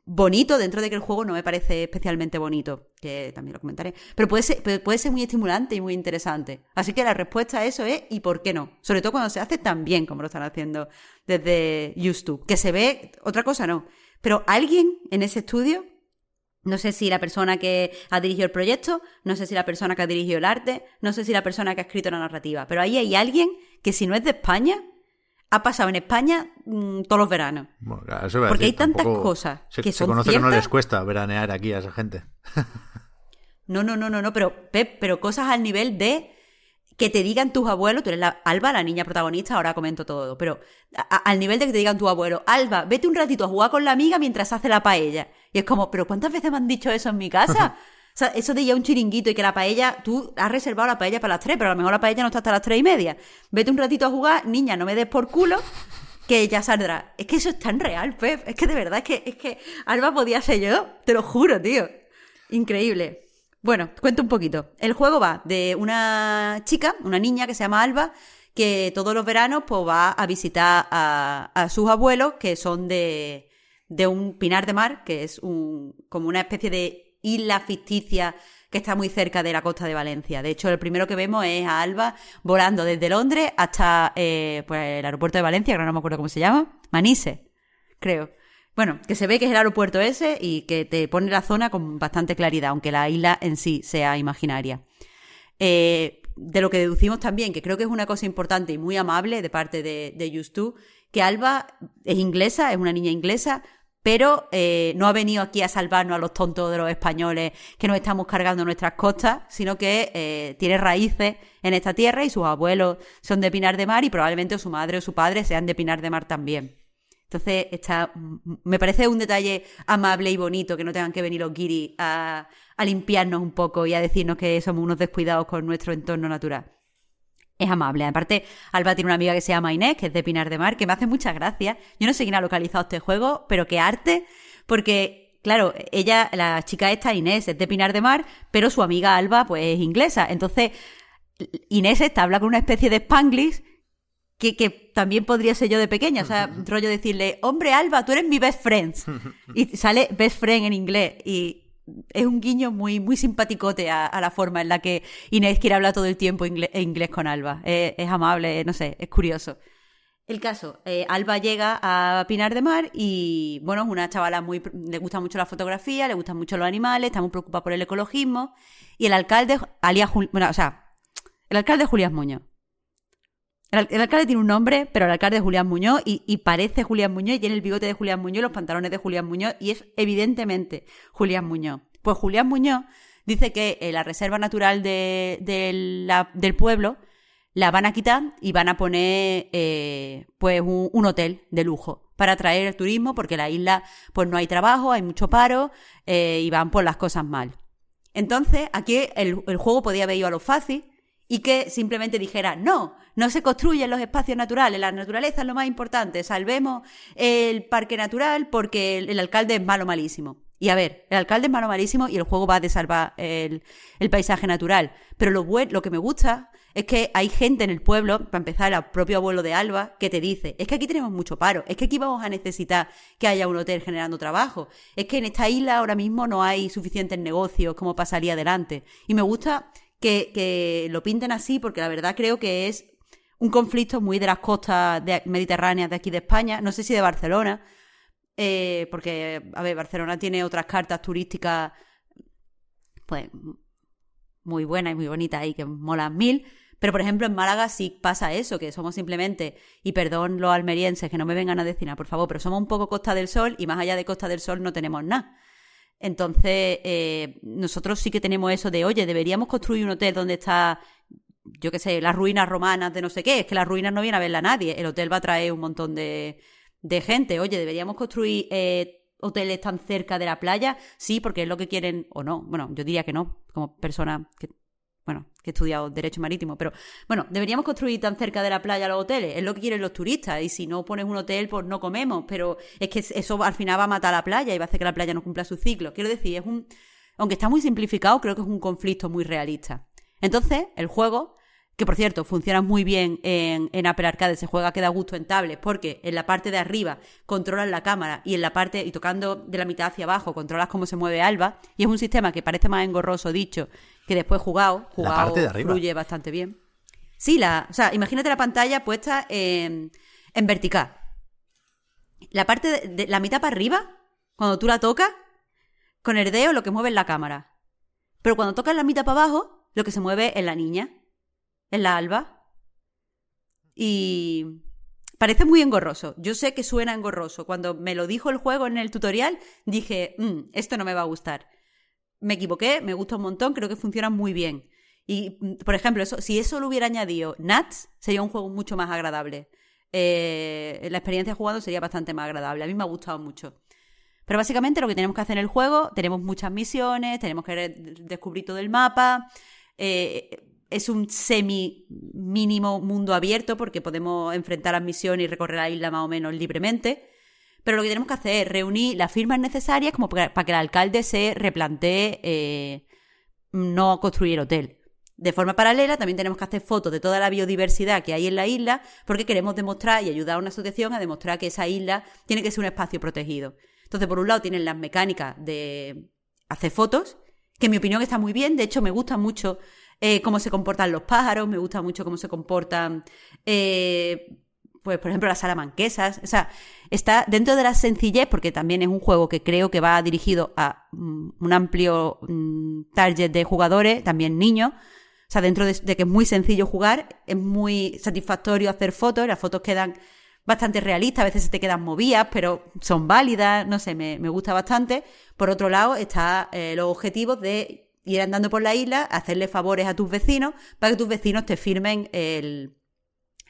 bonito dentro de que el juego no me parece especialmente bonito, que también lo comentaré, pero puede ser, puede ser muy estimulante y muy interesante. Así que la respuesta a eso es ¿y por qué no? Sobre todo cuando se hace tan bien como lo están haciendo desde YouTube, que se ve, otra cosa no, pero alguien en ese estudio, no sé si la persona que ha dirigido el proyecto, no sé si la persona que ha dirigido el arte, no sé si la persona que ha escrito la narrativa, pero ahí hay alguien que si no es de España, ha pasado en España mm, todos los veranos. Porque hay tantas cosas que son conoce que no les cuesta veranear aquí a esa gente. [laughs] no, no, no, no, no, pero Pep, pero cosas al nivel de que te digan tus abuelos, tú eres la Alba, la niña protagonista, ahora comento todo, pero al nivel de que te digan tu abuelo, Alba, vete un ratito a jugar con la amiga mientras hace la paella. Y es como, pero ¿cuántas veces me han dicho eso en mi casa? [laughs] O sea, eso de ya un chiringuito y que la paella, tú has reservado la paella para las tres, pero a lo mejor la paella no está hasta las tres y media. Vete un ratito a jugar, niña, no me des por culo, que ya saldrá. Es que eso es tan real, Pep. Es que de verdad, es que, es que Alba podía ser yo, te lo juro, tío. Increíble. Bueno, cuento un poquito. El juego va de una chica, una niña que se llama Alba, que todos los veranos pues, va a visitar a, a sus abuelos, que son de, de un pinar de mar, que es un, como una especie de isla ficticia que está muy cerca de la costa de Valencia. De hecho, el primero que vemos es a Alba volando desde Londres hasta eh, pues, el aeropuerto de Valencia, que no me acuerdo cómo se llama, Manise, creo. Bueno, que se ve que es el aeropuerto ese y que te pone la zona con bastante claridad, aunque la isla en sí sea imaginaria. Eh, de lo que deducimos también, que creo que es una cosa importante y muy amable de parte de, de que Alba es inglesa, es una niña inglesa, pero eh, no ha venido aquí a salvarnos a los tontos de los españoles que nos estamos cargando nuestras costas, sino que eh, tiene raíces en esta tierra y sus abuelos son de Pinar de Mar y probablemente su madre o su padre sean de Pinar de Mar también. Entonces, está, me parece un detalle amable y bonito que no tengan que venir los guiris a, a limpiarnos un poco y a decirnos que somos unos descuidados con nuestro entorno natural es amable. Aparte, Alba tiene una amiga que se llama Inés, que es de Pinar de Mar, que me hace muchas gracias. Yo no sé quién ha localizado este juego, pero qué arte, porque, claro, ella, la chica esta, Inés, es de Pinar de Mar, pero su amiga Alba, pues, es inglesa. Entonces, Inés esta habla con una especie de spanglish que, que, también podría ser yo de pequeña. O sea, rollo decirle, hombre, Alba, tú eres mi best friend. [laughs] Y sale best friend en inglés. Y, es un guiño muy, muy simpaticote a, la forma en la que Inés quiere hablar todo el tiempo inglés, inglés con Alba. Es, amable, no sé, es curioso. El caso, eh, Alba llega a Pinar de Mar y, bueno, es una chavala muy... le gusta mucho la fotografía, le gustan mucho los animales, está muy preocupada por el ecologismo. Y el alcalde, alias, bueno, o sea, el alcalde Julián Muñoz. El, alcalde tiene un nombre, pero el alcalde es Julián Muñoz y, parece Julián Muñoz y tiene el bigote de Julián Muñoz, los pantalones de Julián Muñoz y es evidentemente Julián Muñoz. Pues Julián Muñoz dice que la reserva natural de, del pueblo la van a quitar y van a poner eh, pues un, hotel de lujo para atraer el turismo porque la isla pues no hay trabajo, hay mucho paro eh, y van por las cosas mal. Entonces aquí el, el juego podía haber ido a lo fácil y que simplemente dijera, no, no se construyen los espacios naturales, la naturaleza es lo más importante, salvemos el parque natural porque el, alcalde es malo malísimo. Y a ver, el alcalde es malo malísimo y el juego va a salvar el, paisaje natural. Pero lo, lo que me gusta es que hay gente en el pueblo, para empezar, el propio abuelo de Alba, que te dice, es que aquí tenemos mucho paro, es que aquí vamos a necesitar que haya un hotel generando trabajo, es que en esta isla ahora mismo no hay suficientes negocios como salir adelante. Y me gusta que, lo pinten así porque la verdad creo que es un conflicto muy de las costas mediterráneas de aquí de España, no sé si de Barcelona, eh, porque, a ver, Barcelona tiene otras cartas turísticas, pues, muy buenas y muy bonitas y que molan mil, pero por ejemplo en Málaga sí pasa eso, que somos simplemente, y perdón los almerienses que no me vengan a decir nada, por favor, pero somos un poco Costa del Sol y más allá de Costa del Sol no tenemos nada. Entonces, eh, nosotros sí que tenemos eso de, oye, deberíamos construir un hotel donde está, yo qué sé, las ruinas romanas de no sé qué. Es que las ruinas no viene a verla nadie. El hotel va a traer un montón de, de gente. Oye, deberíamos construir eh, hoteles tan cerca de la playa. Sí, porque es lo que quieren, o no. Bueno, yo diría que no, como persona que bueno, que he estudiado Derecho Marítimo, pero bueno, deberíamos construir tan cerca de la playa los hoteles, es lo que quieren los turistas, y si no pones un hotel, pues no comemos, pero es que eso al final va a matar a la playa y va a hacer que la playa no cumpla su ciclo. Quiero decir, es un, aunque está muy simplificado, creo que es un conflicto muy realista. Entonces, el juego que por cierto funciona muy bien en, en Apple Arcade, se juega que da gusto en tablets, porque en la parte de arriba controlas la cámara y en la parte, y tocando de la mitad hacia abajo, controlas cómo se mueve Alba, y es un sistema que parece más engorroso dicho, que después jugado, jugado parte de arriba. fluye bastante bien. Sí, la, o sea, imagínate la pantalla puesta en, en vertical. La parte de, de- la mitad para arriba, cuando tú la tocas, con el dedo lo que mueve es la cámara. Pero cuando tocas la mitad para abajo, lo que se mueve es la niña, es la alba. Y parece muy engorroso. Yo sé que suena engorroso. Cuando me lo dijo el juego en el tutorial, dije, "Mm, esto no me va a gustar. Me equivoqué, me gusta un montón, creo que funciona muy bien. Y, por ejemplo, eso, si eso lo hubiera añadido Nats, sería un juego mucho más agradable. Eh, la experiencia jugando sería bastante más agradable. A mí me ha gustado mucho. Pero básicamente lo que tenemos que hacer en el juego, tenemos muchas misiones, tenemos que descubrir todo el mapa. eh, es un semi mínimo mundo abierto porque podemos enfrentar las misiones y recorrer la isla más o menos libremente. Pero lo que tenemos que hacer es reunir las firmas necesarias como para, que el alcalde se replantee eh, no construir hotel. De forma paralela, también tenemos que hacer fotos de toda la biodiversidad que hay en la isla, porque queremos demostrar y ayudar a una asociación a demostrar que esa isla tiene que ser un espacio protegido. Entonces, por un lado, tienen las mecánicas de hacer fotos, que en mi opinión está muy bien. De hecho, me gusta mucho eh, cómo se comportan los pájaros, me gusta mucho cómo se comportan, eh, pues, por ejemplo, las salamanquesas. O sea, está dentro de la sencillez, porque también es un juego que creo que va dirigido a mm, un amplio mm, target de jugadores, también niños. O sea, dentro de, que es muy sencillo jugar, es muy satisfactorio hacer fotos, las fotos quedan bastante realistas, a veces se te quedan movidas, pero son válidas, no sé, me, me gusta bastante. Por otro lado, está eh, los objetivos de ir andando por la isla, hacerle favores a tus vecinos, para que tus vecinos te firmen el,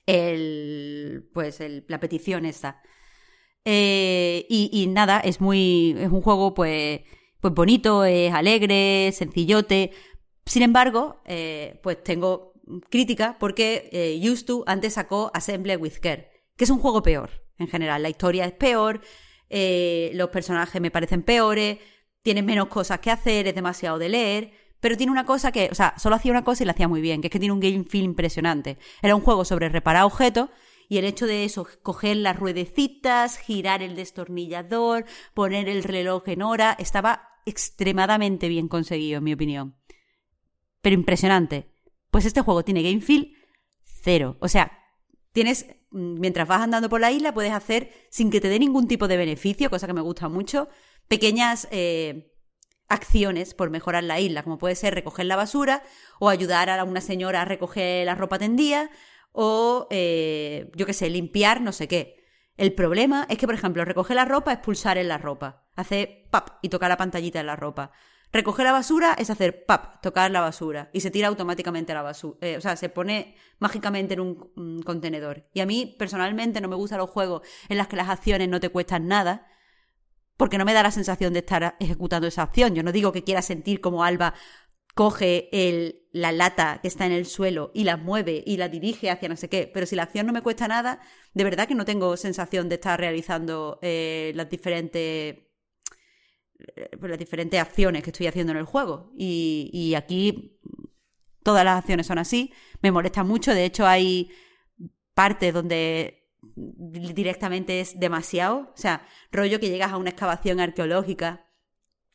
el pues el- la petición esa. Eh, y, y nada, es muy. es un juego, pues. Pues bonito, es alegre, sencillote. Sin embargo, eh, pues tengo crítica porque eh, Used to antes sacó Assemble with Care, que es un juego peor en general. La historia es peor, eh, los personajes me parecen peores, tienen menos cosas que hacer, es demasiado de leer. Pero tiene una cosa que, o sea, solo hacía una cosa y la hacía muy bien, que es que tiene un game feel impresionante. Era un juego sobre reparar objetos y el hecho de eso, coger las ruedecitas, girar el destornillador, poner el reloj en hora, estaba extremadamente bien conseguido, en mi opinión. Pero impresionante. Pues este juego tiene game feel cero. O sea, tienes, mm, mientras vas andando por la isla, puedes hacer, sin que te dé ningún tipo de beneficio, cosa que me gusta mucho, pequeñas eh, acciones por mejorar la isla, como puede ser recoger la basura o ayudar a una señora a recoger la ropa tendida o, eh, yo qué sé, limpiar no sé qué. El problema es que, por ejemplo, recoger la ropa es pulsar en la ropa, hacer pap y tocar la pantallita en la ropa. Recoger la basura es hacer pap, tocar la basura y se tira automáticamente la basura. o sea, se pone mágicamente en un, un contenedor. Y a mí, personalmente, no me gustan los juegos en los que las acciones no te cuestan nada, porque no me da la sensación de estar ejecutando esa acción. Yo no digo que quiera sentir como Alba coge el, la lata que está en el suelo y la mueve y la dirige hacia no sé qué, pero si la acción no me cuesta nada, de verdad que no tengo sensación de estar realizando eh, las diferentes eh, las diferentes acciones que estoy haciendo en el juego. Y, y aquí todas las acciones son así. Me molesta mucho. De hecho, hay partes donde directamente es demasiado. O sea, rollo que llegas a una excavación arqueológica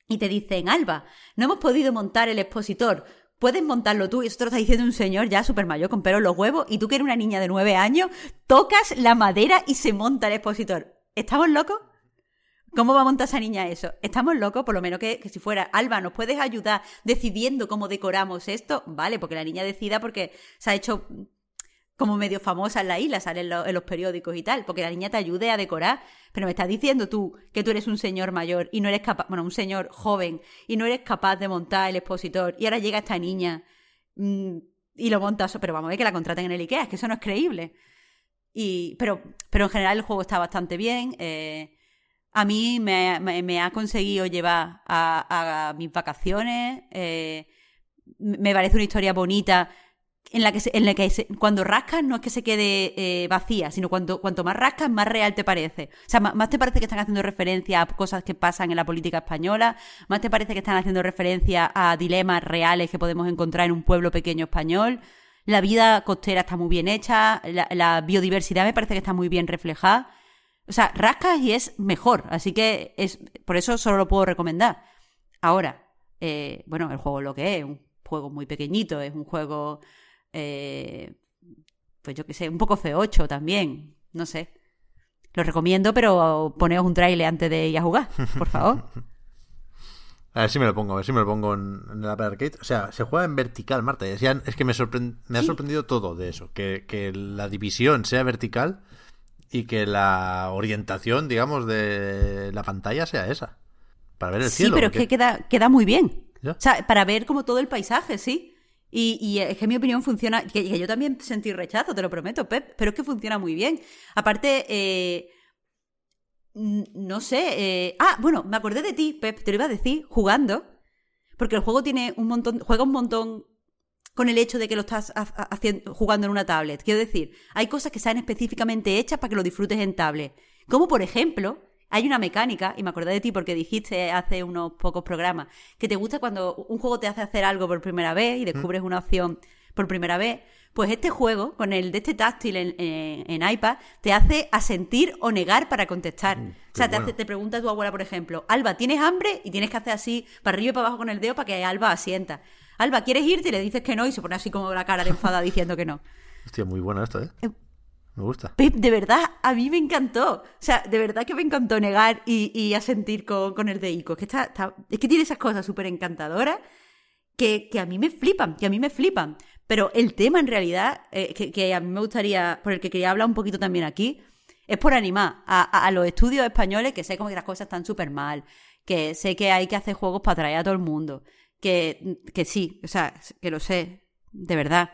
y te dicen, Alba, no hemos podido montar el expositor. Puedes montarlo tú. Y eso te lo está diciendo un señor ya súper mayor con pelo en los huevos. Y tú que eres una niña de nueve años, tocas la madera y se monta el expositor. ¿Estamos locos? ¿Cómo va a montar esa niña eso? ¿Estamos locos? Por lo menos que, que, si fuera, Alba, ¿nos puedes ayudar decidiendo cómo decoramos esto? Vale, porque la niña decida porque se ha hecho como medio famosa en la isla, sale en, lo, en los periódicos y tal, porque la niña te ayude a decorar. Pero me estás diciendo tú que tú eres un señor mayor y no eres capaz, bueno, un señor joven y no eres capaz de montar el expositor y ahora llega esta niña mmm, y lo monta, pero vamos a ver que la contraten en el Ikea, es que eso no es creíble. Y, pero, pero en general el juego está bastante bien. Eh, a mí me, ha conseguido llevar a, a mis vacaciones. Eh, me parece una historia bonita en la que, se, en la que se, cuando rascas no es que se quede eh, vacía, sino cuanto, cuanto más rascas, más real te parece. O sea, más, te parece que están haciendo referencia a cosas que pasan en la política española, más te parece que están haciendo referencia a dilemas reales que podemos encontrar en un pueblo pequeño español. La vida costera está muy bien hecha, la, la biodiversidad me parece que está muy bien reflejada. O sea, rascas y es mejor, así que es por eso solo lo puedo recomendar. Ahora, eh, bueno, el juego lo que es, un juego muy pequeñito, es un juego, eh, pues yo qué sé, un poco C8 también, no sé. Lo recomiendo, pero poneos un trailer antes de ir a jugar, por favor. [laughs] A ver si me lo pongo, a ver si me lo pongo en, en el Apple Arcade. O sea, se juega en vertical, Marta. Es, ya- es que me, ha Sí. sorprendido todo de eso. Que, que la división sea vertical y que la orientación, digamos, de la pantalla sea esa. Para ver el sí, cielo. pero es que queda, queda muy bien. ¿Ya? O sea, para ver como todo el paisaje, sí. Y, y es que mi opinión funciona, que, yo también sentí rechazo, te lo prometo, Pep, pero es que funciona muy bien. Aparte, eh, no sé, eh, ah, bueno, me acordé de ti, Pep, te lo iba a decir, jugando, porque el juego tiene un montón, juega un montón con el hecho de que lo estás ha- ha- haciendo, jugando en una tablet. Quiero decir, hay cosas que están específicamente hechas para que lo disfrutes en tablet. Como por ejemplo, hay una mecánica, y me acordé de ti porque dijiste hace unos pocos programas, que te gusta cuando un juego te hace hacer algo por primera vez y descubres una opción por primera vez. Pues este juego, con el de este táctil en, en- en iPad, te hace asentir o negar para contestar. o sea, te, bueno. hace- te pregunta tu abuela, por ejemplo, Alba, ¿tienes hambre? Y tienes que hacer así, para arriba y para abajo con el dedo para que Alba asienta. Alba, ¿quieres irte? Y le dices que no y se pone así como la cara de enfada diciendo que no. Hostia, muy bueno esto, ¿eh? Eh, Me gusta. De verdad, a mí me encantó. O sea, de verdad que me encantó negar y, y asentir con, con el de Ico. Es que, está, es que tiene esas cosas súper encantadoras que, que a mí me flipan, que a mí me flipan. Pero el tema en realidad, eh, que, que a mí me gustaría, por el que quería hablar un poquito también aquí, es por animar a, a- a los estudios españoles, que sé como que las cosas están súper mal, que sé que hay que hacer juegos para atraer a todo el mundo, que, que sí, o sea, que lo sé, de verdad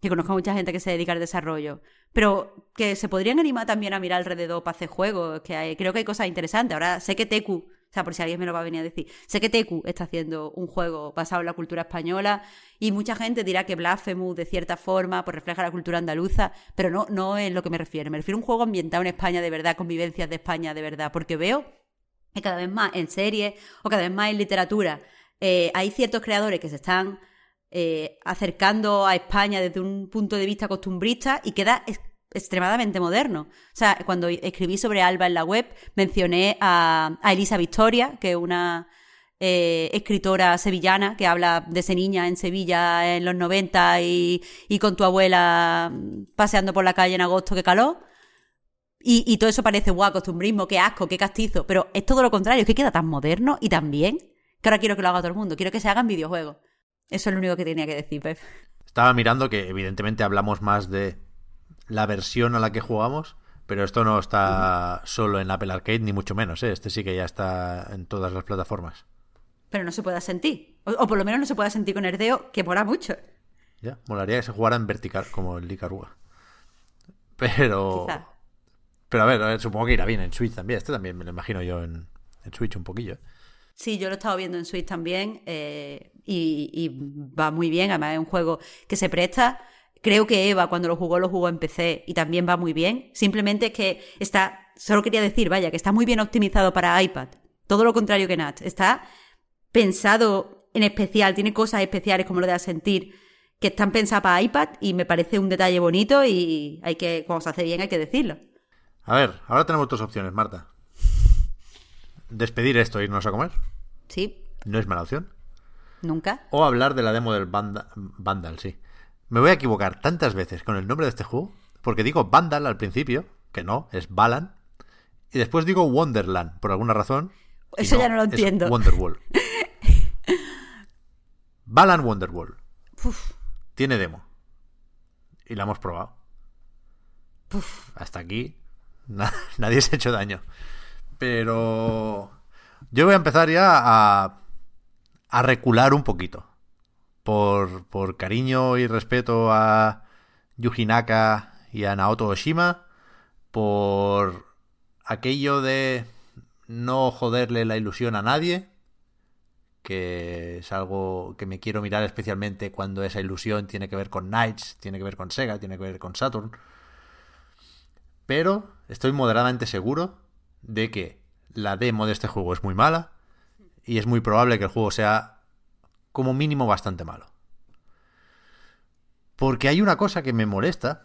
que conozco a mucha gente que se dedica al desarrollo, pero que se podrían animar también a mirar alrededor para hacer juegos, que hay- creo que hay cosas interesantes. Ahora sé que Teku, o sea, por si alguien me lo va a venir a decir, sé que Teku está haciendo un juego basado en la cultura española y mucha gente dirá que Blasphemous de cierta forma pues refleja la cultura andaluza, pero no, no es lo que me refiero. Me refiero a un juego ambientado en España de verdad, con vivencias de España de verdad, porque veo que cada vez más en series o cada vez más en literatura eh, hay ciertos creadores que se están eh, acercando a España desde un punto de vista costumbrista y queda extremadamente moderno. O sea, cuando escribí sobre Alba en la web, mencioné a, Elisa Victoria, que es una eh, escritora sevillana que habla de ese niña en Sevilla en los 90 y, y con tu abuela paseando por la calle en agosto, que calor. Y, y todo eso parece guau, costumbrismo, qué asco, qué castizo. Pero es todo lo contrario, es que queda tan moderno y tan bien que ahora quiero que lo haga todo el mundo. Quiero que se hagan videojuegos. Eso es lo único que tenía que decir, Pep. Estaba mirando que evidentemente hablamos más de la versión a la que jugamos, pero esto no está solo en Apple Arcade, ni mucho menos, ¿eh? Este sí que ya está en todas las plataformas. Pero no se pueda sentir. O, o por lo menos no se pueda sentir con Herdeo, que mola mucho. Ya, molaría que se jugara en vertical, como el Icaruga. Pero... Quizá. Pero a ver, a ver, supongo que irá bien en Switch también. Este también me lo imagino yo en, en Switch un poquillo. ¿eh? Sí, yo lo he estado viendo en Switch también eh, y, y va muy bien. Además, es un juego que se presta. Creo que Eva, cuando lo jugó, lo jugó en PC y también va muy bien. Simplemente es que está. Solo quería decir, vaya, que está muy bien optimizado para iPad. Todo lo contrario que Nat. Está pensado en especial, tiene cosas especiales como lo de Asentir que están pensadas para iPad y me parece un detalle bonito y hay que, cuando se hace bien, hay que decirlo. A ver, ahora tenemos dos opciones, Marta. Despedir esto e irnos a comer. Sí, No es mala opción. Nunca. O hablar de la demo del Vanda- Vandal, sí. Me voy a equivocar tantas veces con el nombre de este juego, porque digo Vandal al principio, que no, es Balan, y después digo Wonderland, por alguna razón. Eso ya no lo es entiendo. Wonderwall. [laughs] Balan Wonderwall. Tiene demo. Y la hemos probado. Hasta aquí na- [laughs] nadie se ha hecho daño. Pero yo voy a empezar ya a, a recular un poquito. Por, por cariño y respeto a Yuji Naka y a Naoto Oshima. Por aquello de no joderle la ilusión a nadie. Que es algo que me quiero mirar especialmente cuando esa ilusión tiene que ver con Knights, tiene que ver con Sega, tiene que ver con Saturn. Pero estoy moderadamente seguro de que la demo de este juego es muy mala y es muy probable que el juego sea como mínimo bastante malo. Porque hay una cosa que me molesta.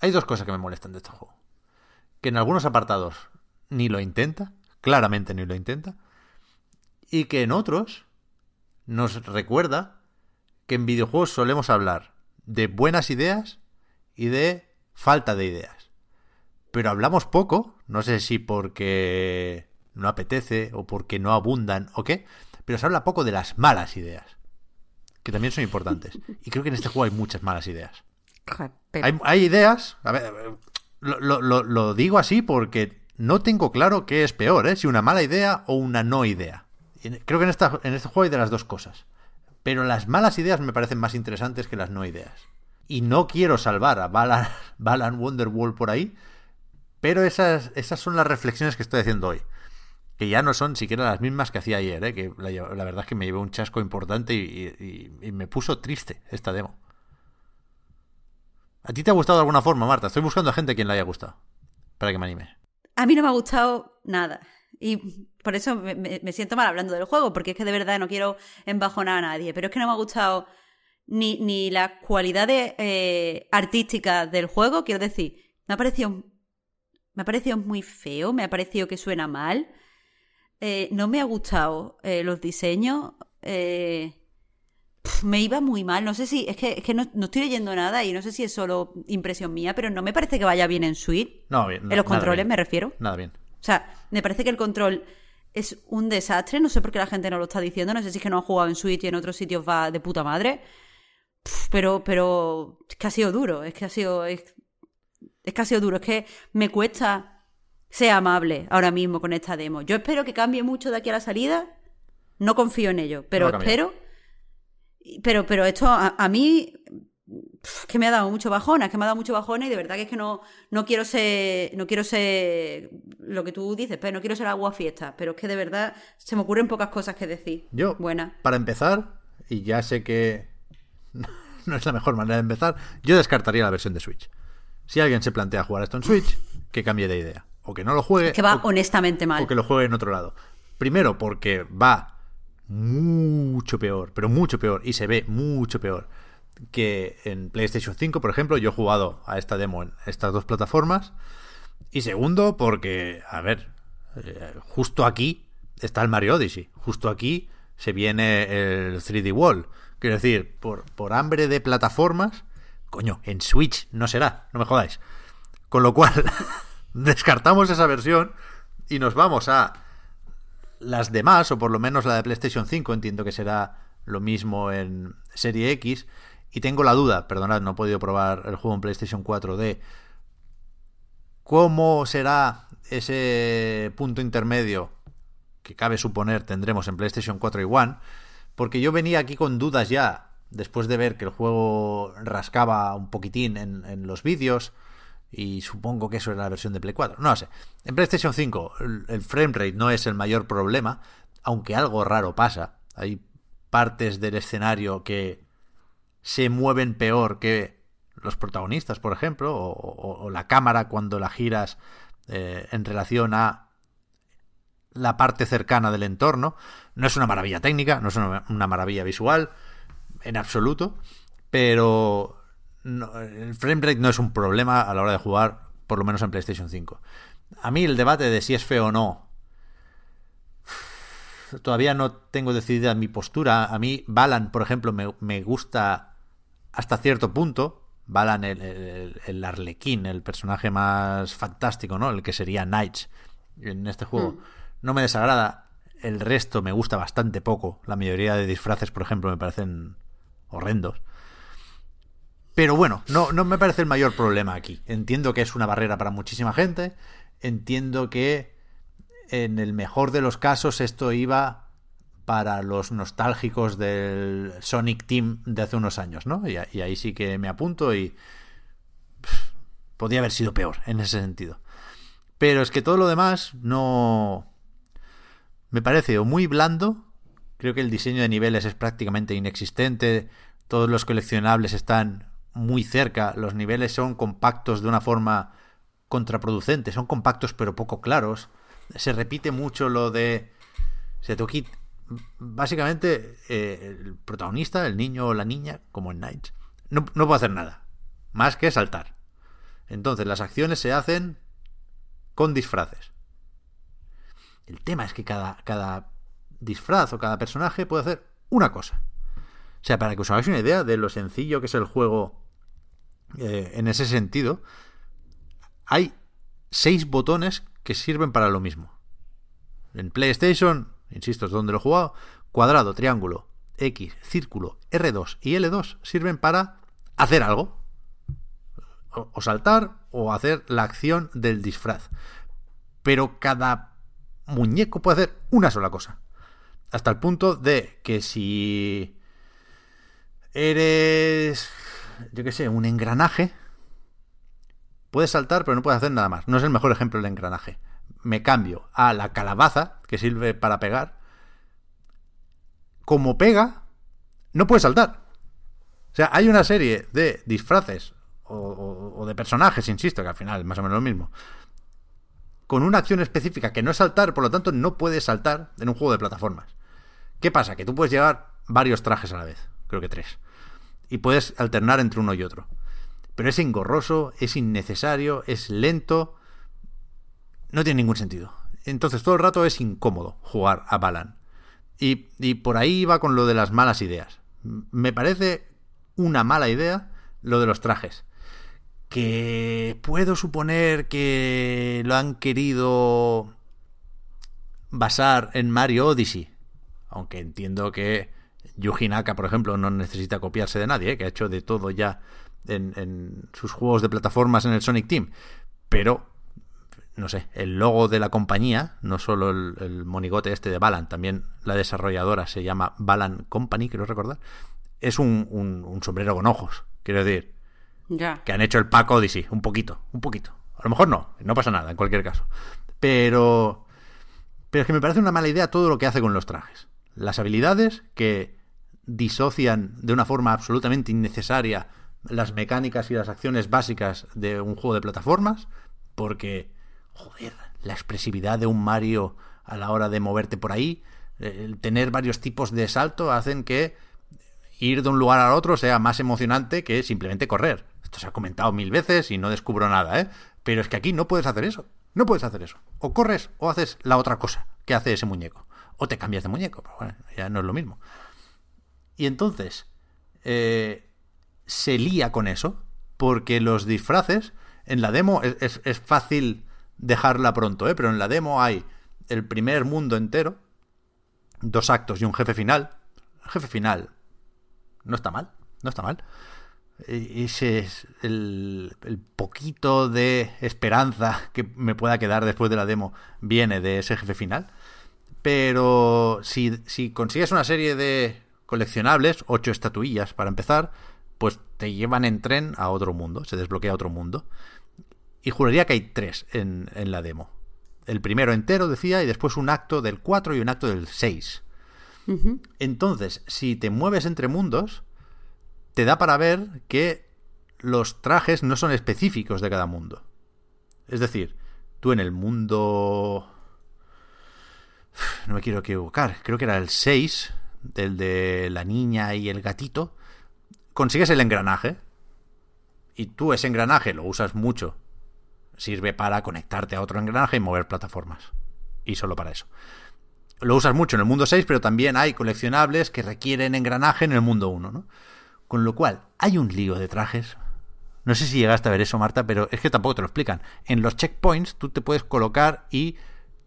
Hay dos cosas que me molestan de este juego. Que en algunos apartados ni lo intenta, claramente ni lo intenta, y que en otros nos recuerda que en videojuegos solemos hablar de buenas ideas y de falta de ideas. Pero hablamos poco, no sé si porque no apetece o porque no abundan o qué, pero se habla poco de las malas ideas, que también son importantes. [laughs] Y creo que en este juego hay muchas malas ideas. Hay, ideas, a ver, lo, lo, digo así porque no tengo claro qué es peor, ¿eh? si una mala idea o una no idea. Creo que en, esta, en este juego hay de las dos cosas. Pero las malas ideas me parecen más interesantes que las no ideas. Y no quiero salvar a Balan, [laughs] Balan Wonderwall por ahí, pero esas, esas son las reflexiones que estoy haciendo hoy que ya no son siquiera las mismas que hacía ayer, ¿eh? que la, verdad es que me llevé un chasco importante y, me puso triste esta demo. ¿A ti te ha gustado de alguna forma, Marta? Estoy buscando a gente quien le haya gustado, para que me anime. A mí no me ha gustado nada. Y por eso me, siento mal hablando del juego, porque es que de verdad no quiero embajonar a nadie. Pero es que no me ha gustado ni, ni las cualidades eh, artísticas del juego, quiero decir, me ha parecido. Me ha parecido muy feo, me ha parecido que suena mal. Eh, no me ha gustado eh, los diseños. Eh, me iba muy mal. No sé si. Es que, es que no, estoy leyendo nada y no sé si es solo impresión mía, pero no me parece que vaya bien en Suite. No, bien. en los controles me refiero. Nada bien. O sea, me parece que el control es un desastre. No sé por qué la gente no lo está diciendo. No sé si es que no ha jugado en Suite y en otros sitios va de puta madre. Pero, pero es que ha sido duro. Es que ha sido. Es, es que ha sido duro. Es que me cuesta sea amable ahora mismo con esta demo. Yo espero que cambie mucho de aquí a la salida. No confío en ello, pero espero. Pero, pero esto a, mí que me ha dado mucho bajón, es que me ha dado mucho bajón y de verdad que es que no, no quiero ser, no quiero ser lo que tú dices, pero no quiero ser agua fiesta, pero es que de verdad se me ocurren pocas cosas que decir. Yo, buena. Para empezar, y ya sé que [laughs] no es la mejor manera de empezar, yo descartaría la versión de Switch. Si alguien se plantea jugar esto en Switch, que cambie de idea o que no lo juegue. que va honestamente mal. O que lo juegue en otro lado. Primero, porque va mucho peor, pero mucho peor, y se ve mucho peor que en PlayStation 5, por ejemplo. Yo he jugado a esta demo en estas dos plataformas. Y segundo, porque, a ver, eh, justo aquí está el Mario Odyssey. Justo aquí se viene el 3D Wall. Quiero decir, por, por hambre de plataformas, coño, en Switch no será, no me jodáis. Con lo cual, [laughs] descartamos esa versión y nos vamos a las demás, o por lo menos la de PlayStation 5, entiendo que será lo mismo en Serie X. Y tengo la duda, perdonad, no he podido probar el juego en PlayStation 4 de cómo será ese punto intermedio que cabe suponer tendremos en PlayStation 4 y One, porque yo venía aquí con dudas ya, después de ver que el juego rascaba un poquitín en, en los vídeos, y supongo que eso era la versión de Play 4. No sé. En PlayStation 5 el frame rate no es el mayor problema, aunque algo raro pasa. Hay partes del escenario que se mueven peor que los protagonistas, por ejemplo, o, la cámara cuando la giras eh, en relación a la parte cercana del entorno. No es una maravilla técnica, no es una maravilla visual, en absoluto, pero el frame rate no es un problema a la hora de jugar, por lo menos en PlayStation 5. A mí el debate de si es feo o no, [sighs] todavía no tengo decidida mi postura. A mí Balan, por ejemplo, me, gusta hasta cierto punto. Balan, el, el, arlequín, el personaje más fantástico, ¿no? El que sería Knights en este juego. Mm. No me desagrada. El resto me gusta bastante poco. La mayoría de disfraces, por ejemplo, me parecen horrendos. Pero bueno, no, me parece el mayor problema aquí. Entiendo que es una barrera para muchísima gente. Entiendo que en el mejor de los casos esto iba para los nostálgicos del Sonic Team de hace unos años, ¿no? Y, ahí sí que me apunto y podría haber sido peor en ese sentido. Pero es que todo lo demás no me parece muy blando, creo que el diseño de niveles es prácticamente inexistente, todos los coleccionables están muy cerca, los niveles son compactos de una forma contraproducente, son compactos pero poco claros. Se repite mucho lo de... Se básicamente eh, el protagonista, el niño o la niña, como en Knights, no, no puede hacer nada, más que saltar. Entonces las acciones se hacen con disfraces. El tema es que cada, cada disfraz o cada personaje puede hacer una cosa. O sea, para que os hagáis una idea de lo sencillo que es el juego eh, en ese sentido, hay seis botones que sirven para lo mismo. En PlayStation, insisto, es donde lo he jugado, cuadrado, triángulo, X, círculo, R2 y L2 sirven para hacer algo. O, saltar o hacer la acción del disfraz. Pero cada muñeco puede hacer una sola cosa. Hasta el punto de que si eres, yo qué sé, un engranaje, puedes saltar pero no puedes hacer nada más. No es el mejor ejemplo el engranaje. Me cambio a la calabaza, que sirve para pegar. Como pega, no puedes saltar. O sea, hay una serie de disfraces o, de personajes, insisto, que al final es más o menos lo mismo, con una acción específica que no es saltar, por lo tanto no puedes saltar en un juego de plataformas. ¿Qué pasa? Que tú puedes llevar varios trajes a la vez, creo que tres, y puedes alternar entre uno y otro. Pero es engorroso, es innecesario, es lento, no tiene ningún sentido. Entonces todo el rato es incómodo jugar a Balan. Y, y por ahí va con lo de las malas ideas. Me parece una mala idea lo de los trajes. Que puedo suponer que lo han querido basar en Mario Odyssey. Aunque entiendo que Yuji Naka, por ejemplo, no necesita copiarse de nadie, ¿eh? que ha hecho de todo ya en, en, sus juegos de plataformas en el Sonic Team. Pero, no sé, el logo de la compañía, no solo el, el monigote este de Balan, también la desarrolladora se llama Balan Company, quiero recordar es un, un, sombrero con ojos. Quiero decir, ya. que han hecho el Paco Odyssey, un poquito, un poquito. A lo mejor no, no pasa nada, en cualquier caso. Pero, pero es que me parece una mala idea todo lo que hace con los trajes. Las habilidades que disocian de una forma absolutamente innecesaria las mecánicas y las acciones básicas de un juego de plataformas, porque, joder, la expresividad de un Mario a la hora de moverte por ahí, el tener varios tipos de salto hacen que ir de un lugar al otro sea más emocionante que simplemente correr. Esto se ha comentado mil veces y no descubro nada, ¿eh? Pero es que aquí no puedes hacer eso. No puedes hacer eso. O corres o haces la otra cosa que hace ese muñeco. O te cambias de muñeco, pero bueno, ya no es lo mismo. Y entonces, eh, se lía con eso, porque los disfraces, en la demo es, es fácil dejarla pronto, ¿eh? pero en la demo hay el primer mundo entero, dos actos y un jefe final. El jefe final no está mal, no está mal. E, ese es el, poquito de esperanza que me pueda quedar después de la demo viene de ese jefe final. Pero si, si consigues una serie de coleccionables, ocho estatuillas para empezar, pues te llevan en tren a otro mundo, se desbloquea otro mundo. Y juraría que hay tres en, en la demo. El primero entero, decía, y después un acto del 4 y un acto del 6. Entonces, si te mueves entre mundos, te da para ver que los trajes no son específicos de cada mundo. Es decir, tú en el mundo... [sighs] No me quiero equivocar, creo que era el 6, del de la niña y el gatito, consigues el engranaje. Y tú ese engranaje lo usas mucho. Sirve para conectarte a otro engranaje y mover plataformas. Y solo para eso lo usas mucho en el mundo 6, pero también hay coleccionables que requieren engranaje en el mundo 1, ¿no? Con lo cual, hay un lío de trajes. No sé si llegaste a ver eso, Marta, pero es que tampoco te lo explican. En los checkpoints tú te puedes colocar y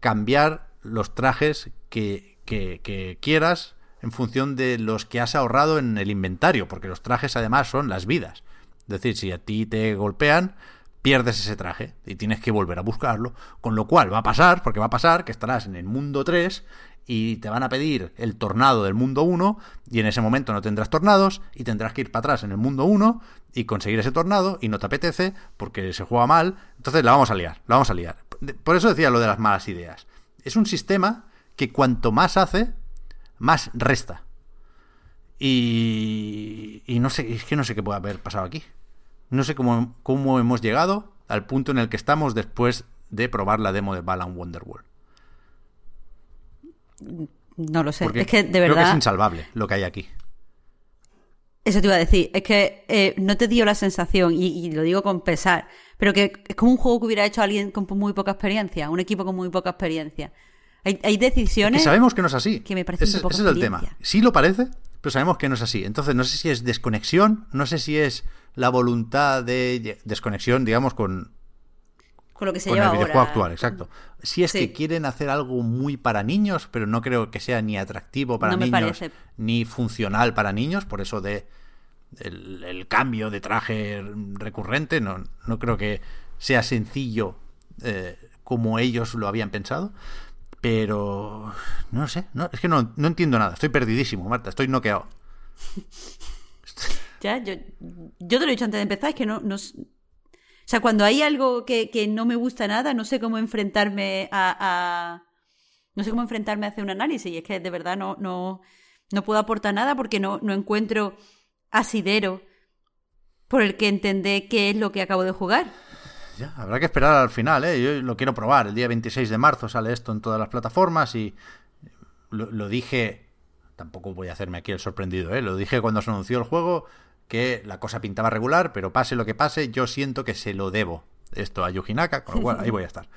cambiar los trajes que, que, que quieras en función de los que has ahorrado en el inventario, porque los trajes además son las vidas. Es decir, si a ti te golpean, pierdes ese traje y tienes que volver a buscarlo, con lo cual va a pasar, porque va a pasar que estarás en el mundo 3 y te van a pedir el tornado del mundo 1 y en ese momento no tendrás tornados y tendrás que ir para atrás en el mundo 1 y conseguir ese tornado y no te apetece porque se juega mal, entonces la vamos a liar, la vamos a liar. Por eso decía lo de las malas ideas. Es un sistema que cuanto más hace, más resta. Y, y no sé, es que no sé qué puede haber pasado aquí. No sé cómo, cómo hemos llegado al punto en el que estamos después de probar la demo de Balan Wonderworld. No lo sé. Porque es que de creo que es verdad. insalvable lo que hay aquí. Eso te iba a decir. Es que eh, no te dio la sensación, y, y lo digo con pesar, pero que es como un juego que hubiera hecho alguien con muy poca experiencia, un equipo con muy poca experiencia. Hay, hay Que decisiones. sabemos que no es así. que me parece ese, un poco ese es el tema. Sí lo parece, pero sabemos que no es así. Entonces, no sé si es desconexión, no sé si es la voluntad de desconexión, digamos, con, con lo que se con el videojuego ahora. actual, exacto. Si es Sí. que quieren hacer algo muy para niños, pero no creo que sea ni atractivo para No niños ni funcional para niños, por eso de el, el cambio de traje recurrente, no, no creo que sea sencillo eh, como ellos lo habían pensado. Pero no sé, no, es que no, no entiendo nada, estoy perdidísimo, Marta, estoy noqueado. [laughs] Ya, yo, yo te lo he dicho antes de empezar, es que no, no O sea, cuando hay algo que, que no me gusta nada, no sé cómo enfrentarme a, a- No sé cómo enfrentarme a hacer un análisis. Y es que de verdad no, no, no puedo aportar nada porque no, no encuentro asidero por el que entender qué es lo que acabo de jugar. Ya, habrá que esperar al final, ¿eh? Yo lo quiero probar. El día 26 de marzo sale esto en todas las plataformas y lo, dije, tampoco voy a hacerme aquí el sorprendido, ¿eh? Lo dije cuando se anunció el juego que la cosa pintaba regular, pero pase lo que pase, yo siento que se lo debo esto a Yuji Naka, con lo cual ahí voy a estar.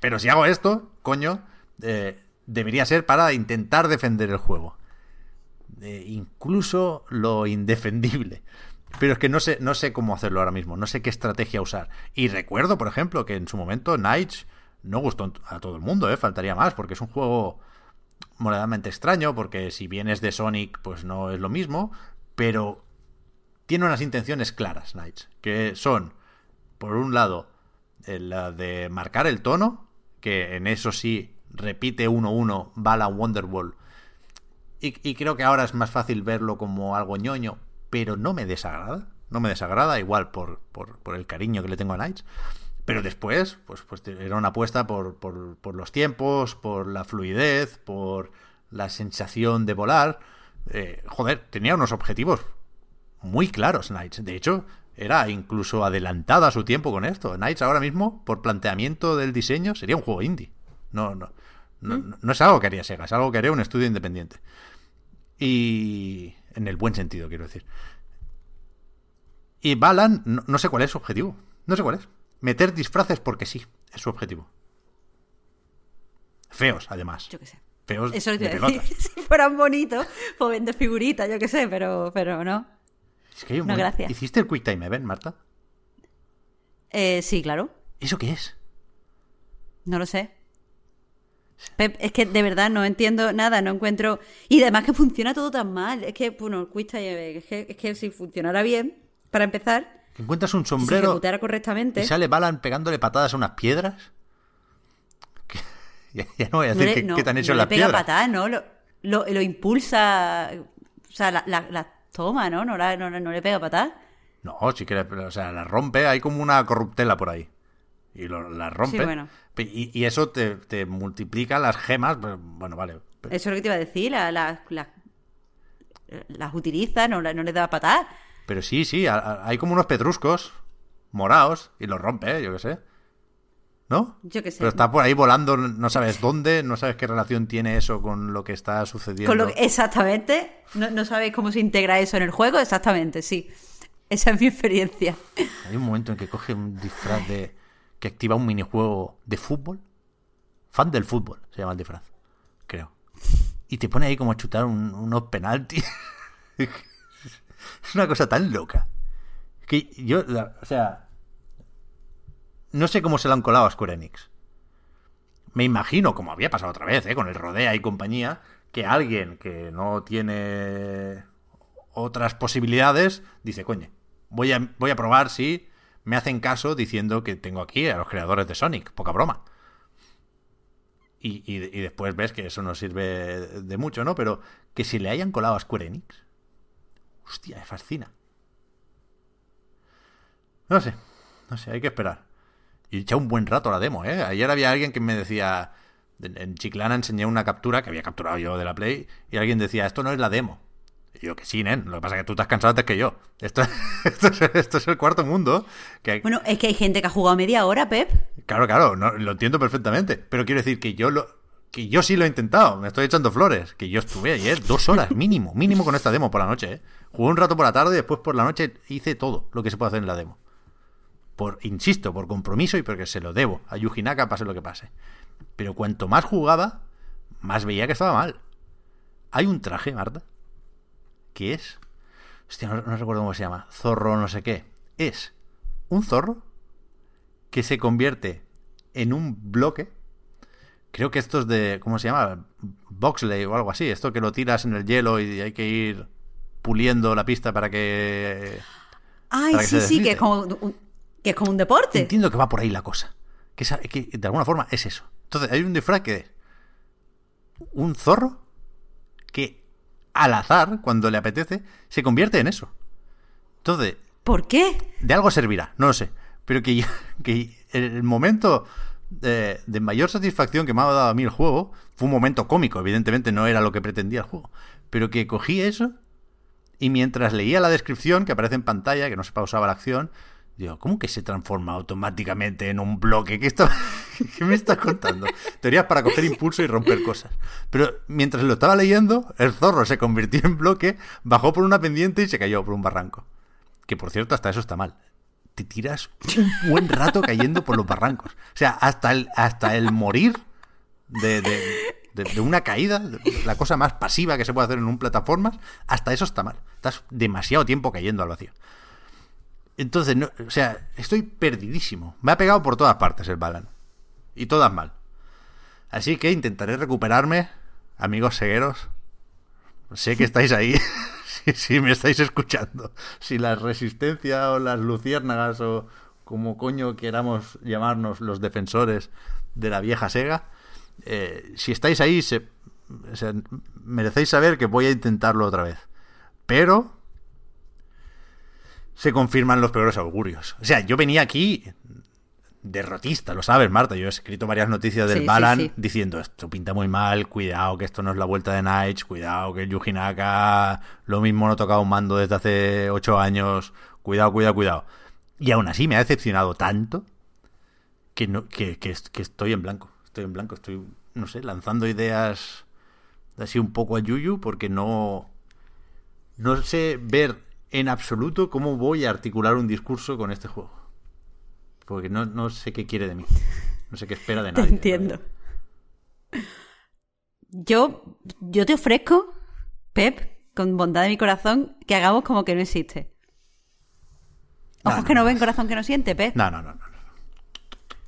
Pero si hago esto, coño, eh, debería ser para intentar defender el juego. Eh, incluso lo indefendible. Pero es que no sé, no sé cómo hacerlo ahora mismo, no sé qué estrategia usar. Y recuerdo, por ejemplo, que en su momento Knights no gustó a todo el mundo, ¿eh? faltaría más, porque es un juego moderadamente extraño, porque si bien es de Sonic, pues no es lo mismo, pero tiene unas intenciones claras, Knights, que son, por un lado, eh, la de marcar el tono, que en eso sí repite 1-1 Bala Wonderwall, y, y creo que ahora es más fácil verlo como algo ñoño, pero no me desagrada, no me desagrada, igual por, por, por el cariño que le tengo a Knights. Pero después, pues, pues era una apuesta por, por, por los tiempos, por la fluidez, por la sensación de volar. Eh, joder, tenía unos objetivos muy claros Knights. De hecho, era incluso adelantada a su tiempo con esto. Knights ahora mismo, por planteamiento del diseño, sería un juego indie. No, no, no, no, no es algo que haría Sega, es algo que haría un estudio independiente. Y en el buen sentido, quiero decir. Y Balan, no, no sé cuál es su objetivo. No sé cuál es. Meter disfraces porque sí, es su objetivo. Feos, además. Yo qué sé. Feos Eso de pelotas. [laughs] Si fueran bonitos, pues vender figuritas, yo qué sé, pero, pero no. Es que hay un No, gracias. ¿Hiciste el Quick Time Event, Marta? Eh, sí, claro. ¿Eso qué es? No lo sé. Pep, es que de verdad no entiendo nada, no encuentro. Y además que funciona todo tan mal. Es que, bueno, Time Event, es que, es que si funcionara bien, para empezar, Que encuentras un si se sombrero ejecutara correctamente. y sale Balan pegándole patadas a unas piedras. Que- [laughs] Ya, ya no voy a no decir le, qué, no- qué te han hecho no las pega piedras. patadas, ¿no? Lo, lo, lo impulsa. O sea, la, la, la toma, ¿no? No, la- no, no le pega patadas. No, sí que, le- o sea, la rompe, hay como una corruptela por ahí. Y lo- la rompe. Sí, bueno. y, y eso te, te multiplica las gemas. pues, Bueno, vale. Eso es lo que te iba a decir. la- la- la- las utiliza, no, no le da patadas. Pero sí, sí, a- a- hay como unos pedruscos morados y los rompe, ¿eh? yo qué sé. ¿No? Yo qué sé. Pero está por ahí volando, no sabes dónde, no sabes qué relación tiene eso con lo que está sucediendo. Con lo que- exactamente. No, no sabéis cómo se integra eso en el juego. Exactamente, sí. Esa es mi experiencia. Hay un momento en que coge un disfraz de. Que activa un minijuego de fútbol. Fan del fútbol, se llama el disfraz. Creo. Y te pone ahí como a chutar un- unos penaltis. es [laughs] una cosa tan loca. Que yo, la- o sea. No sé cómo se lo han colado a Square Enix. Me imagino, como había pasado otra vez, ¿eh? con el Rodea y compañía, que alguien que no tiene otras posibilidades dice, coño, voy a, voy a probar si me hacen caso diciendo que tengo aquí a los creadores de Sonic, poca broma. Y, después ves que eso no sirve de mucho, ¿no? Pero que si le hayan colado a Square Enix, hostia, me fascina. No sé, no sé, hay que esperar. Y he echado un buen rato la demo, ¿eh? Ayer había alguien que me decía, en Chiclana enseñé una captura que había capturado yo de la Play y alguien decía, esto no es la demo. Y yo que sí, nen, lo que pasa es que tú has cansado antes que yo. Esto, [laughs] esto, es, esto es el cuarto mundo. Que, Bueno, es que hay gente que ha jugado media hora, Pep. Claro, claro, no, lo entiendo perfectamente. Pero quiero decir que yo lo, que yo sí lo he intentado, me estoy echando flores, que yo estuve ayer dos horas [laughs] mínimo, mínimo con esta demo por la noche, ¿eh? Jugué un rato por la tarde y después por la noche hice todo lo que se puede hacer en la demo. Por, insisto, por compromiso y porque se lo debo a Yuji Naka, pase lo que pase. Pero cuanto más jugaba, más veía que estaba mal. Hay un traje, Marta, que es... Hostia, no, no recuerdo cómo se llama. Zorro no sé qué. Es un zorro que se convierte en un bloque Creo que esto es de. ¿Cómo se llama? Boxley o algo así. Esto que lo tiras en el hielo y hay que ir puliendo la pista para que. Ay, para que sí, sí, que es, como un, que es como un deporte. Entiendo que va por ahí la cosa. Que, de alguna forma es eso. Entonces, hay un disfraz que es un zorro que al azar, cuando le apetece, se convierte en eso. Entonces, ¿Por qué? de algo servirá, no lo sé. Pero que, [laughs] que el momento de, de mayor satisfacción que me ha dado a mí el juego fue un momento cómico, evidentemente no era lo que pretendía el juego. Pero que cogí eso y mientras leía la descripción que aparece en pantalla, que no se pausaba la acción, digo, ¿cómo que se transforma automáticamente en un bloque? ¿Qué, está- [laughs] ¿Qué me estás contando? Teorías para coger impulso y romper cosas. Pero mientras lo estaba leyendo, el zorro se convirtió en bloque, bajó por una pendiente y se cayó por un barranco. Que por cierto, hasta eso está mal. Te tiras un buen rato cayendo por los barrancos. O sea, hasta el, hasta el morir de, de- de- una caída, la cosa más pasiva que se puede hacer en un plataformas, hasta eso está mal. Estás demasiado tiempo cayendo al vacío. Entonces, no, o sea, estoy perdidísimo. Me ha pegado por todas partes el Balan. Y todas mal. Así que intentaré recuperarme, amigos cegueros. Sé que estáis ahí. [laughs] si, me estáis escuchando. Si la resistencia o las luciérnagas o como coño queramos llamarnos los defensores de la vieja Sega, eh, si estáis ahí, se, merecéis saber que voy a intentarlo otra vez. Pero se confirman los peores augurios. O sea, yo venía aquí derrotista, lo sabes, Marta. Yo he escrito varias noticias del Sí, sí, Balan sí. diciendo esto pinta muy mal, cuidado que esto no es la vuelta de Nights, cuidado que el Yuji Naka lo mismo no tocaba un mando desde hace ocho años, cuidado, cuidado, cuidado. Y aún así me ha decepcionado tanto que, no, que, que, que estoy en blanco. Estoy en blanco, estoy, no sé, lanzando ideas así un poco a Yuyu porque no, no sé ver en absoluto cómo voy a articular un discurso con este juego. Porque no, no sé qué quiere de mí. No sé qué espera de Te nadie. entiendo. Yo, yo te ofrezco, Pep, con bondad de mi corazón, que hagamos como que no existe. Ojos No, que no, ven, corazón que no siente, Pep. No, no, no, no. no.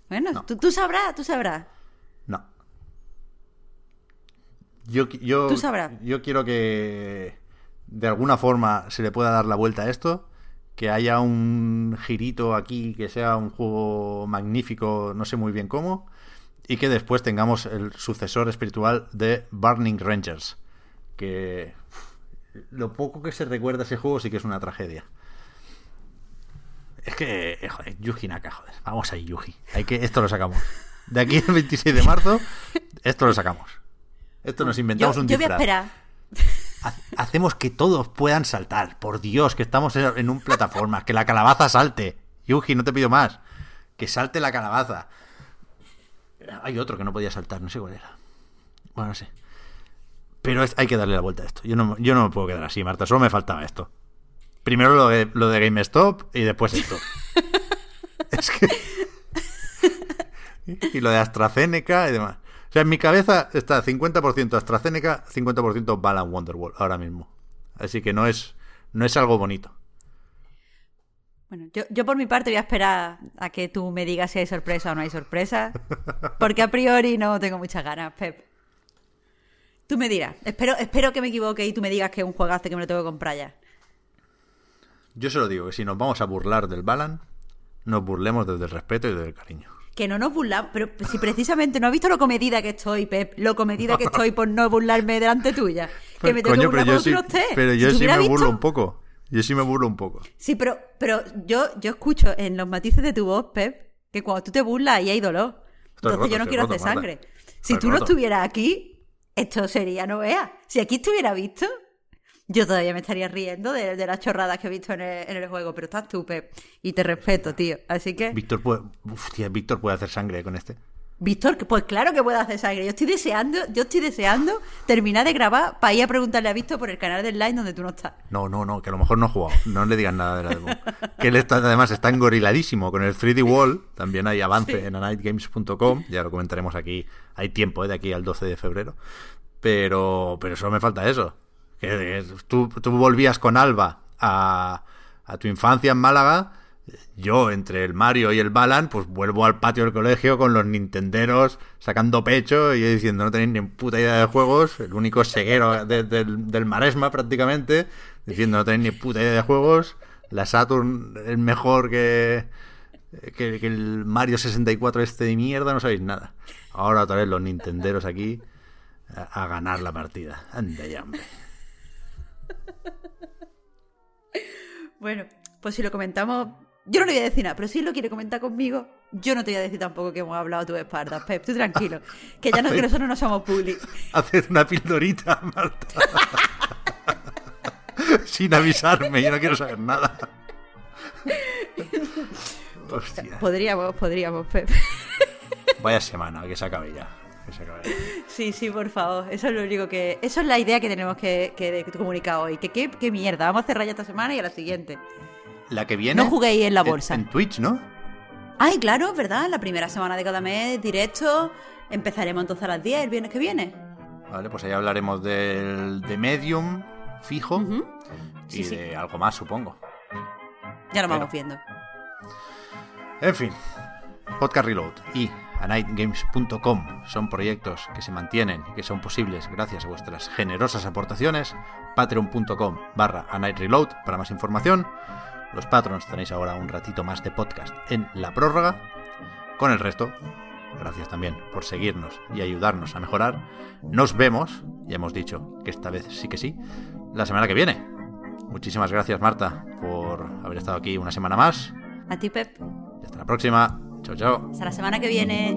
Bueno, no. tú, tú sabrás, tú sabrás. No. Yo, yo, Tú sabrás. yo quiero que de alguna forma se le pueda dar la vuelta a esto, que haya un girito aquí, que sea un juego magnífico, no sé muy bien cómo, y que después tengamos el sucesor espiritual de Burning Rangers, que lo poco que se recuerda ese juego sí que es una tragedia. Es que, eh, joder, Yuji Naka, joder. Vamos ahí, Yuji. Hay que, esto lo sacamos. De aquí al 26 de marzo, esto lo sacamos. Esto nos Yo, inventamos un yo voy a disfraz. esperar. Ha- Hacemos que todos puedan saltar. Por Dios, que estamos en en un plataforma. Que la calabaza salte. Yuji, no te pido más. Que salte la calabaza. Hay otro que no podía saltar, no sé cuál era. Bueno, no sé. Pero es- hay que darle la vuelta a esto. Yo no, yo no me puedo quedar así, Marta. Solo me faltaba esto. Primero lo de, lo de GameStop y después esto. [laughs] es que. [laughs] y lo de AstraZeneca y demás. O sea, en mi cabeza está 50% AstraZeneca, 50% Balan Wonderwall ahora mismo. Así que no es, no es algo bonito. Bueno, yo, yo por mi parte voy a esperar a que tú me digas si hay sorpresa o no hay sorpresa. Porque a priori no tengo muchas ganas, Pep. Tú me dirás. Espero, espero que me equivoque y tú me digas que es un juegazo que me lo tengo que comprar ya. Yo se lo digo, que si nos vamos a burlar del Balan, nos burlemos desde el respeto y desde el cariño. Que no nos burlamos. Pero si precisamente no has visto lo comedida que estoy, Pep. Lo comedida que estoy por no burlarme delante tuya. [laughs] Que me tengo que burlar pero yo sí, pero yo sí me hubieras burlo visto- un poco. Yo sí me burlo un poco. Sí, pero, pero yo, yo escucho en los matices de tu voz, Pep, que cuando tú te burlas ahí hay dolor. Estoy Entonces roto, yo no quiero roto, hacer Marta. sangre. Si Estoy tú no estuvieras aquí, esto sería no veas. Si aquí estuviera visto, yo todavía me estaría riendo de, de las chorradas que he visto en el, en el juego, pero estás tú, Pep. Y te respeto, tío. Así que Víctor puede, uf, tía, Víctor puede hacer sangre con este. Víctor, pues claro que puedo hacer sangre. Yo estoy deseando, yo estoy deseando terminar de grabar para ir a preguntarle a Víctor por el canal del Line donde tú no estás. No, no, no, que a lo mejor no ha jugado. No le digas nada de la demo. Que él está, además está engoriladísimo con el 3D Wall. También hay avance en anightgames.com. Ya lo comentaremos aquí. Hay tiempo ¿eh? de aquí al 12 de febrero. Pero, pero solo me falta eso. Que, eh, tú, tú volvías con Alba a, a tu infancia en Málaga yo, entre el Mario y el Balan, pues vuelvo al patio del colegio con los nintenderos sacando pecho y diciendo no tenéis ni puta idea de juegos, el único ceguero del Maresma prácticamente, diciendo no tenéis ni puta idea de juegos, la Saturn es mejor que, que, el Mario 64 este de mierda, no sabéis nada. Ahora otra vez los nintenderos aquí a, ganar la partida. Anda ya, hombre. [laughs] Bueno, pues si lo comentamos yo no le voy a decir nada, pero si él lo quiere comentar conmigo, yo no te voy a decir tampoco que hemos hablado tú de espaldas, Pep. Tú tranquilo. Que ya [laughs] no, que nosotros no somos public. [laughs] Haced una pildorita, Marta. Sin avisarme, yo no quiero saber nada. Hostia. Podríamos, podríamos, Pep. Vaya semana, que se acabe ya. Sí, sí, por favor. Eso es lo único que. Eso es la idea que tenemos que, que comunicar hoy. Que qué, mierda. Vamos a cerrar ya esta semana y a la siguiente. La que viene. No juguéis en la bolsa. En, Twitch, ¿no? Ay, claro, ¿verdad? La primera semana de cada mes, directo. Empezaremos entonces a las 10 el viernes que viene. Vale, pues ahí hablaremos del, de Medium fijo y de algo más, supongo. Ya lo vamos viendo. En fin, Podcast Reload y anightgames.com son proyectos que se mantienen y que son posibles gracias a vuestras generosas aportaciones. Patreon.com barra anightreload para más información. Los patrons tenéis ahora un ratito más de podcast en la prórroga. Con el resto, gracias también por seguirnos y ayudarnos a mejorar. Nos vemos, ya hemos dicho que esta vez sí que sí, la semana que viene. Muchísimas gracias Marta por haber estado aquí una semana más. A ti Pep. Y hasta la próxima. Chao, chao. Hasta la semana que viene.